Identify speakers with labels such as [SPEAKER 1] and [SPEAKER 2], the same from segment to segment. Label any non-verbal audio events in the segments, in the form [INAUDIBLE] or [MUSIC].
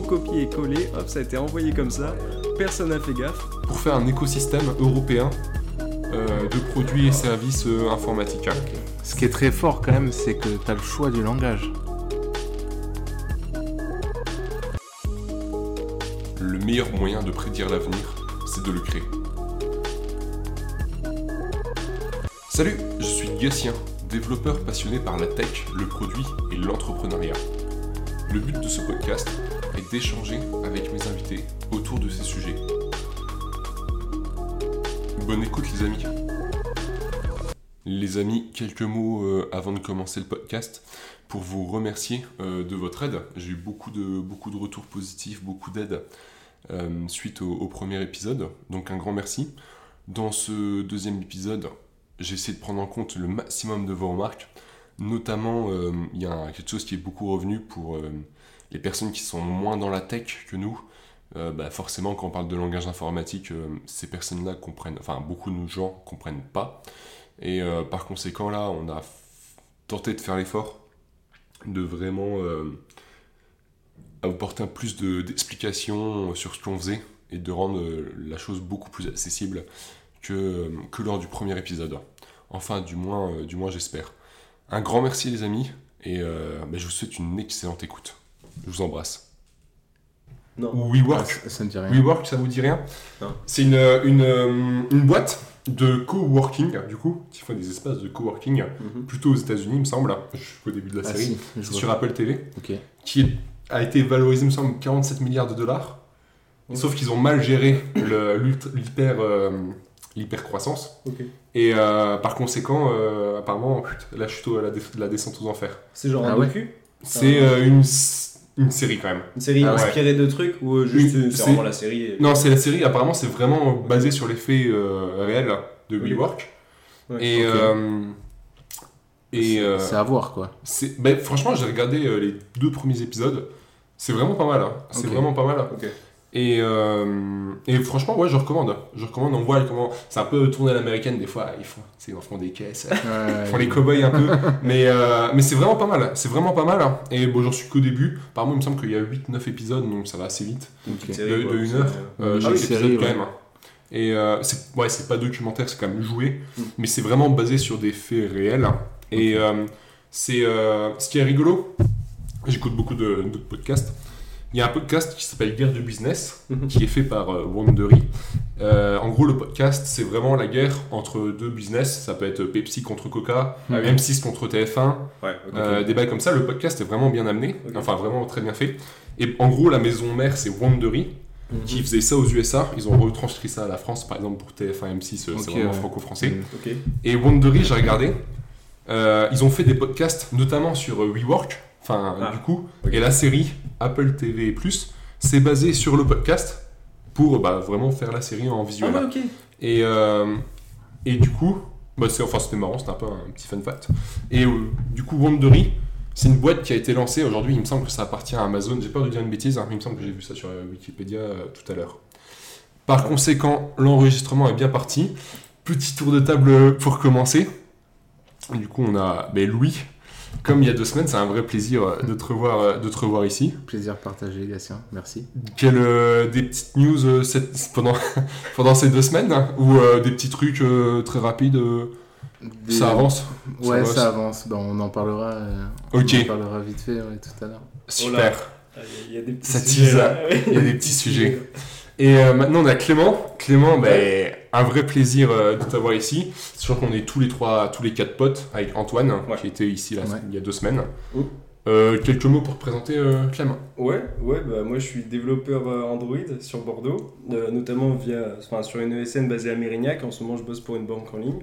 [SPEAKER 1] trop copié-collé, hop, ça a été envoyé comme ça, personne n'a fait gaffe.
[SPEAKER 2] Pour faire un écosystème européen euh, de produits et services euh, informatiques.
[SPEAKER 3] Ce qui est très fort quand même, c'est que tu as le choix du langage.
[SPEAKER 2] Le meilleur moyen de prédire l'avenir, c'est de le créer. Salut, je suis Gatien, développeur passionné par la tech, le produit et l'entrepreneuriat. Le but de ce podcast d'échanger avec mes invités autour de ces sujets. Bonne écoute les amis. Les amis, quelques mots euh, avant de commencer le podcast pour vous remercier euh, de votre aide. J'ai eu beaucoup de, beaucoup de retours positifs, beaucoup d'aide euh, suite au, au premier épisode, donc un grand merci. Dans ce deuxième épisode, j'ai essayé de prendre en compte le maximum de vos remarques. Notamment, il y a quelque chose qui est beaucoup revenu pour les personnes qui sont moins dans la tech que nous. Euh, bah, forcément, quand on parle de langage informatique, euh, ces personnes-là comprennent, enfin beaucoup de gens comprennent pas. Et euh, par conséquent, là, on a tenté de faire l'effort de vraiment apporter plus de- d'explications sur ce qu'on faisait et de rendre la chose beaucoup plus accessible que, lors du premier épisode. Enfin, du moins, j'espère. Un grand merci les amis et bah, je vous souhaite une excellente écoute. Je vous embrasse.
[SPEAKER 1] Non.
[SPEAKER 2] WeWork,
[SPEAKER 3] Ah, ça, ne dit rien.
[SPEAKER 2] WeWork, ça vous dit rien. C'est une, une, euh, une boîte de coworking, du coup, qui fait des espaces de coworking,
[SPEAKER 1] Mhm.
[SPEAKER 2] plutôt aux États-Unis, il me semble. Je suis au début de la
[SPEAKER 3] Ah,
[SPEAKER 2] série.
[SPEAKER 3] si, je
[SPEAKER 2] C'est sur Apple TV, qui a été valorisé, il me semble, 47 milliards de dollars. Sauf qu'ils ont mal géré l'hyper euh, l'hyper croissance.
[SPEAKER 1] Ok.
[SPEAKER 2] Et euh, par conséquent, euh, apparemment, la chute, au- la, dé- la descente aux enfers.
[SPEAKER 1] C'est genre
[SPEAKER 3] Ah
[SPEAKER 1] un
[SPEAKER 3] ouais
[SPEAKER 1] docu?
[SPEAKER 2] C'est euh, une, une série quand même.
[SPEAKER 1] Une série
[SPEAKER 2] Ah ouais.
[SPEAKER 1] inspirée de trucs ou euh, juste
[SPEAKER 2] Oui,
[SPEAKER 1] euh,
[SPEAKER 2] c'est-
[SPEAKER 1] vraiment la série et-
[SPEAKER 2] Non, c'est la série, apparemment, c'est vraiment basé sur les faits euh, réels de
[SPEAKER 1] Oui.
[SPEAKER 2] WeWork.
[SPEAKER 1] Ouais.
[SPEAKER 2] Et. Euh, euh,
[SPEAKER 3] C'est à voir quoi.
[SPEAKER 2] c'est- ben, franchement, j'ai regardé euh, les deux premiers épisodes. C'est vraiment pas mal. hein. C'est vraiment pas mal.
[SPEAKER 1] Ok.
[SPEAKER 2] Et, euh, et franchement, ouais, je recommande. Je recommande. On voit comment. C'est un peu tourné à l'américaine des fois. Ils font, ils font des caisses. [LAUGHS] Ils font les cow-boys un peu. mais euh, mais c'est vraiment pas mal. C'est vraiment pas mal. Et bon, j'en suis qu'au début. Par moi, il me semble qu'il y a 8-9 épisodes, donc ça va assez vite.
[SPEAKER 1] Une
[SPEAKER 3] Ok.
[SPEAKER 1] petite
[SPEAKER 2] De,
[SPEAKER 1] série, quoi,
[SPEAKER 2] de une
[SPEAKER 1] c'est,
[SPEAKER 2] heure.
[SPEAKER 1] euh,
[SPEAKER 3] Ah
[SPEAKER 2] épisode quand
[SPEAKER 3] ouais.
[SPEAKER 2] même. Et euh, c'est ouais, pas documentaire, c'est quand même joué,
[SPEAKER 1] Mm.
[SPEAKER 2] mais c'est vraiment basé sur des faits réels. Et euh, c'est ce qui est rigolo. J'écoute beaucoup de, de podcasts. Il y a un podcast qui s'appelle Guerre du business,
[SPEAKER 1] Mhm.
[SPEAKER 2] qui est fait par euh, Wandery. Euh, en gros, le podcast, c'est vraiment la guerre entre deux business. Ça peut être Pepsi contre Coca,
[SPEAKER 3] Ah oui.
[SPEAKER 2] M6 contre TF1,
[SPEAKER 1] Ouais, ok.
[SPEAKER 2] euh, des bails comme ça. Le podcast est vraiment bien amené, enfin vraiment très bien fait. Et en gros, la maison mère, c'est Wandery
[SPEAKER 1] Mhm.
[SPEAKER 2] qui faisait ça aux USA. Ils ont retranscrit ça à la France, par exemple pour TF1 M6, euh,
[SPEAKER 3] Ok,
[SPEAKER 2] c'est vraiment franco-français.
[SPEAKER 3] Mm.
[SPEAKER 1] Ok.
[SPEAKER 2] Et Wondery, j'ai regardé. ils ont fait des podcasts, notamment sur WeWork. Enfin,
[SPEAKER 1] Ah,
[SPEAKER 2] du coup, et la série Apple TV c'est basé sur le podcast pour bah, vraiment faire la série en
[SPEAKER 1] Ah
[SPEAKER 2] visuel.
[SPEAKER 1] ouais, ok.
[SPEAKER 2] Et, euh, et du coup, bah, c'est, enfin, c'était marrant, c'était un peu un petit fun fact. Et euh, du coup, Wondery, c'est une boîte qui a été lancée aujourd'hui. Il me semble que ça appartient à Amazon. J'ai peur de dire une bêtise, hein, mais il me semble que j'ai vu ça sur euh, Wikipédia euh, tout à l'heure. Par conséquent, l'enregistrement est bien parti. Petit tour de table pour commencer. Du coup, on a ben, Louis. Comme il y a deux semaines, c'est un vrai plaisir euh, de te revoir, euh, de te revoir ici.
[SPEAKER 3] Plaisir partagé, Gatien. Merci.
[SPEAKER 2] Quelles euh, des petites news euh, cette- pendant, [LAUGHS] pendant ces deux semaines hein, ou euh, des petits trucs euh, très rapides euh,
[SPEAKER 3] Des-
[SPEAKER 2] Ça avance?
[SPEAKER 3] Ouais,
[SPEAKER 2] Ça
[SPEAKER 3] ça,
[SPEAKER 2] va,
[SPEAKER 3] avance. Bon, on en parlera. euh,
[SPEAKER 2] Ok.
[SPEAKER 3] On en parlera vite fait ouais, tout à l'heure.
[SPEAKER 2] Super.
[SPEAKER 1] Ah, Il y a des petits
[SPEAKER 2] Ça
[SPEAKER 1] sujets.
[SPEAKER 2] Il y a des petits sujets. Et euh, maintenant, on a Clément. Clément, ben, un vrai plaisir euh, de t'avoir ici. C'est sûr qu'on est tous les trois, tous les quatre potes avec Antoine,
[SPEAKER 1] Ouais.
[SPEAKER 2] qui était ici
[SPEAKER 3] Ouais.
[SPEAKER 2] il y a deux semaines.
[SPEAKER 1] Oh.
[SPEAKER 2] Euh, quelques mots pour te présenter euh, Clément?
[SPEAKER 1] Ouais, ouais, bah moi je suis développeur euh, Android sur Bordeaux, euh, notamment via, enfin, sur une ESN basée à Mérignac. En ce moment, je bosse pour une banque en ligne.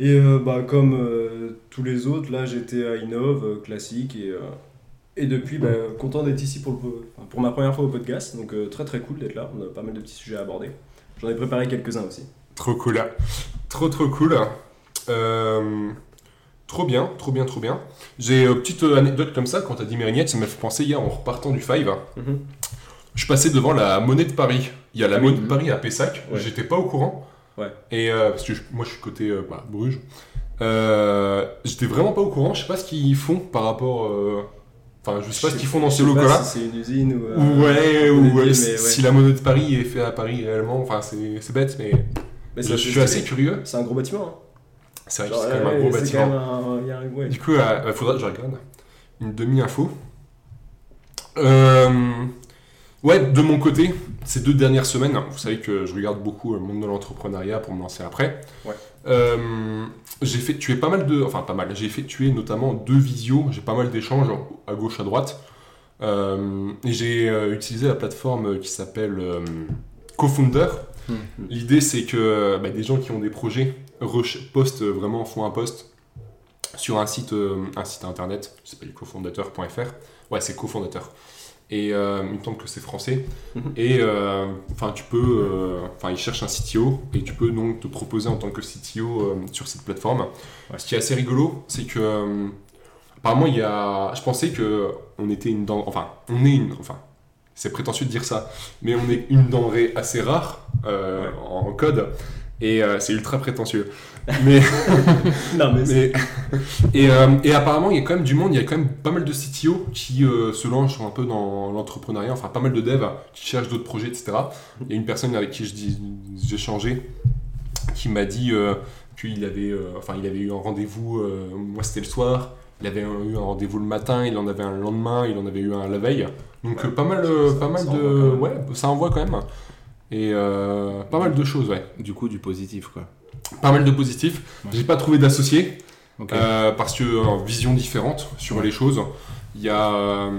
[SPEAKER 1] Et euh, bah, comme euh, tous les autres, là j'étais à Innov, euh, classique, et, euh, et depuis, bah, content d'être ici pour, le, pour ma première fois au podcast. Donc euh, très très cool d'être là, on a pas mal de petits sujets à aborder. J'en ai préparé quelques-uns aussi.
[SPEAKER 2] Trop cool. Trop trop cool. Euh, trop bien, trop bien, trop bien. J'ai une petite euh, anecdote comme ça, quand t'as dit Mérignette, ça m'a fait penser hier en repartant du Five.
[SPEAKER 1] Mhm.
[SPEAKER 2] Je passé devant la monnaie de Paris. Il y a la monnaie de. Paris à Pessac.
[SPEAKER 1] Ouais.
[SPEAKER 2] J'étais pas au courant.
[SPEAKER 1] Ouais.
[SPEAKER 2] Et euh, parce que je- moi je suis côté euh, bah, Bruges. Euh, J'étais vraiment pas au courant. Je sais pas ce qu'ils font par rapport. Euh, Enfin, je sais pas
[SPEAKER 1] Je
[SPEAKER 2] ce qu'ils font dans ces locaux-là.
[SPEAKER 1] si c'est une usine ou. euh,
[SPEAKER 2] Ou ouais, ou euh, si
[SPEAKER 1] ouais.
[SPEAKER 2] si la monnaie de Paris est faite à Paris réellement, enfin c'est bête, mais
[SPEAKER 1] Mais
[SPEAKER 2] je, suis assez curieux.
[SPEAKER 1] C'est un gros bâtiment. hein.
[SPEAKER 2] C'est vrai que c'est quand même un gros bâtiment.
[SPEAKER 1] un- y a un-.
[SPEAKER 2] Du coup, il faudra que je regarde une demi-info. Euh, ouais, de mon côté, ces deux dernières semaines, vous savez que je regarde beaucoup le monde de l'entrepreneuriat pour me lancer après.
[SPEAKER 1] Ouais.
[SPEAKER 2] Euh, j'ai effectué pas mal de, enfin pas mal, j'ai notamment deux visios, j'ai pas mal d'échanges à gauche à droite. Euh, et j'ai euh, utilisé la plateforme qui s'appelle euh, CoFounder.
[SPEAKER 3] Mhm.
[SPEAKER 2] L'idée c'est que bah, des gens qui ont des projets postent vraiment font un post sur un site, un site internet qui s'appelle cofondateur.fr. Ouais, c'est cofondateur. Et euh, il me semble que c'est français.
[SPEAKER 1] Mhm.
[SPEAKER 2] Et euh, enfin, tu peux, euh, enfin, ils cherchent un CTO et tu peux donc te proposer en tant que CTO euh, sur cette plateforme.
[SPEAKER 1] Ouais.
[SPEAKER 2] Ce qui est assez rigolo, c'est que euh, apparemment il y a, je pensais que on était une denrée, enfin, on est une, enfin, c'est prétentieux de dire ça, mais on est une denrée assez rare euh,
[SPEAKER 1] Ouais.
[SPEAKER 2] en code et euh, c'est ultra prétentieux. Mais [LAUGHS]
[SPEAKER 1] Non, mais, c'est-
[SPEAKER 2] mais, et, euh, et apparemment, il y a quand même du monde, il y a quand même pas mal de CTO qui euh, se lancent un peu dans l'entrepreneuriat, enfin pas mal de devs qui cherchent d'autres projets, etc. Il y a une personne avec qui j'ai changé qui m'a dit euh, qu'il avait, euh, enfin, il avait eu un rendez-vous, euh, moi c'était le soir, il avait eu un rendez-vous le matin, il en avait un le lendemain, il en avait eu un la veille. Donc
[SPEAKER 1] Ouais.
[SPEAKER 2] euh, pas mal,
[SPEAKER 1] Ça-
[SPEAKER 2] pas mal
[SPEAKER 1] ça
[SPEAKER 2] de, ouais, ça envoie quand même. Et euh, pas mal de choses, ouais.
[SPEAKER 3] Du coup, du positif, quoi.
[SPEAKER 2] Pas mal de positifs.
[SPEAKER 3] Ouais.
[SPEAKER 2] J'ai pas trouvé d'associés.
[SPEAKER 3] Ok.
[SPEAKER 2] Euh, parce que euh, vision différente sur les choses. Il y a euh,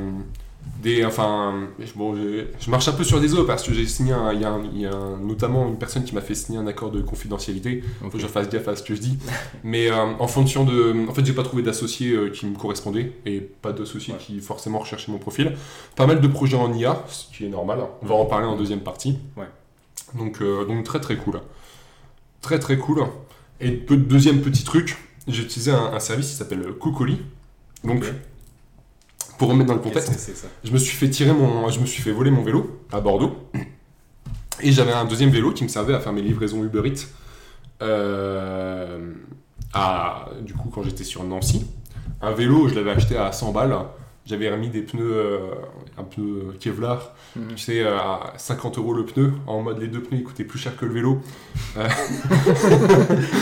[SPEAKER 2] des, enfin, bon, je, marche un peu sur des œufs parce que j'ai signé, un- il y a, un- il y a un- notamment une personne qui m'a fait signer un accord de confidentialité. Faut
[SPEAKER 3] ok.
[SPEAKER 2] que je fasse gaffe à ce que je dis. [LAUGHS] Mais en fonction de, en fait, j'ai pas trouvé d'associé qui me correspondait et pas d'associé
[SPEAKER 1] Ouais.
[SPEAKER 2] qui forcément recherchait mon profil. Pas mal de projets en IA, ce qui est normal. On va en parler en deuxième partie.
[SPEAKER 1] Ouais.
[SPEAKER 2] Donc, donc très très cool. Très très cool. Et deuxième petit truc, j'ai utilisé un, un service qui s'appelle Cocoli. Donc, pour remettre dans le contexte,
[SPEAKER 1] que ça?
[SPEAKER 2] je me suis fait tirer mon, je me suis fait voler mon vélo à Bordeaux. Et j'avais un deuxième vélo qui me servait à faire mes livraisons Uber Eats. euh, à, du coup, quand j'étais sur Nancy. Un vélo, je l'avais acheté à 100 balles. J'avais remis des pneus, euh, un pneu Kevlar,
[SPEAKER 3] Mhm.
[SPEAKER 2] tu sais, à 50 euros le pneu. En mode, les deux pneus, ils coûtaient plus cher que le vélo. [LAUGHS]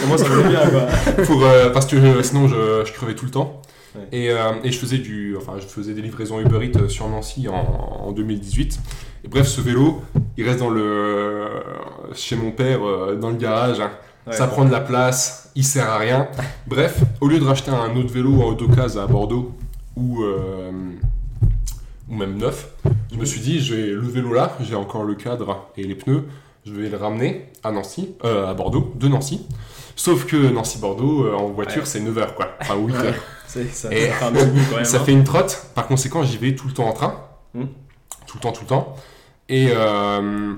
[SPEAKER 1] Comment ça va bien, quoi
[SPEAKER 2] pour, euh, parce que euh, sinon je, je crevais tout le temps.
[SPEAKER 1] Ouais.
[SPEAKER 2] Et, euh, et je faisais du, enfin je faisais des livraisons Uber Eats euh, sur Nancy en, en 2018. Et bref, ce vélo, il reste dans le, chez mon père euh, dans le garage.
[SPEAKER 1] Ouais.
[SPEAKER 2] Ça prend de la place, il sert à rien. Bref, au lieu de racheter un autre vélo en autocase à Bordeaux ou euh, ou même neuf, je me suis dit, j'ai le vélo là, j'ai encore le cadre et les pneus, je vais le ramener à Nancy, euh, à Bordeaux, de Nancy. Sauf que Nancy-Bordeaux, euh, en voiture,
[SPEAKER 1] Ouais.
[SPEAKER 2] c'est 9 heures, quoi. Enfin, 8
[SPEAKER 3] Ouais.
[SPEAKER 2] heures.
[SPEAKER 1] C'est- Ça,
[SPEAKER 2] Et-
[SPEAKER 1] ça fait un petit bout quand même.
[SPEAKER 2] Ça
[SPEAKER 1] hein.
[SPEAKER 2] fait une trotte. Par conséquent, j'y vais tout le temps en train.
[SPEAKER 1] Hmm.
[SPEAKER 2] Tout le temps, tout le temps. Et euh,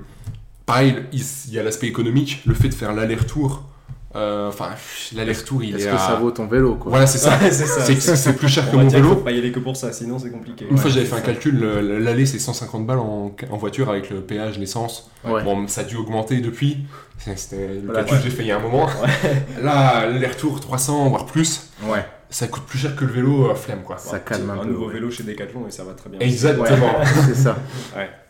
[SPEAKER 2] pareil, il il y a l'aspect économique, le fait de faire l'aller-retour. Euh, Enfin, l'aller-retour, il
[SPEAKER 3] Est-ce
[SPEAKER 2] est
[SPEAKER 3] que
[SPEAKER 2] à...
[SPEAKER 3] ça vaut ton vélo, quoi
[SPEAKER 2] Voilà, c'est ça. [LAUGHS]
[SPEAKER 1] C'est
[SPEAKER 2] que plus cher
[SPEAKER 1] On
[SPEAKER 2] que mon vélo.
[SPEAKER 1] faut pas y aller que pour ça, sinon c'est compliqué.
[SPEAKER 2] Une fois, j'avais fait un calcul, le- l'aller c'est 150 balles en, en voiture avec le péage, l'essence.
[SPEAKER 3] Ouais.
[SPEAKER 2] Bon, ça a dû augmenter depuis. C'était le
[SPEAKER 3] Voilà,
[SPEAKER 2] calcul que j'ai fait il y a un moment. [LAUGHS] Là, l'aller-retour 300, voire plus.
[SPEAKER 3] Ouais.
[SPEAKER 2] Ça coûte plus cher que le vélo, euh, flemme quoi.
[SPEAKER 3] Ça calme un
[SPEAKER 1] Un
[SPEAKER 3] peu.
[SPEAKER 1] nouveau
[SPEAKER 3] ouais.
[SPEAKER 1] vélo chez Decathlon et ça va très bien.
[SPEAKER 2] Exactement. [LAUGHS]
[SPEAKER 3] C'est ça.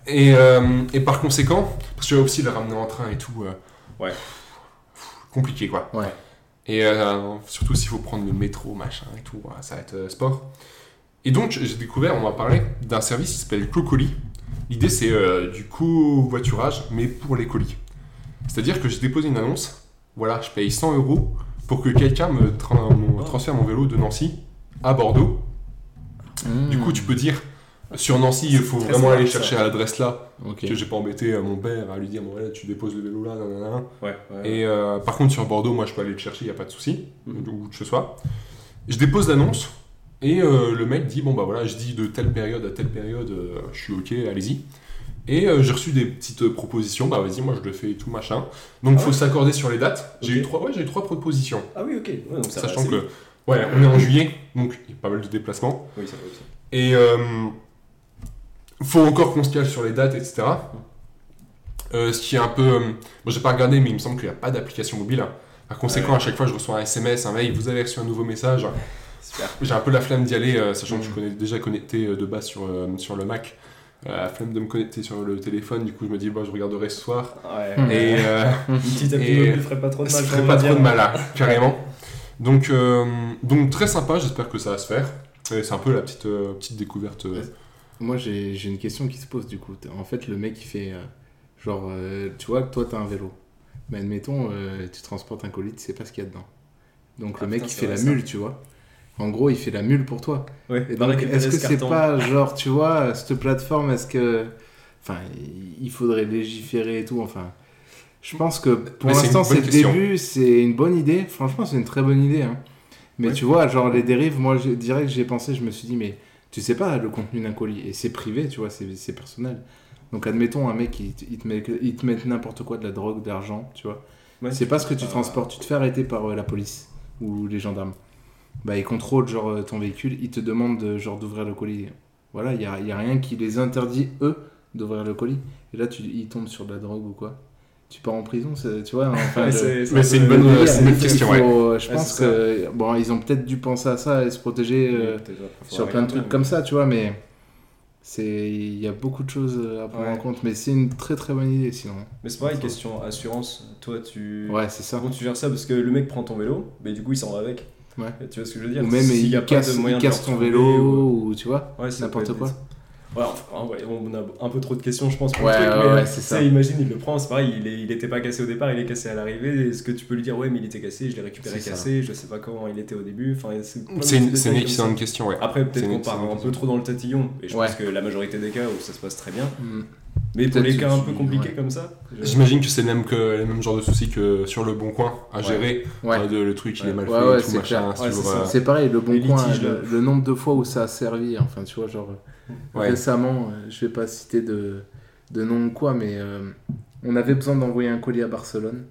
[SPEAKER 2] Et, euh, et par conséquent, parce que là aussi le ramener en train et tout, euh,
[SPEAKER 1] Ouais.
[SPEAKER 2] Compliqué quoi.
[SPEAKER 3] Ouais.
[SPEAKER 2] Et euh, surtout s'il faut prendre le métro, machin et tout, ça va être euh, sport. Et donc j'ai découvert, on va parler d'un service qui s'appelle Cocoli. L'idée c'est euh, du covoiturage, mais pour les colis. C'est-à-dire que j'ai déposé une annonce, voilà, je paye 100 euros pour que quelqu'un me, tra- me
[SPEAKER 1] Oh.
[SPEAKER 2] transfère mon vélo de Nancy à Bordeaux. Du coup, tu peux dire, sur Nancy, il faut vraiment aller
[SPEAKER 1] ça.
[SPEAKER 2] chercher à l'adresse là,
[SPEAKER 3] Ok.
[SPEAKER 2] que j'ai pas embêté euh, mon père à lui dire bon voilà tu déposes le vélo là nanana.
[SPEAKER 1] Ouais, ouais.
[SPEAKER 2] et euh, par contre sur Bordeaux moi je peux aller le chercher y a pas de souci
[SPEAKER 1] Mhm.
[SPEAKER 2] où que ce soit je dépose l'annonce et euh, le mec dit bon bah voilà je dis de telle période à telle période euh, je suis ok allez-y et euh, j'ai reçu des petites propositions bah vas-y moi je le fais et tout machin donc
[SPEAKER 1] Ah
[SPEAKER 2] faut
[SPEAKER 1] ouais
[SPEAKER 2] s'accorder sur les dates j'ai eu trois ouais j'ai eu trois propositions
[SPEAKER 1] Ah oui, ok. Ouais, donc ça
[SPEAKER 2] sachant que ouais on est en juillet donc il y a pas mal de déplacements
[SPEAKER 1] Oui, ça va aussi.
[SPEAKER 2] et euh, faut encore qu'on se cale sur les dates, etc. Euh, ce qui est un peu. euh, Bon, j'ai pas regardé, mais il me semble qu'il n'y a pas d'application mobile. Par conséquent,
[SPEAKER 1] Ouais.
[SPEAKER 2] à chaque fois, je reçois un SMS, un mail, vous avez reçu un nouveau message.
[SPEAKER 1] Super.
[SPEAKER 2] J'ai un peu la flemme d'y aller, euh, sachant que je
[SPEAKER 1] Mhm.
[SPEAKER 2] connais déjà connecté euh, de base sur, euh, sur le Mac. Euh, la flemme de me connecter sur le téléphone, du coup je me dis, bon, je regarderai ce soir.
[SPEAKER 1] Ouais.
[SPEAKER 3] Hmm.
[SPEAKER 2] Et euh, [LAUGHS]
[SPEAKER 1] Une petite appli mobile ferait pas trop de
[SPEAKER 2] ça
[SPEAKER 1] mal.
[SPEAKER 2] ferait
[SPEAKER 1] on
[SPEAKER 2] pas trop de mal, là, carrément. Donc, euh, donc très sympa, j'espère que ça va se faire. C'est un peu la petite, euh, petite découverte. euh,
[SPEAKER 3] Moi, j'ai j'ai une question qui se pose du coup. En fait, le mec, il fait euh, genre, euh, tu vois, toi, t'as un vélo. Mais admettons, euh, tu transportes un colis, tu sais pas ce qu'il y a dedans. Donc
[SPEAKER 1] Ah,
[SPEAKER 3] le mec,
[SPEAKER 1] putain,
[SPEAKER 3] il fait la
[SPEAKER 1] ça.
[SPEAKER 3] mule, tu vois. En gros, il fait la mule pour toi.
[SPEAKER 1] Ouais,
[SPEAKER 3] Et donc, est-ce que
[SPEAKER 1] ce
[SPEAKER 3] c'est pas genre, tu vois, cette plateforme, est-ce que. Enfin, il faudrait légiférer et tout. Enfin, je pense que pour l'instant, c'est le début, c'est une bonne idée. Franchement, c'est une très bonne idée. hein. Mais
[SPEAKER 1] Ouais.
[SPEAKER 3] tu vois, genre les dérives, moi, je dirais que j'y ai pensé, je me suis dit, mais tu sais pas le contenu d'un colis. Et c'est privé, tu vois, c'est personnel. Donc, admettons, un mec, il, te- il te met, il te met n'importe quoi, de la drogue, de l'argent, tu vois.
[SPEAKER 1] Ouais,
[SPEAKER 3] C'est pas ce que tu transportes. Tu te fais arrêter par euh, la police ou les gendarmes. Bah, ils contrôlent genre euh, ton véhicule, ils te demandent de, genre d'ouvrir le colis. Voilà, il y a, y a rien qui les interdit eux d'ouvrir le colis. Et là, tu, ils tombent sur de la drogue ou quoi Tu pars en prison, c'est- tu vois. Enfin, le-
[SPEAKER 1] c'est-
[SPEAKER 2] une bonne- une bonne
[SPEAKER 3] il
[SPEAKER 2] question,
[SPEAKER 3] faut- Je
[SPEAKER 1] Ouais,
[SPEAKER 3] pense que bon, ils ont peut-être dû penser à ça et se protéger
[SPEAKER 1] Oui,
[SPEAKER 3] euh, sur plein de trucs comme ça, tu vois. Mais c'est il y a beaucoup de choses à prendre
[SPEAKER 1] Ouais.
[SPEAKER 3] en compte. Mais c'est une très très bonne idée sinon.
[SPEAKER 1] Mais c'est pareil, question assurance. Toi, tu.
[SPEAKER 3] Ouais, c'est ça.
[SPEAKER 1] Comment tu gères ça? Parce que le mec prend ton vélo, mais du coup, il s'en va avec.
[SPEAKER 3] Ouais.
[SPEAKER 1] Tu vois ce que je veux dire?
[SPEAKER 3] Ou même
[SPEAKER 1] S'il y a
[SPEAKER 3] il
[SPEAKER 1] pas
[SPEAKER 3] casse,
[SPEAKER 1] de moyen
[SPEAKER 3] il casse ton vélo
[SPEAKER 1] ou-
[SPEAKER 3] ou tu vois.
[SPEAKER 1] Ouais,
[SPEAKER 3] N'importe
[SPEAKER 1] être des- Ouais, enfin, ouais, on a un peu trop de questions, je pense, pour
[SPEAKER 3] Ouais,
[SPEAKER 1] le truc.
[SPEAKER 3] ouais,
[SPEAKER 1] mais
[SPEAKER 3] ouais, c'est ça.
[SPEAKER 1] imagine, il le prend, c'est pareil, il, est, il était pas cassé au départ, il est cassé à l'arrivée. Est-ce que tu peux lui dire, ouais, mais il était cassé, je l'ai récupéré cassé, je sais pas comment il était au début. Enfin, c'est
[SPEAKER 2] une, une excellente question, ouais.
[SPEAKER 1] Après, peut-être qu'on part un peu trop dans le tatillon, et je
[SPEAKER 3] Ouais.
[SPEAKER 1] pense que la majorité des cas où ça se passe très bien.
[SPEAKER 3] Mm.
[SPEAKER 1] Mais pour les cas un peu compliqués
[SPEAKER 3] ouais.
[SPEAKER 1] comme ça, je-
[SPEAKER 2] J'imagine que c'est le même, que, le même genre de souci que sur le bon coin à gérer.
[SPEAKER 3] Ouais.
[SPEAKER 2] Euh, de- le truc, il est mal fait, tout
[SPEAKER 3] c'est
[SPEAKER 2] machin.
[SPEAKER 1] c'est
[SPEAKER 2] euh.
[SPEAKER 3] C'est pareil, le bon
[SPEAKER 1] Les
[SPEAKER 3] coin,
[SPEAKER 1] litiges,
[SPEAKER 3] le, le nombre de fois où ça a servi, enfin tu vois, genre
[SPEAKER 2] Ouais.
[SPEAKER 3] récemment, euh, je vais pas citer de, de nom ou quoi, mais euh, on avait besoin d'envoyer un colis à Barcelone.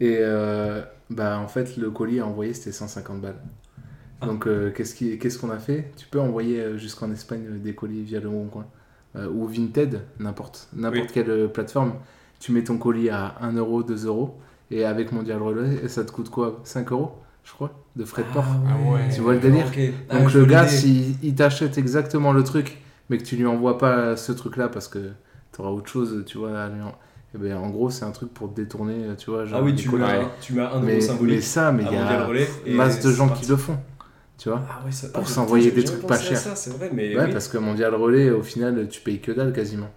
[SPEAKER 3] Et euh, bah en fait, le colis à envoyer c'était 150 balles.
[SPEAKER 1] Ah.
[SPEAKER 3] Donc euh, qu'est-ce qui- qu'est-ce qu'on a fait? Tu peux envoyer jusqu'en Espagne des colis via le bon coin. Ou Vinted, n'importe
[SPEAKER 1] Oui.
[SPEAKER 3] quelle plateforme. Tu mets ton colis à 1 euro, 2 euros. Et avec Mondial Relais, ça te coûte quoi? 5 euros, je crois, de frais de port.
[SPEAKER 2] Ah ouais.
[SPEAKER 3] Tu vois le délire.
[SPEAKER 1] Ah,
[SPEAKER 3] Donc le gars, s'il il t'achète exactement le truc, mais que tu lui envoies pas ce truc-là parce que tu auras autre chose, tu vois, à lui en... eh ben, en gros, c'est un truc pour te détourner, tu vois. Genre
[SPEAKER 1] Ah oui, tu mets, tu mets un euro
[SPEAKER 3] mais, mais
[SPEAKER 1] symbolique.
[SPEAKER 3] ça, mais il y a
[SPEAKER 1] et
[SPEAKER 3] masse de gens
[SPEAKER 1] parti.
[SPEAKER 3] qui le font, tu vois.
[SPEAKER 1] Ah ouais, ça-
[SPEAKER 3] Pour
[SPEAKER 1] ah,
[SPEAKER 3] s'envoyer des trucs pas chers.
[SPEAKER 1] ça, C'est vrai, mais
[SPEAKER 3] Ouais,
[SPEAKER 1] oui.
[SPEAKER 3] parce que Mondial Relais, au final, tu payes que dalle quasiment.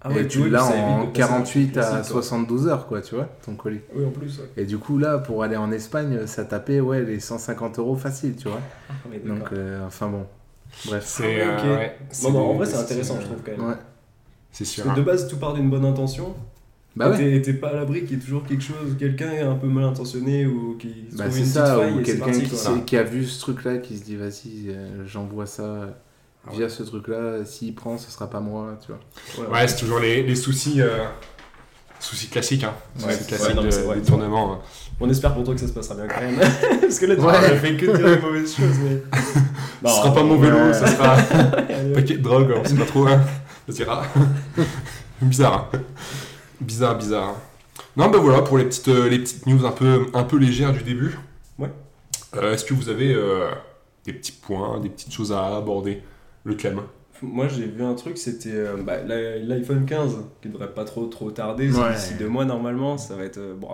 [SPEAKER 1] Ah
[SPEAKER 3] et
[SPEAKER 1] ouais,
[SPEAKER 3] tu
[SPEAKER 1] oui,
[SPEAKER 3] l'as en
[SPEAKER 1] de passer un
[SPEAKER 3] 48
[SPEAKER 1] truc
[SPEAKER 3] à
[SPEAKER 1] classique, quoi.
[SPEAKER 3] 72 heures, quoi, tu vois, ton colis.
[SPEAKER 1] Oui, en plus. ouais.
[SPEAKER 3] Et du coup, là, pour aller en Espagne, ça tapait, ouais, les 150 euros facile, tu vois.
[SPEAKER 1] Ah, mais d'accord.
[SPEAKER 3] Donc, euh, enfin bon. Bref.
[SPEAKER 2] C'est
[SPEAKER 1] Ah
[SPEAKER 2] euh, ouais,
[SPEAKER 1] Bon, bah, en vrai, c'est intéressant,
[SPEAKER 2] euh,
[SPEAKER 1] je trouve, quand même.
[SPEAKER 3] Ouais.
[SPEAKER 2] C'est sûr.
[SPEAKER 1] Parce que de base, tout part d'une bonne intention.
[SPEAKER 3] Bah ouais.
[SPEAKER 1] T'es- et T'es pas à l'abri qu'il y ait toujours quelque chose, quelqu'un un peu mal intentionné ou qui se
[SPEAKER 3] Bah,
[SPEAKER 1] trouve une
[SPEAKER 3] ça,
[SPEAKER 1] petite faille
[SPEAKER 3] ou
[SPEAKER 1] et
[SPEAKER 3] quelqu'un qui, a vu ce truc-là, qui se dit vas-y, euh, j'envoie ça
[SPEAKER 2] Ah
[SPEAKER 3] via ce truc-là, s'il prend, ce sera pas moi, tu vois.
[SPEAKER 1] Ouais,
[SPEAKER 2] Ouais, c'est toujours les, les soucis, euh, soucis classiques. Hein.
[SPEAKER 3] Ouais,
[SPEAKER 2] soucis classiques
[SPEAKER 1] ouais, non,
[SPEAKER 2] de
[SPEAKER 1] c'est vrai.
[SPEAKER 2] détournement. hein.
[SPEAKER 1] On espère pour toi que ça se passera bien quand même. [LAUGHS] Parce que là, tu
[SPEAKER 3] Ouais.
[SPEAKER 1] as fait que dire des mauvaises choses. Mais... [LAUGHS]
[SPEAKER 2] Ce sera pas mon vélo,
[SPEAKER 3] ouais.
[SPEAKER 2] ça sera [LAUGHS] un paquet de drogue, on sait pas trop. Hein. Ça dira. bizarre. hein. Bizarre, bizarre. Non, bah voilà pour les petites, euh, les petites news un peu, un peu légères du début.
[SPEAKER 1] Ouais.
[SPEAKER 2] Euh, Est-ce que vous avez euh, des petits points, des petites choses à aborder? Le clem.
[SPEAKER 1] Moi j'ai vu un truc, c'était euh, bah, l'i- l'iPhone 15 qui devrait pas trop trop tarder,
[SPEAKER 3] Ouais.
[SPEAKER 1] d'ici deux mois normalement, ça va être, euh, bon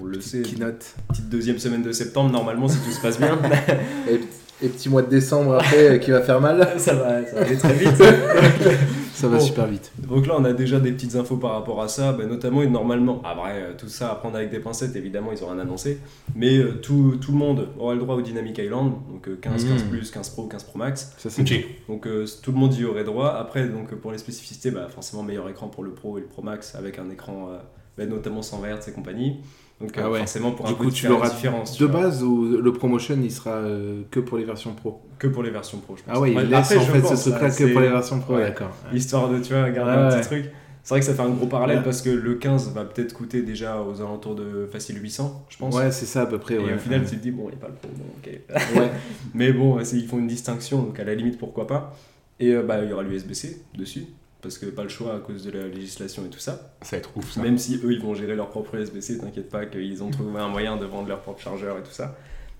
[SPEAKER 1] on le sait,
[SPEAKER 3] Keynote.
[SPEAKER 1] petite deuxième semaine de septembre normalement si tout se passe bien, [LAUGHS]
[SPEAKER 3] Et, et petit mois de décembre après euh, qui va faire mal,
[SPEAKER 1] ça va, ça va aller très vite. [LAUGHS]
[SPEAKER 3] ça va
[SPEAKER 1] Bon.
[SPEAKER 3] super vite.
[SPEAKER 1] Donc là on a déjà des petites infos par rapport à ça, bah, notamment et normalement, après euh, tout ça à prendre avec des pincettes évidemment ils ont rien annoncé, mais euh, tout, tout le monde aura le droit au Dynamic Island, donc euh, 15, 15
[SPEAKER 3] Mm.
[SPEAKER 1] Plus, 15 Pro, 15 Pro Max.
[SPEAKER 3] Ça, c'est
[SPEAKER 2] Ok.
[SPEAKER 1] Donc euh, tout le monde y aurait droit. Après, donc, pour les spécificités, bah, forcément meilleur écran pour le Pro et le Pro Max avec un écran euh, bah, notamment 120 Hz et compagnie. Donc euh,
[SPEAKER 3] Ah ouais.
[SPEAKER 1] forcément pour
[SPEAKER 3] Du
[SPEAKER 1] un
[SPEAKER 3] coup,
[SPEAKER 1] coup
[SPEAKER 3] tu l'auras
[SPEAKER 1] différence.
[SPEAKER 3] de base ou le promotion il sera euh, que pour les versions pro?
[SPEAKER 1] Que pour les versions Pro, je pense.
[SPEAKER 3] Ah ouais, il laisse
[SPEAKER 1] après,
[SPEAKER 3] en
[SPEAKER 1] je
[SPEAKER 3] fait
[SPEAKER 1] pense,
[SPEAKER 3] ce truc-là
[SPEAKER 1] là,
[SPEAKER 3] que
[SPEAKER 1] c'est-
[SPEAKER 3] pour les versions pro,
[SPEAKER 1] ouais.
[SPEAKER 3] d'accord.
[SPEAKER 1] Histoire de, tu vois, garder
[SPEAKER 3] Ouais,
[SPEAKER 1] un
[SPEAKER 3] ouais.
[SPEAKER 1] petit truc. C'est vrai que ça fait un gros parallèle
[SPEAKER 3] Ouais.
[SPEAKER 1] parce que le 15 va peut-être coûter déjà aux alentours de facile 800, je pense.
[SPEAKER 3] Ouais, c'est ça à peu près.
[SPEAKER 1] Et
[SPEAKER 3] ouais.
[SPEAKER 1] au final, tu te dis, bon, il n'y a pas le Pro, bon, ok. [LAUGHS]
[SPEAKER 3] Ouais.
[SPEAKER 1] Mais bon, ils font une distinction, donc à la limite, pourquoi pas. Et euh, bah, il y aura l'USB-C dessus, parce que pas le choix à cause de la législation et tout ça.
[SPEAKER 2] Ça va être ouf ça.
[SPEAKER 1] Même si eux, ils vont gérer leur propre USB-C, t'inquiète pas qu'ils ont trouvé un moyen de vendre leur propre chargeur et tout ça.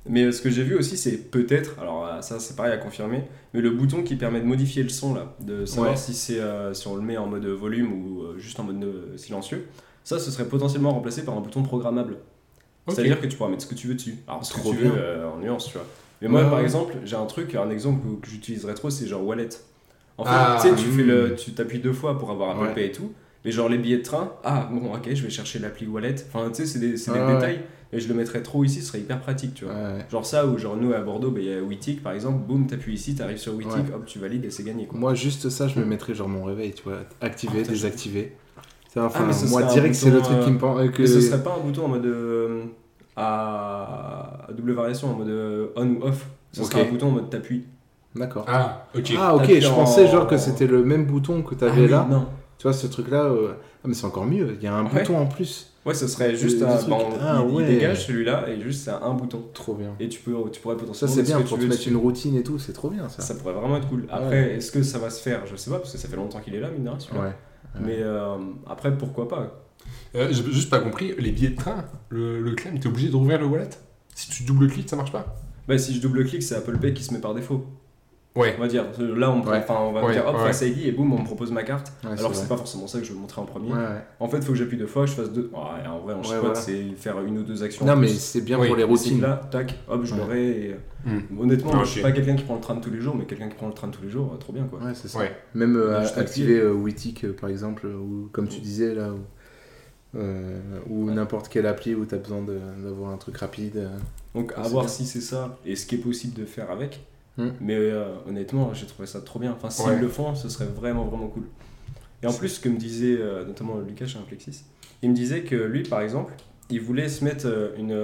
[SPEAKER 1] Mais euh, ce que j'ai vu aussi, c'est peut-être, alors euh, ça c'est pareil à confirmer, mais le bouton qui permet de modifier le son là, de savoir
[SPEAKER 3] Ouais.
[SPEAKER 1] si, c'est, euh, si on le met en mode volume ou euh, juste en mode euh, silencieux, ça ce serait potentiellement remplacé par un bouton programmable. C'est-à-dire que tu pourras mettre ce que tu veux dessus. Alors ce que
[SPEAKER 3] Trop
[SPEAKER 1] tu
[SPEAKER 3] bien.
[SPEAKER 1] veux en nuance, tu vois. Mais moi
[SPEAKER 3] Ouais,
[SPEAKER 1] par exemple, j'ai un truc, un exemple que, que j'utiliserais trop, c'est genre Wallet. En fait,
[SPEAKER 2] Ah,
[SPEAKER 1] tu sais, tu
[SPEAKER 3] hmm.
[SPEAKER 1] fais le, tu t'appuies deux fois pour avoir Apple
[SPEAKER 3] Ouais.
[SPEAKER 1] Pay et tout. Mais genre les billets de train, ah bon ok, je vais chercher l'appli Wallet. Enfin tu sais, c'est des, c'est des
[SPEAKER 3] ouais.
[SPEAKER 1] détails. Et je le mettrais trop ici, ce serait hyper pratique, tu vois.
[SPEAKER 3] Ouais.
[SPEAKER 1] Genre ça, ou genre nous à Bordeaux, bah, il y a Witic par exemple, boum, t'appuies ici, t'arrives sur Witic,
[SPEAKER 3] Ouais.
[SPEAKER 1] hop, tu valides et c'est gagné quoi.
[SPEAKER 3] Moi, juste ça, je me mettrais genre mon réveil, tu vois. Activer,
[SPEAKER 1] Ah,
[SPEAKER 3] désactiver. Ça, Enfin,
[SPEAKER 1] Ah, mais ce
[SPEAKER 3] moi, direct, c'est le truc qui me
[SPEAKER 1] euh,
[SPEAKER 3] pen- euh, que.
[SPEAKER 1] Mais ce serait pas un bouton en mode euh, à... à double variation, en mode euh, on ou off. Ce serait un bouton en mode t'appuies.
[SPEAKER 3] D'accord.
[SPEAKER 2] Ah, ok.
[SPEAKER 3] Ah, ok, je
[SPEAKER 1] en-
[SPEAKER 3] pensais genre que c'était le même bouton que t'avais
[SPEAKER 1] Ah oui,
[SPEAKER 3] là.
[SPEAKER 1] Non.
[SPEAKER 3] Tu vois, ce truc-là. euh, Ah, mais c'est encore mieux, il y a un
[SPEAKER 1] Ouais.
[SPEAKER 3] bouton en plus.
[SPEAKER 1] Ouais, ce serait juste
[SPEAKER 3] Des
[SPEAKER 1] un. bon,
[SPEAKER 3] Ah,
[SPEAKER 1] il, il dégage celui-là et juste c'est un bouton.
[SPEAKER 3] Trop bien.
[SPEAKER 1] Et tu, peux, tu pourrais
[SPEAKER 3] Ça,
[SPEAKER 1] potentiellement.
[SPEAKER 3] c'est
[SPEAKER 1] mettre ce
[SPEAKER 3] bien
[SPEAKER 1] que
[SPEAKER 3] pour
[SPEAKER 1] tu
[SPEAKER 3] te
[SPEAKER 1] veux
[SPEAKER 3] mettre
[SPEAKER 1] dessus.
[SPEAKER 3] une routine et tout, c'est trop bien ça.
[SPEAKER 1] Ça pourrait vraiment être cool. Après, est-ce que ça va se faire? Je sais pas, parce que ça fait longtemps qu'il est là, mine de rien, celui-là.
[SPEAKER 3] Ouais.
[SPEAKER 1] Mais euh, après, pourquoi pas?
[SPEAKER 2] Euh, J'ai juste pas compris, les billets de train, le, le claim, t'es obligé de rouvrir le wallet? Si tu double-cliques, ça marche pas?
[SPEAKER 1] Bah, si je double-clique, c'est Apple Pay qui se met par défaut.
[SPEAKER 2] Ouais.
[SPEAKER 1] On va dire. Là, on,
[SPEAKER 3] Ouais.
[SPEAKER 1] enfin, on va
[SPEAKER 2] Ouais,
[SPEAKER 1] dire hop,
[SPEAKER 2] ouais.
[SPEAKER 1] Face ID et boum, on me propose ma carte.
[SPEAKER 3] Ouais,
[SPEAKER 1] Alors que
[SPEAKER 3] c'est
[SPEAKER 1] pas forcément ça que je veux montrer en premier.
[SPEAKER 3] Ouais, ouais.
[SPEAKER 1] En fait, il faut que j'appuie deux fois, je fasse deux. En vrai, en
[SPEAKER 3] voilà.
[SPEAKER 1] c'est faire une ou deux actions.
[SPEAKER 3] Non, mais c'est bien
[SPEAKER 2] Oui,
[SPEAKER 3] pour les
[SPEAKER 1] Et c'est
[SPEAKER 3] routines.
[SPEAKER 1] Là, tac, hop, je
[SPEAKER 3] Ouais.
[SPEAKER 1] l'aurai. et-
[SPEAKER 2] Hmm.
[SPEAKER 1] Honnêtement,
[SPEAKER 2] Ah,
[SPEAKER 1] moi, je suis pas quelqu'un qui prend le train tous les jours, mais quelqu'un qui prend le train tous les jours, euh, trop bien quoi.
[SPEAKER 3] Ouais, c'est ça.
[SPEAKER 2] Ouais.
[SPEAKER 3] Même euh, activer euh, euh, par exemple, euh, ou comme tu disais là, ou, euh, ou
[SPEAKER 1] Ouais.
[SPEAKER 3] n'importe quelle appli où tu as besoin de- d'avoir un truc rapide. euh.
[SPEAKER 1] Donc à voir si c'est ça et ce qui est possible de faire avec.
[SPEAKER 3] Hmm.
[SPEAKER 1] Mais euh, honnêtement, j'ai trouvé ça trop bien. Enfin, s'ils
[SPEAKER 2] Ouais.
[SPEAKER 1] le font, ce serait vraiment vraiment cool. Et en plus, ce que me disait euh, notamment Lucas chez Inflexis, il me disait que lui, par exemple, il voulait se mettre euh, une.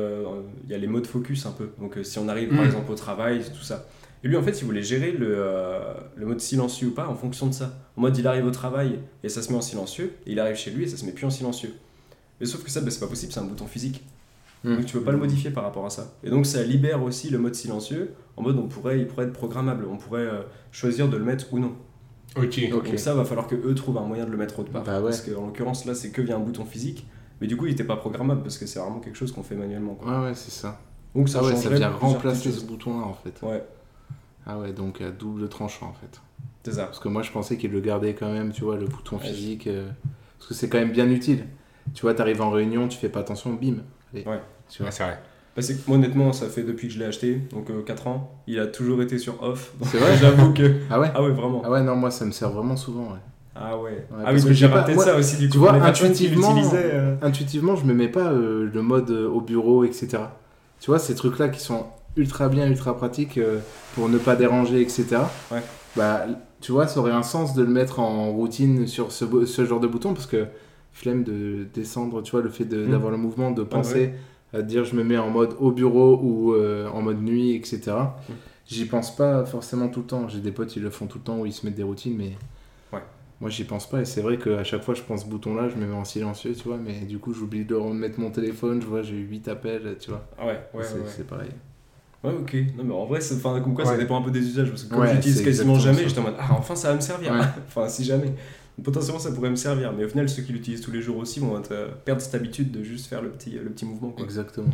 [SPEAKER 1] Il y a les modes focus un peu. Donc si on arrive par
[SPEAKER 2] Hmm.
[SPEAKER 1] exemple au travail, tout ça. Et lui, en fait, il voulait gérer le, euh, le mode silencieux ou pas en fonction de ça. En mode, il arrive au travail et ça se met en silencieux, et il arrive chez lui et ça se met plus en silencieux. Mais sauf que ça, bah, c'est pas possible, c'est un bouton physique.
[SPEAKER 3] Hmm.
[SPEAKER 1] Donc tu peux pas le modifier par rapport à ça. Et donc ça libère aussi le mode silencieux, en mode on pourrait, il pourrait être programmable, on pourrait euh, choisir de le mettre ou non.
[SPEAKER 2] Ok.
[SPEAKER 3] Ok.
[SPEAKER 1] Donc ça va falloir que eux trouvent un moyen de le mettre autre part.
[SPEAKER 3] Bah ouais.
[SPEAKER 1] Parce qu'en l'occurrence là c'est que via un bouton physique, mais du coup il était pas programmable parce que c'est vraiment quelque chose qu'on fait manuellement. Quoi.
[SPEAKER 3] Ouais, ouais, c'est ça.
[SPEAKER 1] Donc ça
[SPEAKER 3] Ah ouais, ça vient remplacer ce
[SPEAKER 1] choses.
[SPEAKER 3] bouton-là en fait.
[SPEAKER 1] Ouais,
[SPEAKER 3] Ah ouais, donc à double tranchant en fait.
[SPEAKER 1] c'est ça.
[SPEAKER 3] Parce que moi je pensais qu'il le gardait quand même, tu vois, le bouton
[SPEAKER 1] Ouais.
[SPEAKER 3] physique. euh, Parce que c'est quand même bien utile. Tu vois, t'arrives en réunion, tu fais pas attention, bim.
[SPEAKER 1] Ouais.
[SPEAKER 2] C'est vrai.
[SPEAKER 1] Bah, c'est que moi, honnêtement ça fait depuis que je l'ai acheté, donc 4 ans, il a toujours été sur off.
[SPEAKER 3] C'est vrai [LAUGHS]
[SPEAKER 1] J'avoue que... [LAUGHS]
[SPEAKER 3] Ah ouais
[SPEAKER 1] Ah ouais vraiment.
[SPEAKER 3] Ah ouais, non, moi ça me sert vraiment souvent. ouais.
[SPEAKER 1] Ah ouais.
[SPEAKER 3] parce
[SPEAKER 1] ah oui,
[SPEAKER 3] que
[SPEAKER 1] donc
[SPEAKER 3] j'ai
[SPEAKER 1] j'aurais
[SPEAKER 3] pas-
[SPEAKER 1] ça aussi du coup.
[SPEAKER 3] tu vois, intuitivement-
[SPEAKER 1] euh,
[SPEAKER 3] Intuitivement, je me mets pas euh, le mode euh, au bureau, etc. Tu vois, ces trucs-là qui sont ultra bien, ultra pratiques euh, pour ne pas déranger, etc.
[SPEAKER 1] Ouais.
[SPEAKER 3] Bah, tu vois, ça aurait un sens de le mettre en routine sur ce, ce genre de bouton parce que flemme de descendre, tu vois, le fait de-
[SPEAKER 1] Mm.
[SPEAKER 3] d'avoir le mouvement, de penser
[SPEAKER 1] ouais.
[SPEAKER 3] à dire je me mets en mode au bureau ou euh, en mode nuit, etc.
[SPEAKER 1] Mm.
[SPEAKER 3] J'y pense pas forcément tout le temps. J'ai des potes, ils le font tout le temps où ils se mettent des routines, mais.
[SPEAKER 1] Ouais.
[SPEAKER 3] Moi, j'y pense pas, et c'est vrai qu'à chaque fois, je pense ce bouton-là, je me mets en silencieux, tu vois, mais du coup, j'oublie de remettre mon téléphone, je vois, j'ai 8 appels, tu vois.
[SPEAKER 1] Ah ouais, ouais,
[SPEAKER 3] c'est
[SPEAKER 1] ouais.
[SPEAKER 3] pareil.
[SPEAKER 1] Ouais, ok. Non, mais en vrai, enfin, comme quoi, ça dépend un peu des usages. Parce que comme
[SPEAKER 3] Ouais,
[SPEAKER 1] j'utilise quasiment jamais, j'étais en mode, ah, enfin, ça va me servir.
[SPEAKER 3] Ouais. [LAUGHS]
[SPEAKER 1] enfin, si jamais. Potentiellement, ça pourrait me servir. Mais au final, ceux qui l'utilisent tous les jours aussi vont être, euh, perdre cette habitude de juste faire le petit, le petit mouvement. Quoi.
[SPEAKER 3] Exactement.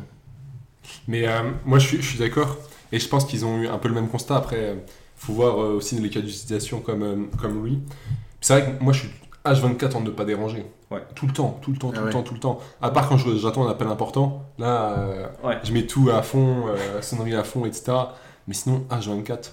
[SPEAKER 2] Mais euh, moi, je suis, je suis d'accord. Et je pense qu'ils ont eu un peu le même constat. Après, il faut voir euh, aussi les cas d'utilisation comme, euh, comme lui. C'est vrai que moi, je suis H24 en ne pas déranger.
[SPEAKER 1] Ouais.
[SPEAKER 2] Tout le temps, tout le temps, tout
[SPEAKER 3] Ah
[SPEAKER 2] le
[SPEAKER 3] ouais.
[SPEAKER 2] temps, tout le temps. À part quand j'attends un appel important. Là, euh,
[SPEAKER 1] Ouais.
[SPEAKER 2] je mets tout à fond, euh, sonnerie à fond, etc. Mais sinon, H24.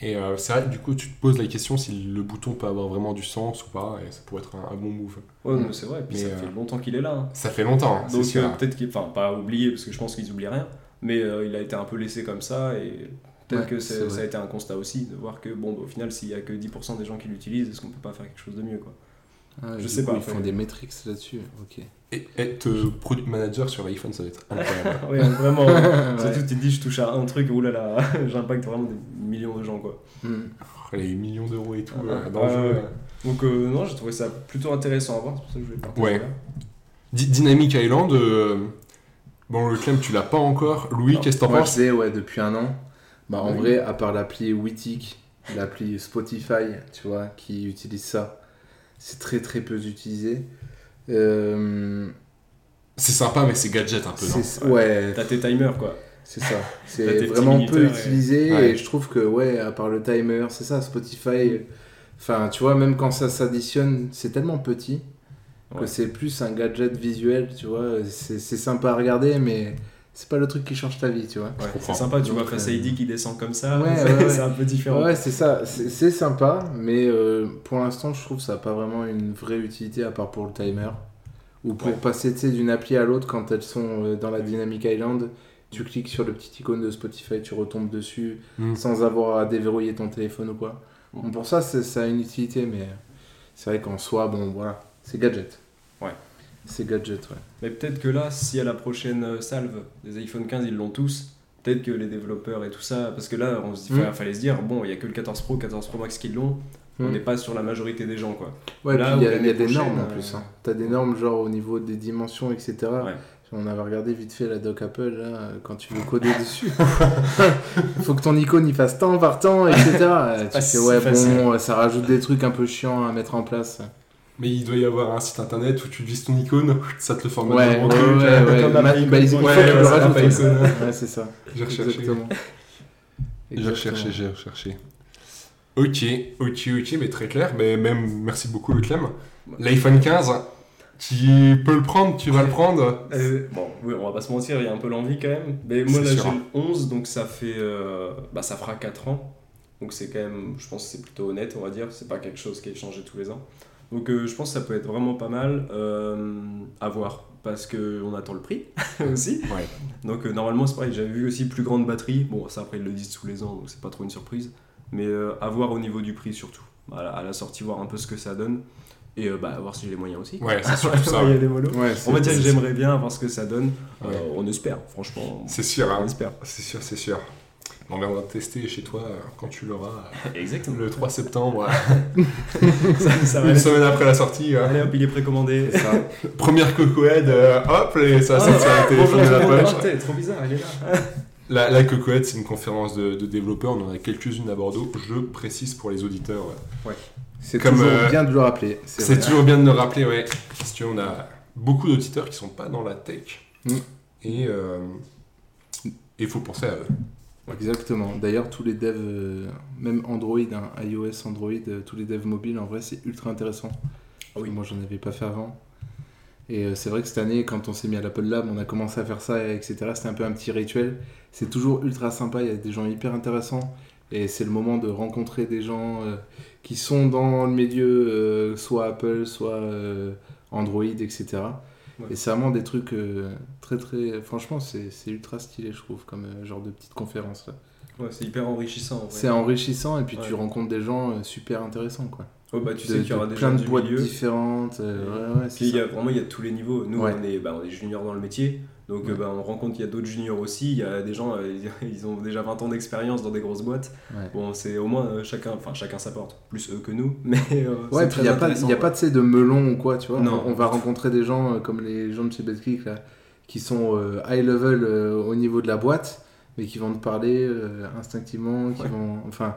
[SPEAKER 2] Et euh, c'est vrai, du coup, tu te poses la question si le bouton peut avoir vraiment du sens ou pas. Et ça pourrait être un, un bon move.
[SPEAKER 1] Ouais, mais c'est vrai. Puis
[SPEAKER 2] Mais,
[SPEAKER 1] ça
[SPEAKER 2] euh,
[SPEAKER 1] fait longtemps qu'il est là. hein.
[SPEAKER 2] Ça fait longtemps, hein, c'est
[SPEAKER 1] Donc,
[SPEAKER 2] sûr.
[SPEAKER 1] euh, peut-être qu'il. Enfin, pas oublié, parce que je pense qu'ils oublient rien. Mais euh, il a été un peu laissé comme ça. Et peut-être
[SPEAKER 3] Ouais,
[SPEAKER 1] que ça a été un constat aussi. De voir que, bon, bah, au final, s'il y a que 10% des gens qui l'utilisent, est-ce qu'on peut pas faire quelque chose de mieux, quoi.
[SPEAKER 3] Ah,
[SPEAKER 1] Je sais
[SPEAKER 3] coup,
[SPEAKER 1] pas,
[SPEAKER 3] Ils font des métriques là-dessus, ok.
[SPEAKER 2] Et être euh, product manager sur l'iPhone, ça va être incroyable. [LAUGHS]
[SPEAKER 1] ouais, vraiment. [LAUGHS]
[SPEAKER 3] Ouais.
[SPEAKER 1] Surtout, tu te dis, je touche à un truc, oulala, [LAUGHS] j'impacte vraiment des millions de gens, quoi.
[SPEAKER 2] Oh, les millions d'euros et tout
[SPEAKER 1] Ah,
[SPEAKER 2] euh, dans
[SPEAKER 1] ouais,
[SPEAKER 2] le jeu.
[SPEAKER 1] ouais. Donc, euh, non, j'ai trouvé ça plutôt intéressant à voir, c'est pour ça que je voulais partager.
[SPEAKER 2] Ouais. Dynamic Island, euh, bon, le claim, tu l'as pas encore. Louis, qu'est-ce que t'en
[SPEAKER 3] Moi, je
[SPEAKER 2] penses
[SPEAKER 3] ouais, depuis un an. Bah, en
[SPEAKER 1] Oui.
[SPEAKER 3] vrai, à part l'appli Witic, l'appli Spotify, tu vois, qui utilise ça, c'est très très peu utilisé. Euh,
[SPEAKER 2] C'est sympa, mais c'est gadget un peu, non
[SPEAKER 3] ouais.
[SPEAKER 1] T'as tes timers, quoi.
[SPEAKER 3] C'est ça. [LAUGHS] C'est vraiment peu
[SPEAKER 1] et-
[SPEAKER 3] utilisé et... Je trouve que, ouais, à part le timer, c'est ça, Spotify. Enfin, tu vois, même quand ça s'additionne, c'est tellement petit que
[SPEAKER 1] Ouais.
[SPEAKER 3] c'est plus un gadget visuel, tu vois. C'est c'est sympa à regarder, mais c'est pas le truc qui change ta vie, tu vois.
[SPEAKER 1] Ouais, c'est sympa, tu
[SPEAKER 3] Donc,
[SPEAKER 1] vois Face
[SPEAKER 3] euh,
[SPEAKER 1] ID qui descend comme ça,
[SPEAKER 3] Ouais, [LAUGHS]
[SPEAKER 1] c'est
[SPEAKER 3] ouais, ouais.
[SPEAKER 1] c'est un peu différent.
[SPEAKER 3] Ouais, c'est ça, c'est sympa, mais euh, pour l'instant, je trouve que ça n'a pas vraiment une vraie utilité à part pour le timer. Ou pour
[SPEAKER 1] Ouais.
[SPEAKER 3] passer tu sais, d'une appli à l'autre quand elles sont euh, dans la Dynamic Island, tu cliques sur le petit icône de Spotify, tu retombes dessus
[SPEAKER 2] Mm.
[SPEAKER 3] sans avoir à déverrouiller ton téléphone ou quoi.
[SPEAKER 1] Mm.
[SPEAKER 3] Bon, pour ça, c'est- ça a une utilité, mais c'est vrai qu'en soi, bon, voilà, c'est gadget. C'est gadget, ouais.
[SPEAKER 1] Mais peut-être que là, si à la prochaine euh, salve des iPhone 15, ils l'ont tous, peut-être que les développeurs et tout ça, parce que là, on se dit,
[SPEAKER 3] Mm.
[SPEAKER 1] enfin, fallait se dire, bon, il y a que le 14 Pro, 14 Pro Max qui l'ont, on
[SPEAKER 3] Mm.
[SPEAKER 1] n'est pas sur la majorité des gens, quoi.
[SPEAKER 3] Ouais,
[SPEAKER 1] Là
[SPEAKER 3] il y a, y des normes en plus.
[SPEAKER 1] euh,
[SPEAKER 3] Hein. T'as des normes genre au niveau des dimensions, etc.
[SPEAKER 1] Ouais.
[SPEAKER 3] On avait regardé vite fait la doc Apple là, quand tu veux coder dessus. [LAUGHS] Faut que ton icône il fasse temps par temps, etc. Tu fais ouais
[SPEAKER 1] facile.
[SPEAKER 3] bon, ça rajoute des trucs un peu chiants à mettre en place.
[SPEAKER 2] Mais il doit y avoir un site internet où tu vises ton icône, ça te le formate
[SPEAKER 3] Ouais,
[SPEAKER 2] dans
[SPEAKER 3] ouais,
[SPEAKER 2] le
[SPEAKER 3] ouais,
[SPEAKER 1] comme
[SPEAKER 3] bah,
[SPEAKER 1] Ouais,
[SPEAKER 2] ouais,
[SPEAKER 3] ouais. c'est ça.
[SPEAKER 2] J'ai recherché.
[SPEAKER 3] Exactement.
[SPEAKER 2] J'ai recherché, j'ai recherché. Ok, ok, ok, mais très clair. Mais même, merci beaucoup le Clem. L'iPhone 15, tu peux le prendre, tu vas le prendre.
[SPEAKER 1] Euh, bon, oui, on va pas se mentir, il y a un peu l'envie quand même. Mais moi, là, j'ai le 11, donc ça fait. euh, bah, ça fera 4 ans. Donc c'est quand même. Je pense que c'est plutôt honnête, on va dire. C'est pas quelque chose qui est changé tous les ans. Donc euh, je pense que ça peut être vraiment pas mal euh, à voir. Parce qu'on attend le prix [LAUGHS] aussi.
[SPEAKER 2] Ouais.
[SPEAKER 1] Donc euh, normalement, c'est pareil. J'avais vu aussi plus grande batterie. Bon, ça après, ils le disent tous les ans, donc c'est pas trop une surprise. Mais euh, à voir au niveau du prix surtout. À la sortie, voir un peu ce que ça donne. Et euh, bah, voir si j'ai les moyens aussi.
[SPEAKER 2] Ouais, c'est [LAUGHS] surtout ça.
[SPEAKER 1] Il y a
[SPEAKER 2] ouais.
[SPEAKER 1] des.
[SPEAKER 3] Ouais,
[SPEAKER 1] On va dire que j'aimerais bien voir ce que ça donne.
[SPEAKER 2] Ouais.
[SPEAKER 1] Euh, on espère, franchement.
[SPEAKER 2] C'est sûr, hein.
[SPEAKER 1] On espère.
[SPEAKER 2] C'est sûr, c'est sûr. Ben, on va tester chez toi euh, quand tu l'auras
[SPEAKER 1] Exactement.
[SPEAKER 2] le 3 septembre, [LAUGHS]
[SPEAKER 1] ça, ça va
[SPEAKER 2] une
[SPEAKER 1] aller.
[SPEAKER 2] semaine après la sortie. euh,
[SPEAKER 1] Allez hop, il est précommandé.
[SPEAKER 3] Ça.
[SPEAKER 2] Première cocoette, euh, hop, et ça
[SPEAKER 1] Ah,
[SPEAKER 2] sort sur le téléphone de la
[SPEAKER 1] trop bizarre, elle est là.
[SPEAKER 2] La, la cocoette, c'est une conférence de, de développeurs. On en a quelques-unes à Bordeaux. Je précise pour les auditeurs. ouais.
[SPEAKER 3] C'est toujours
[SPEAKER 2] euh,
[SPEAKER 3] bien de le rappeler.
[SPEAKER 2] C'est toujours bien de le rappeler, ouais. Parce qu'on a beaucoup d'auditeurs qui sont pas dans la tech.
[SPEAKER 3] Mm.
[SPEAKER 2] Et il faut penser à eux.
[SPEAKER 3] Exactement. D'ailleurs, tous les devs, euh, même Android, hein, iOS, Android, euh, tous les devs mobiles, en vrai, c'est ultra intéressant.
[SPEAKER 1] Ah oui.
[SPEAKER 3] Moi, j'en avais pas fait avant. Et euh, c'est vrai que cette année, quand on s'est mis à l'Apple Lab, on a commencé à faire ça, etc. C'était un peu un petit rituel. C'est toujours ultra sympa. Il y a des gens hyper intéressants. Et c'est le moment de rencontrer des gens qui sont dans le milieu, soit Apple, soit Android, etc.
[SPEAKER 1] Ouais.
[SPEAKER 3] Et c'est vraiment des trucs euh, très très. Franchement, c'est ultra stylé, je trouve, comme euh, genre de petite conférence. là.
[SPEAKER 1] Ouais, c'est hyper enrichissant. en.
[SPEAKER 3] C'est enrichissant et puis tu rencontres des gens euh, super intéressants, quoi.
[SPEAKER 1] Ouais, bah, tu
[SPEAKER 3] De-
[SPEAKER 1] sais qu'il y aura
[SPEAKER 3] de
[SPEAKER 1] des
[SPEAKER 3] plein
[SPEAKER 1] gens
[SPEAKER 3] de boîtes
[SPEAKER 1] milieu.
[SPEAKER 3] différentes. euh, ouais,
[SPEAKER 1] Puis y a, vraiment, il y a tous les niveaux. Nous, on, est, bah, on est juniors dans le métier. Donc,
[SPEAKER 3] Ouais.
[SPEAKER 1] euh, bah, on rencontre qu'il y a d'autres juniors aussi. Il y a des gens, euh, ils [LAUGHS] ont déjà 20 ans d'expérience dans des grosses boîtes.
[SPEAKER 3] Ouais.
[SPEAKER 1] Bon, c'est au moins euh, chacun, enfin chacun sa porte. Plus eux que nous. [LAUGHS] Mais euh,
[SPEAKER 3] Ouais, il n'y a, pas- y a pas de de melon ou quoi, tu vois.
[SPEAKER 1] Non.
[SPEAKER 3] On, on va rencontrer des gens comme les gens de chez BetClick, là, qui sont euh, high level euh, au niveau de la boîte, mais qui vont te parler euh, instinctivement, qui
[SPEAKER 1] Ouais.
[SPEAKER 3] vont. Enfin,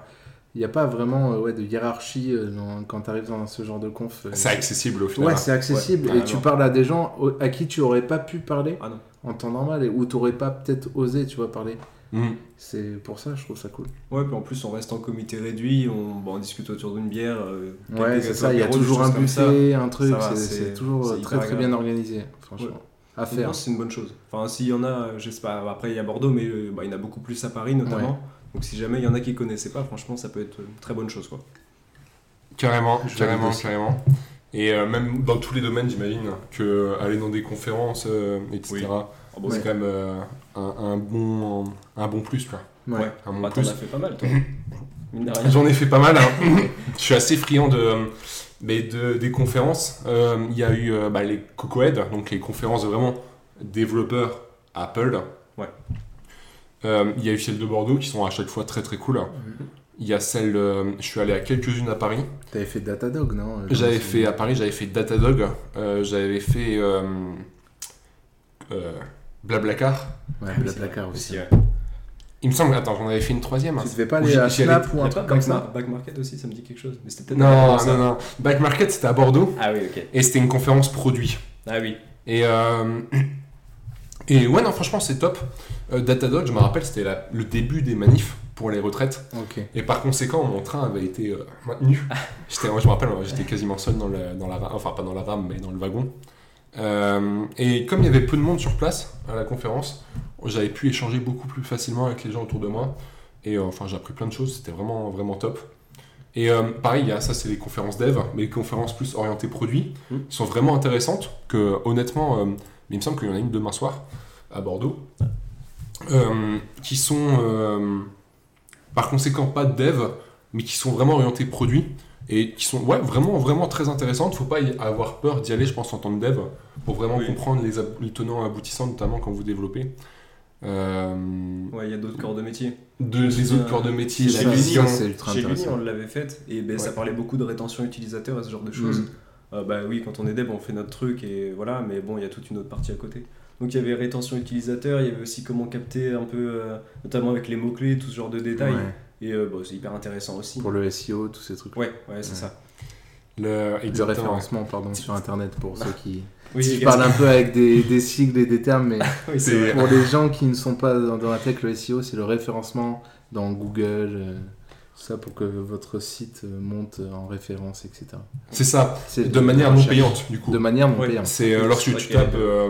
[SPEAKER 3] il n'y a pas vraiment euh, ouais, de hiérarchie euh, dans- quand tu arrives dans ce genre de conf. euh,
[SPEAKER 2] C'est accessible au final.
[SPEAKER 3] Ouais, c'est accessible
[SPEAKER 2] Ouais.
[SPEAKER 3] et
[SPEAKER 2] Ah,
[SPEAKER 3] tu
[SPEAKER 2] non.
[SPEAKER 3] parles à des gens à qui tu aurais pas pu parler
[SPEAKER 1] Ah non.
[SPEAKER 3] En temps normal et où tu n'aurais pas peut-être osé, tu vois, parler.
[SPEAKER 2] Mm.
[SPEAKER 3] C'est pour ça, je trouve ça cool.
[SPEAKER 1] Ouais, puis en plus, on reste en comité réduit. On, bon, on discute autour d'une bière. euh,
[SPEAKER 3] Ouais, c'est ça, il y a toujours un
[SPEAKER 1] choses comme ça.
[SPEAKER 3] buffet, un truc, c'est- toujours très très bien organisé, franchement. À faire.
[SPEAKER 1] c'est une bonne chose. Enfin, s'il y en a, je sais pas, après il y a Bordeaux, mais euh, bah, il y en a beaucoup plus à Paris notamment. Donc si jamais il y en a qui connaissaient pas, franchement, ça peut être une très bonne chose. Quoi.
[SPEAKER 2] Carrément,
[SPEAKER 3] Je
[SPEAKER 2] carrément, carrément. Et euh, même dans tous les domaines, j'imagine, que aller dans des conférences, euh, etc.,
[SPEAKER 1] Oui.
[SPEAKER 2] C'est
[SPEAKER 3] Ouais.
[SPEAKER 2] quand même euh, un, un bon, un bon plus. Quoi.
[SPEAKER 3] Ouais.
[SPEAKER 1] Ouais.
[SPEAKER 2] Un bon
[SPEAKER 1] Bah, t'en
[SPEAKER 2] plus.
[SPEAKER 1] as fait pas mal, toi. [LAUGHS]
[SPEAKER 2] J'en ai fait pas mal. hein. Je suis assez friand de, mais de, des conférences. Euh, Il y a eu euh, bah, les Cocoed, donc les conférences de vraiment développeurs Apple.
[SPEAKER 1] Ouais.
[SPEAKER 2] Euh, Il y a eu celles de Bordeaux qui sont à chaque fois très très cool. Il y a celle, euh, je suis allé à quelques-unes à Paris.
[SPEAKER 3] T'avais fait Datadog, non
[SPEAKER 2] J'avais fait à Paris, j'avais fait Datadog, euh, j'avais fait euh, euh, Blablacar.
[SPEAKER 3] Ouais,
[SPEAKER 1] Oui,
[SPEAKER 3] Blablacar aussi.
[SPEAKER 1] ouais.
[SPEAKER 2] Il me semble, attends, j'en avais fait une troisième.
[SPEAKER 3] Tu devais pas aller à Snap ou
[SPEAKER 1] Il y
[SPEAKER 3] un truc comme
[SPEAKER 1] Back,
[SPEAKER 3] ça
[SPEAKER 1] Back Market aussi, ça me dit quelque chose. Mais c'était peut-être
[SPEAKER 2] Non, non, non. Back Market, c'était à Bordeaux
[SPEAKER 1] Ah oui, ok.
[SPEAKER 2] et c'était une conférence produit.
[SPEAKER 1] Ah oui.
[SPEAKER 2] Et euh, Et ouais, non, franchement, c'est top. Euh, Datadog, je me rappelle, c'était la- le début des manifs pour les retraites.
[SPEAKER 3] Ok.
[SPEAKER 2] Et par conséquent, mon train avait été euh, maintenu. J'étais, moi, je me rappelle, j'étais quasiment seul dans, le- dans la rame, enfin pas dans la rame, mais dans le wagon. Euh, et comme il y avait peu de monde sur place à la conférence, j'avais pu échanger beaucoup plus facilement avec les gens autour de moi. Et euh, enfin, j'ai appris plein de choses, c'était vraiment, vraiment top. Et euh, pareil, il y a, ça c'est les conférences dev, mais les conférences plus orientées produits
[SPEAKER 1] Mm.
[SPEAKER 2] sont vraiment intéressantes. Que honnêtement, il me semble qu'il y en a une demain soir à Bordeaux, qui sont par conséquent pas de dev, mais qui sont vraiment orientées produits et qui sont ouais, vraiment, vraiment très intéressantes. Faut pas y avoir peur d'y aller, je pense, en tant que dev, pour vraiment
[SPEAKER 1] Oui.
[SPEAKER 2] comprendre les, les tenants et aboutissants, notamment quand vous développez. Euh,
[SPEAKER 1] Ouais, il y a d'autres corps de métier.
[SPEAKER 2] de, les autres corps de métier,
[SPEAKER 3] Ça,
[SPEAKER 2] chez
[SPEAKER 1] Luni, Chez Luni, on l'avait faite et ben, ça parlait beaucoup de rétention utilisateur et ce genre de choses.
[SPEAKER 3] Mm.
[SPEAKER 1] Euh, bah oui, quand on est dev, on fait notre truc et voilà, mais bon, il y a toute une autre partie à côté. Donc il y avait rétention utilisateur, il y avait aussi comment capter un peu, euh, notamment avec les mots-clés, tout ce genre de détails.
[SPEAKER 3] Ouais.
[SPEAKER 1] Et euh, bon, c'est hyper intéressant aussi.
[SPEAKER 3] Pour le SEO, tous ces trucs.
[SPEAKER 1] Ouais, ouais, c'est
[SPEAKER 3] Ouais.
[SPEAKER 1] ça.
[SPEAKER 2] Le,
[SPEAKER 3] Le référencement, pardon, sur internet pour ceux qui. [LAUGHS]
[SPEAKER 1] Oui,
[SPEAKER 3] Si
[SPEAKER 1] les
[SPEAKER 3] je
[SPEAKER 1] gars,
[SPEAKER 3] parle un peu avec des, des sigles et des termes, mais [LAUGHS]
[SPEAKER 1] oui, c'est
[SPEAKER 3] pour les gens qui ne sont pas dans, dans la tech, le SEO, c'est le référencement dans Google, euh, tout ça pour que votre site euh, monte en référence, etc.
[SPEAKER 2] C'est ça,
[SPEAKER 3] C'est
[SPEAKER 2] de manière non payante, du coup.
[SPEAKER 3] De manière non
[SPEAKER 1] Ouais,
[SPEAKER 3] payante.
[SPEAKER 2] C'est euh, lorsque tu tapes euh,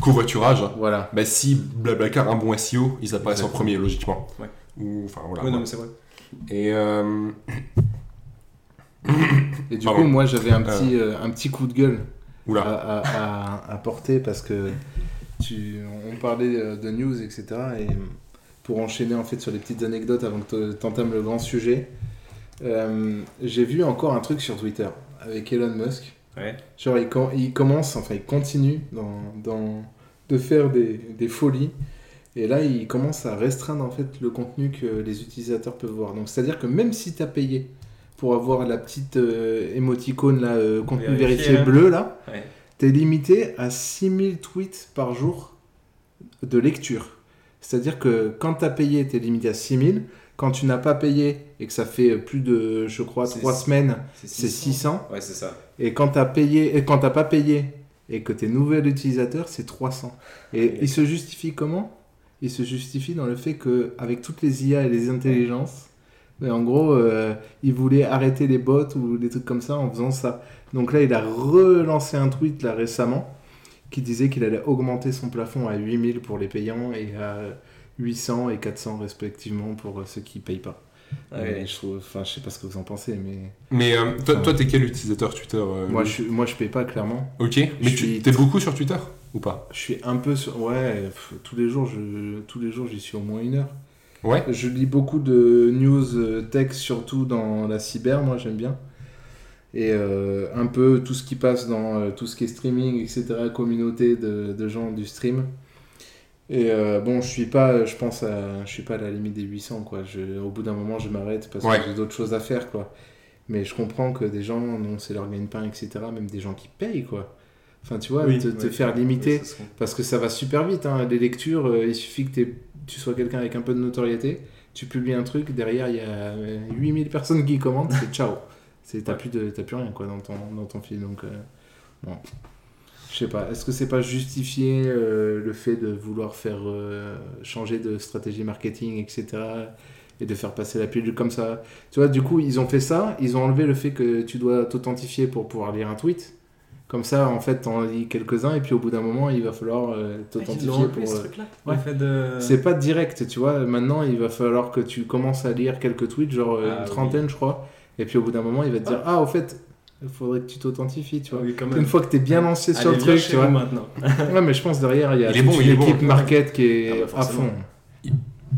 [SPEAKER 2] covoiturage,
[SPEAKER 3] Voilà.
[SPEAKER 2] bah, si Blablacar a un bon SEO, ils apparaissent en premier, logiquement.
[SPEAKER 1] Ouais.
[SPEAKER 2] Ou, enfin, voilà.
[SPEAKER 1] Ouais, non, mais c'est vrai.
[SPEAKER 2] Et euh, [COUGHS]
[SPEAKER 3] Et du
[SPEAKER 2] Pardon.
[SPEAKER 3] coup, moi, j'avais un petit, euh, un petit coup de gueule à,
[SPEAKER 2] oula,
[SPEAKER 3] à, à- à porter parce que tu, on parlait euh, de news, etc. Et pour enchaîner en fait sur les petites anecdotes avant que tu entames le grand sujet, euh, j'ai vu encore un truc sur Twitter avec Elon Musk.
[SPEAKER 1] Ouais.
[SPEAKER 3] Genre, il, il commence, enfin, il continue dans, dans- de faire des, des folies. Et là, il commence à restreindre en fait le contenu que les utilisateurs peuvent voir. Donc, c'est-à-dire que même si tu as payé pour avoir la petite euh, émoticône là, euh, contenu
[SPEAKER 1] Vérifié,
[SPEAKER 3] bleu là,
[SPEAKER 1] Ouais.
[SPEAKER 3] T'es limité à 6000 tweets par jour de lecture. C'est-à-dire que quand t'as payé, t'es limité à 6000. Quand tu n'as pas payé et que ça fait plus de, je crois,
[SPEAKER 1] C'est
[SPEAKER 3] 3
[SPEAKER 1] six-
[SPEAKER 3] semaines, c'est
[SPEAKER 1] 600.
[SPEAKER 3] 600.
[SPEAKER 1] Ouais, c'est ça.
[SPEAKER 3] Et quand t'as payé, et quand t'as pas payé et que t'es nouvel utilisateur, c'est 300. Et
[SPEAKER 1] Ouais.
[SPEAKER 3] il se justifie comment? Il se justifie dans le fait que avec toutes les IA et les intelligences, mais en gros, euh, il voulait arrêter les bots ou des trucs comme ça en faisant ça. Donc là, il a relancé un tweet là récemment qui disait qu'il allait augmenter son plafond à 8000 pour les payants et à 800 et 400 respectivement pour ceux qui payent pas.
[SPEAKER 1] Ouais.
[SPEAKER 3] Et je trouve, enfin, je sais pas ce que vous en pensez, mais
[SPEAKER 2] mais euh, toi, toi, t'es quel utilisateur Twitter euh,
[SPEAKER 3] moi, je, moi, je paye pas clairement.
[SPEAKER 2] Ok, mais
[SPEAKER 3] je
[SPEAKER 2] tu
[SPEAKER 3] suis-
[SPEAKER 2] t'es beaucoup sur Twitter ou pas
[SPEAKER 3] Je suis un peu sur. Ouais, pff, tous les jours, je... tous les jours, j'y suis au moins une heure.
[SPEAKER 2] Ouais.
[SPEAKER 3] Je lis beaucoup de news euh, tech, surtout dans la cyber, moi j'aime bien. Et euh, un peu tout ce qui passe dans euh, tout ce qui est streaming, etc., communauté de, de gens du stream. Et euh, bon, je suis pas, je pense, à, je suis pas à la limite des 800, quoi. Je, au bout d'un moment, je m'arrête parce
[SPEAKER 2] Ouais.
[SPEAKER 3] que j'ai d'autres choses à faire, quoi. Mais je comprends que des gens, non, c'est leur gagne-pain, etc., même des gens qui payent, quoi. Enfin, tu vois,
[SPEAKER 1] Oui,
[SPEAKER 3] te, faire limiter. Parce que ça va super vite, hein. les lectures, euh, il suffit que tu sois quelqu'un avec un peu de notoriété, tu publies un truc, derrière il y a euh, 8000 personnes qui commentent, c'est ciao. C'est, t'as,
[SPEAKER 1] Ouais.
[SPEAKER 3] plus de, plus rien quoi, dans, ton, dans ton fil. Donc, euh, bon. Je sais pas, est-ce que c'est pas justifié euh, le fait de vouloir faire euh, changer de stratégie marketing, etc. et de faire passer la pilule comme ça? Tu vois, du coup, ils ont fait ça, ils ont enlevé le fait que tu dois t'authentifier pour pouvoir lire un tweet. Comme ça, en fait, t'en lis quelques-uns et puis au bout d'un moment, il va falloir euh,
[SPEAKER 1] Ah, ils
[SPEAKER 3] t'authentifier pour.
[SPEAKER 1] ce truc-là
[SPEAKER 3] ouais.
[SPEAKER 1] De...
[SPEAKER 3] C'est pas direct, tu vois. Maintenant, il va falloir que tu commences à lire quelques tweets, genre euh,
[SPEAKER 1] Ah,
[SPEAKER 3] une
[SPEAKER 1] oui.
[SPEAKER 3] trentaine, je crois. Et puis au bout d'un moment, il va te dire Ah, au fait, il faudrait que tu t'authentifies, tu vois.
[SPEAKER 1] Oui, quand
[SPEAKER 3] Une fois que t'es bien lancé sur le truc,
[SPEAKER 1] chez
[SPEAKER 3] tu vois.
[SPEAKER 1] maintenant. [LAUGHS]
[SPEAKER 3] Ouais, mais je pense derrière, il y a
[SPEAKER 2] Il est
[SPEAKER 3] toute
[SPEAKER 2] bon,
[SPEAKER 3] une
[SPEAKER 2] il est bon.
[SPEAKER 3] équipe market qui est
[SPEAKER 1] Ah bah,
[SPEAKER 3] à fond.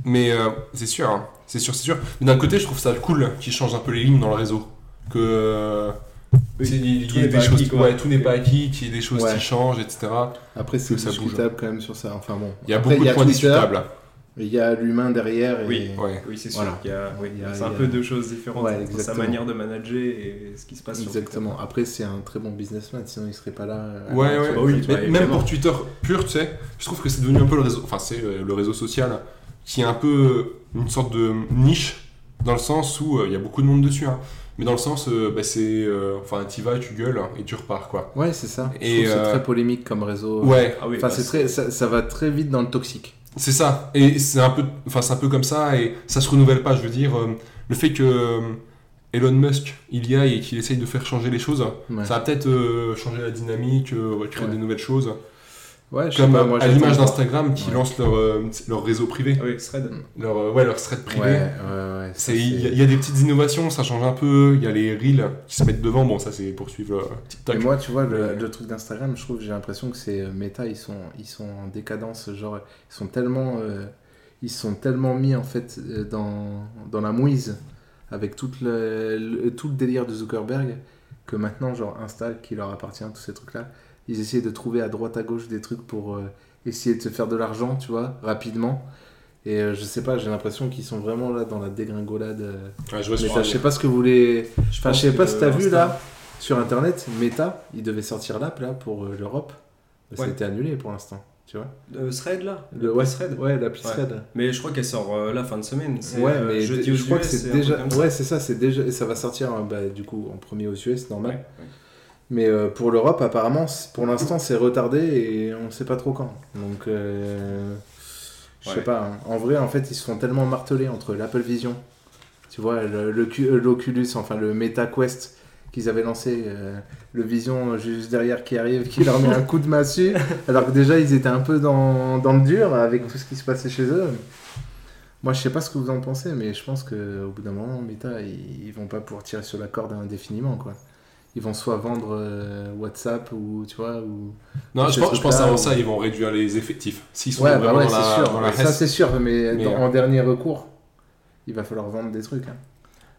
[SPEAKER 2] Mais euh, c'est sûr, hein. c'est sûr, c'est sûr. Mais d'un côté, je trouve ça cool qu'ils changent un peu les lignes dans le réseau. Que euh,
[SPEAKER 1] Oui,
[SPEAKER 2] tu sais, il
[SPEAKER 1] tout
[SPEAKER 2] y
[SPEAKER 1] n'est
[SPEAKER 2] des
[SPEAKER 1] pas
[SPEAKER 2] choses,
[SPEAKER 1] acquis, quoi.
[SPEAKER 2] ouais, tout n'est pas acquis, qu'il y ait des choses
[SPEAKER 3] Ouais.
[SPEAKER 2] qui changent, etc.
[SPEAKER 3] Après, c'est
[SPEAKER 2] Que ça bouge.
[SPEAKER 3] discutable quand même sur ça. Enfin bon.
[SPEAKER 2] Il y a
[SPEAKER 3] Après,
[SPEAKER 2] beaucoup de points
[SPEAKER 3] Twitter,
[SPEAKER 2] discutables.
[SPEAKER 3] Il y a l'humain derrière. Et...
[SPEAKER 1] Oui.
[SPEAKER 2] Ouais.
[SPEAKER 1] Oui, c'est sûr
[SPEAKER 3] Voilà.
[SPEAKER 1] qu'il y a... oui,
[SPEAKER 3] Il y a-
[SPEAKER 1] c'est un
[SPEAKER 3] a-
[SPEAKER 1] peu deux choses différentes.
[SPEAKER 3] Ouais,
[SPEAKER 1] entre sa manière de manager et ce qui se passe sur
[SPEAKER 3] Exactement. Après, c'est un très bon businessman, sinon il serait pas là. euh,
[SPEAKER 2] Ouais, ouais.
[SPEAKER 1] Bah oui.
[SPEAKER 2] Mais même pour Twitter pur, tu sais, je trouve que c'est devenu un peu le réseau, enfin c'est euh, le réseau social qui est un peu une sorte de niche Dans le sens où euh, il y a beaucoup de monde dessus, hein. mais dans le sens, euh, bah, c'est. euh, enfin, tu vas, tu gueules et tu repars, quoi.
[SPEAKER 3] Ouais, c'est ça. Je
[SPEAKER 2] Et,
[SPEAKER 3] trouve que
[SPEAKER 2] euh,
[SPEAKER 3] c'est très polémique comme réseau.
[SPEAKER 2] Ouais,
[SPEAKER 1] Ah oui,
[SPEAKER 3] Enfin,
[SPEAKER 1] bah,
[SPEAKER 3] c'est très, ça, ça va très vite dans le toxique.
[SPEAKER 2] C'est ça. Et c'est un, peu, enfin, c'est un peu comme ça, et ça se renouvelle pas. Je veux dire, euh, le fait que euh, Elon Musk, il y aille et qu'il essaye de faire changer les choses,
[SPEAKER 3] Ouais.
[SPEAKER 2] ça va peut-être euh, changer la dynamique, euh, créer
[SPEAKER 3] Ouais.
[SPEAKER 2] des nouvelles choses.
[SPEAKER 3] Ouais, je sais
[SPEAKER 2] Comme
[SPEAKER 3] pas,
[SPEAKER 2] euh,
[SPEAKER 3] moi,
[SPEAKER 2] à l'image d'Instagram qui
[SPEAKER 3] Ouais.
[SPEAKER 2] lance leur, euh, leur réseau privé,
[SPEAKER 1] Ah oui, Thread.
[SPEAKER 2] leur, euh, ouais, leur thread privé.
[SPEAKER 3] Ouais, ouais, ouais. ça,
[SPEAKER 2] C'est- Il y, a- il y a des petites innovations, ça change un peu. Il y a les reels qui se mettent devant. Bon, ça c'est pour suivre euh,
[SPEAKER 3] Et
[SPEAKER 2] TikTok.
[SPEAKER 3] moi, tu vois, le, truc d'Instagram, je trouve, j'ai l'impression que c'est euh, Meta, ils sont, ils sont en décadence, genre, ils sont tellement, euh, ils sont tellement mis en fait euh, dans, dans la mouise avec tout le, le- tout le délire de Zuckerberg que maintenant, genre, Insta, qui leur appartient, tous ces trucs-là, ils essaient de trouver à droite à gauche des trucs pour euh, essayer de se faire de l'argent, tu vois, rapidement. Et euh, je sais pas, j'ai l'impression qu'ils sont vraiment là dans la dégringolade. euh,
[SPEAKER 2] Ouais, je vois
[SPEAKER 3] Meta. Je sais pas ce que vous voulez. Enfin,
[SPEAKER 1] pense
[SPEAKER 3] je sais pas si t'as vu là sur internet, Meta, il devait sortir l'app là pour euh, l'Europe. Ça a été annulé pour l'instant, tu vois.
[SPEAKER 1] Euh, Thread là
[SPEAKER 3] Le ouais,
[SPEAKER 1] Thread
[SPEAKER 3] ouais, l'appli
[SPEAKER 1] Ouais.
[SPEAKER 3] Thread.
[SPEAKER 1] Mais je crois qu'elle sort euh, la fin de semaine.
[SPEAKER 3] Ouais,
[SPEAKER 1] euh,
[SPEAKER 3] mais
[SPEAKER 1] jeudi
[SPEAKER 3] je crois
[SPEAKER 1] US,
[SPEAKER 3] que c'est déjà. Ouais, c'est ça, c'est déjà. Ça va sortir euh, bah, du coup en premier aux US, normal.
[SPEAKER 1] Ouais, ouais.
[SPEAKER 3] Mais euh, pour l'Europe, apparemment, pour l'instant, c'est retardé et on sait pas trop quand. Donc, euh, je sais
[SPEAKER 1] Ouais.
[SPEAKER 3] pas. hein. En vrai, en fait, ils se font tellement marteler entre l'Apple Vision, tu vois, le- le euh, l'Oculus, enfin le Meta Quest qu'ils avaient lancé, euh, le Vision juste derrière qui arrive, qui leur met un coup de massue, [LAUGHS] alors que déjà ils étaient un peu dans, dans le dur avec tout ce qui se passait chez eux. Moi, je sais pas ce que vous en pensez, mais je pense qu'au bout d'un moment, Meta, ils, ils vont pas pouvoir tirer sur la corde indéfiniment, quoi. Ils vont soit vendre euh, WhatsApp ou tu vois ou
[SPEAKER 2] Non, je pense, je pense
[SPEAKER 3] trucs-là,
[SPEAKER 2] avant
[SPEAKER 3] ou-
[SPEAKER 2] ça, ils vont réduire les effectifs. S'ils sont
[SPEAKER 3] ouais bah
[SPEAKER 2] vraiment
[SPEAKER 3] ouais
[SPEAKER 2] dans, la,
[SPEAKER 3] c'est sûr
[SPEAKER 2] dans la
[SPEAKER 3] ça c'est sûr mais,
[SPEAKER 2] Mais,
[SPEAKER 3] dans-
[SPEAKER 2] euh,
[SPEAKER 3] en dernier recours il va falloir vendre des trucs hein.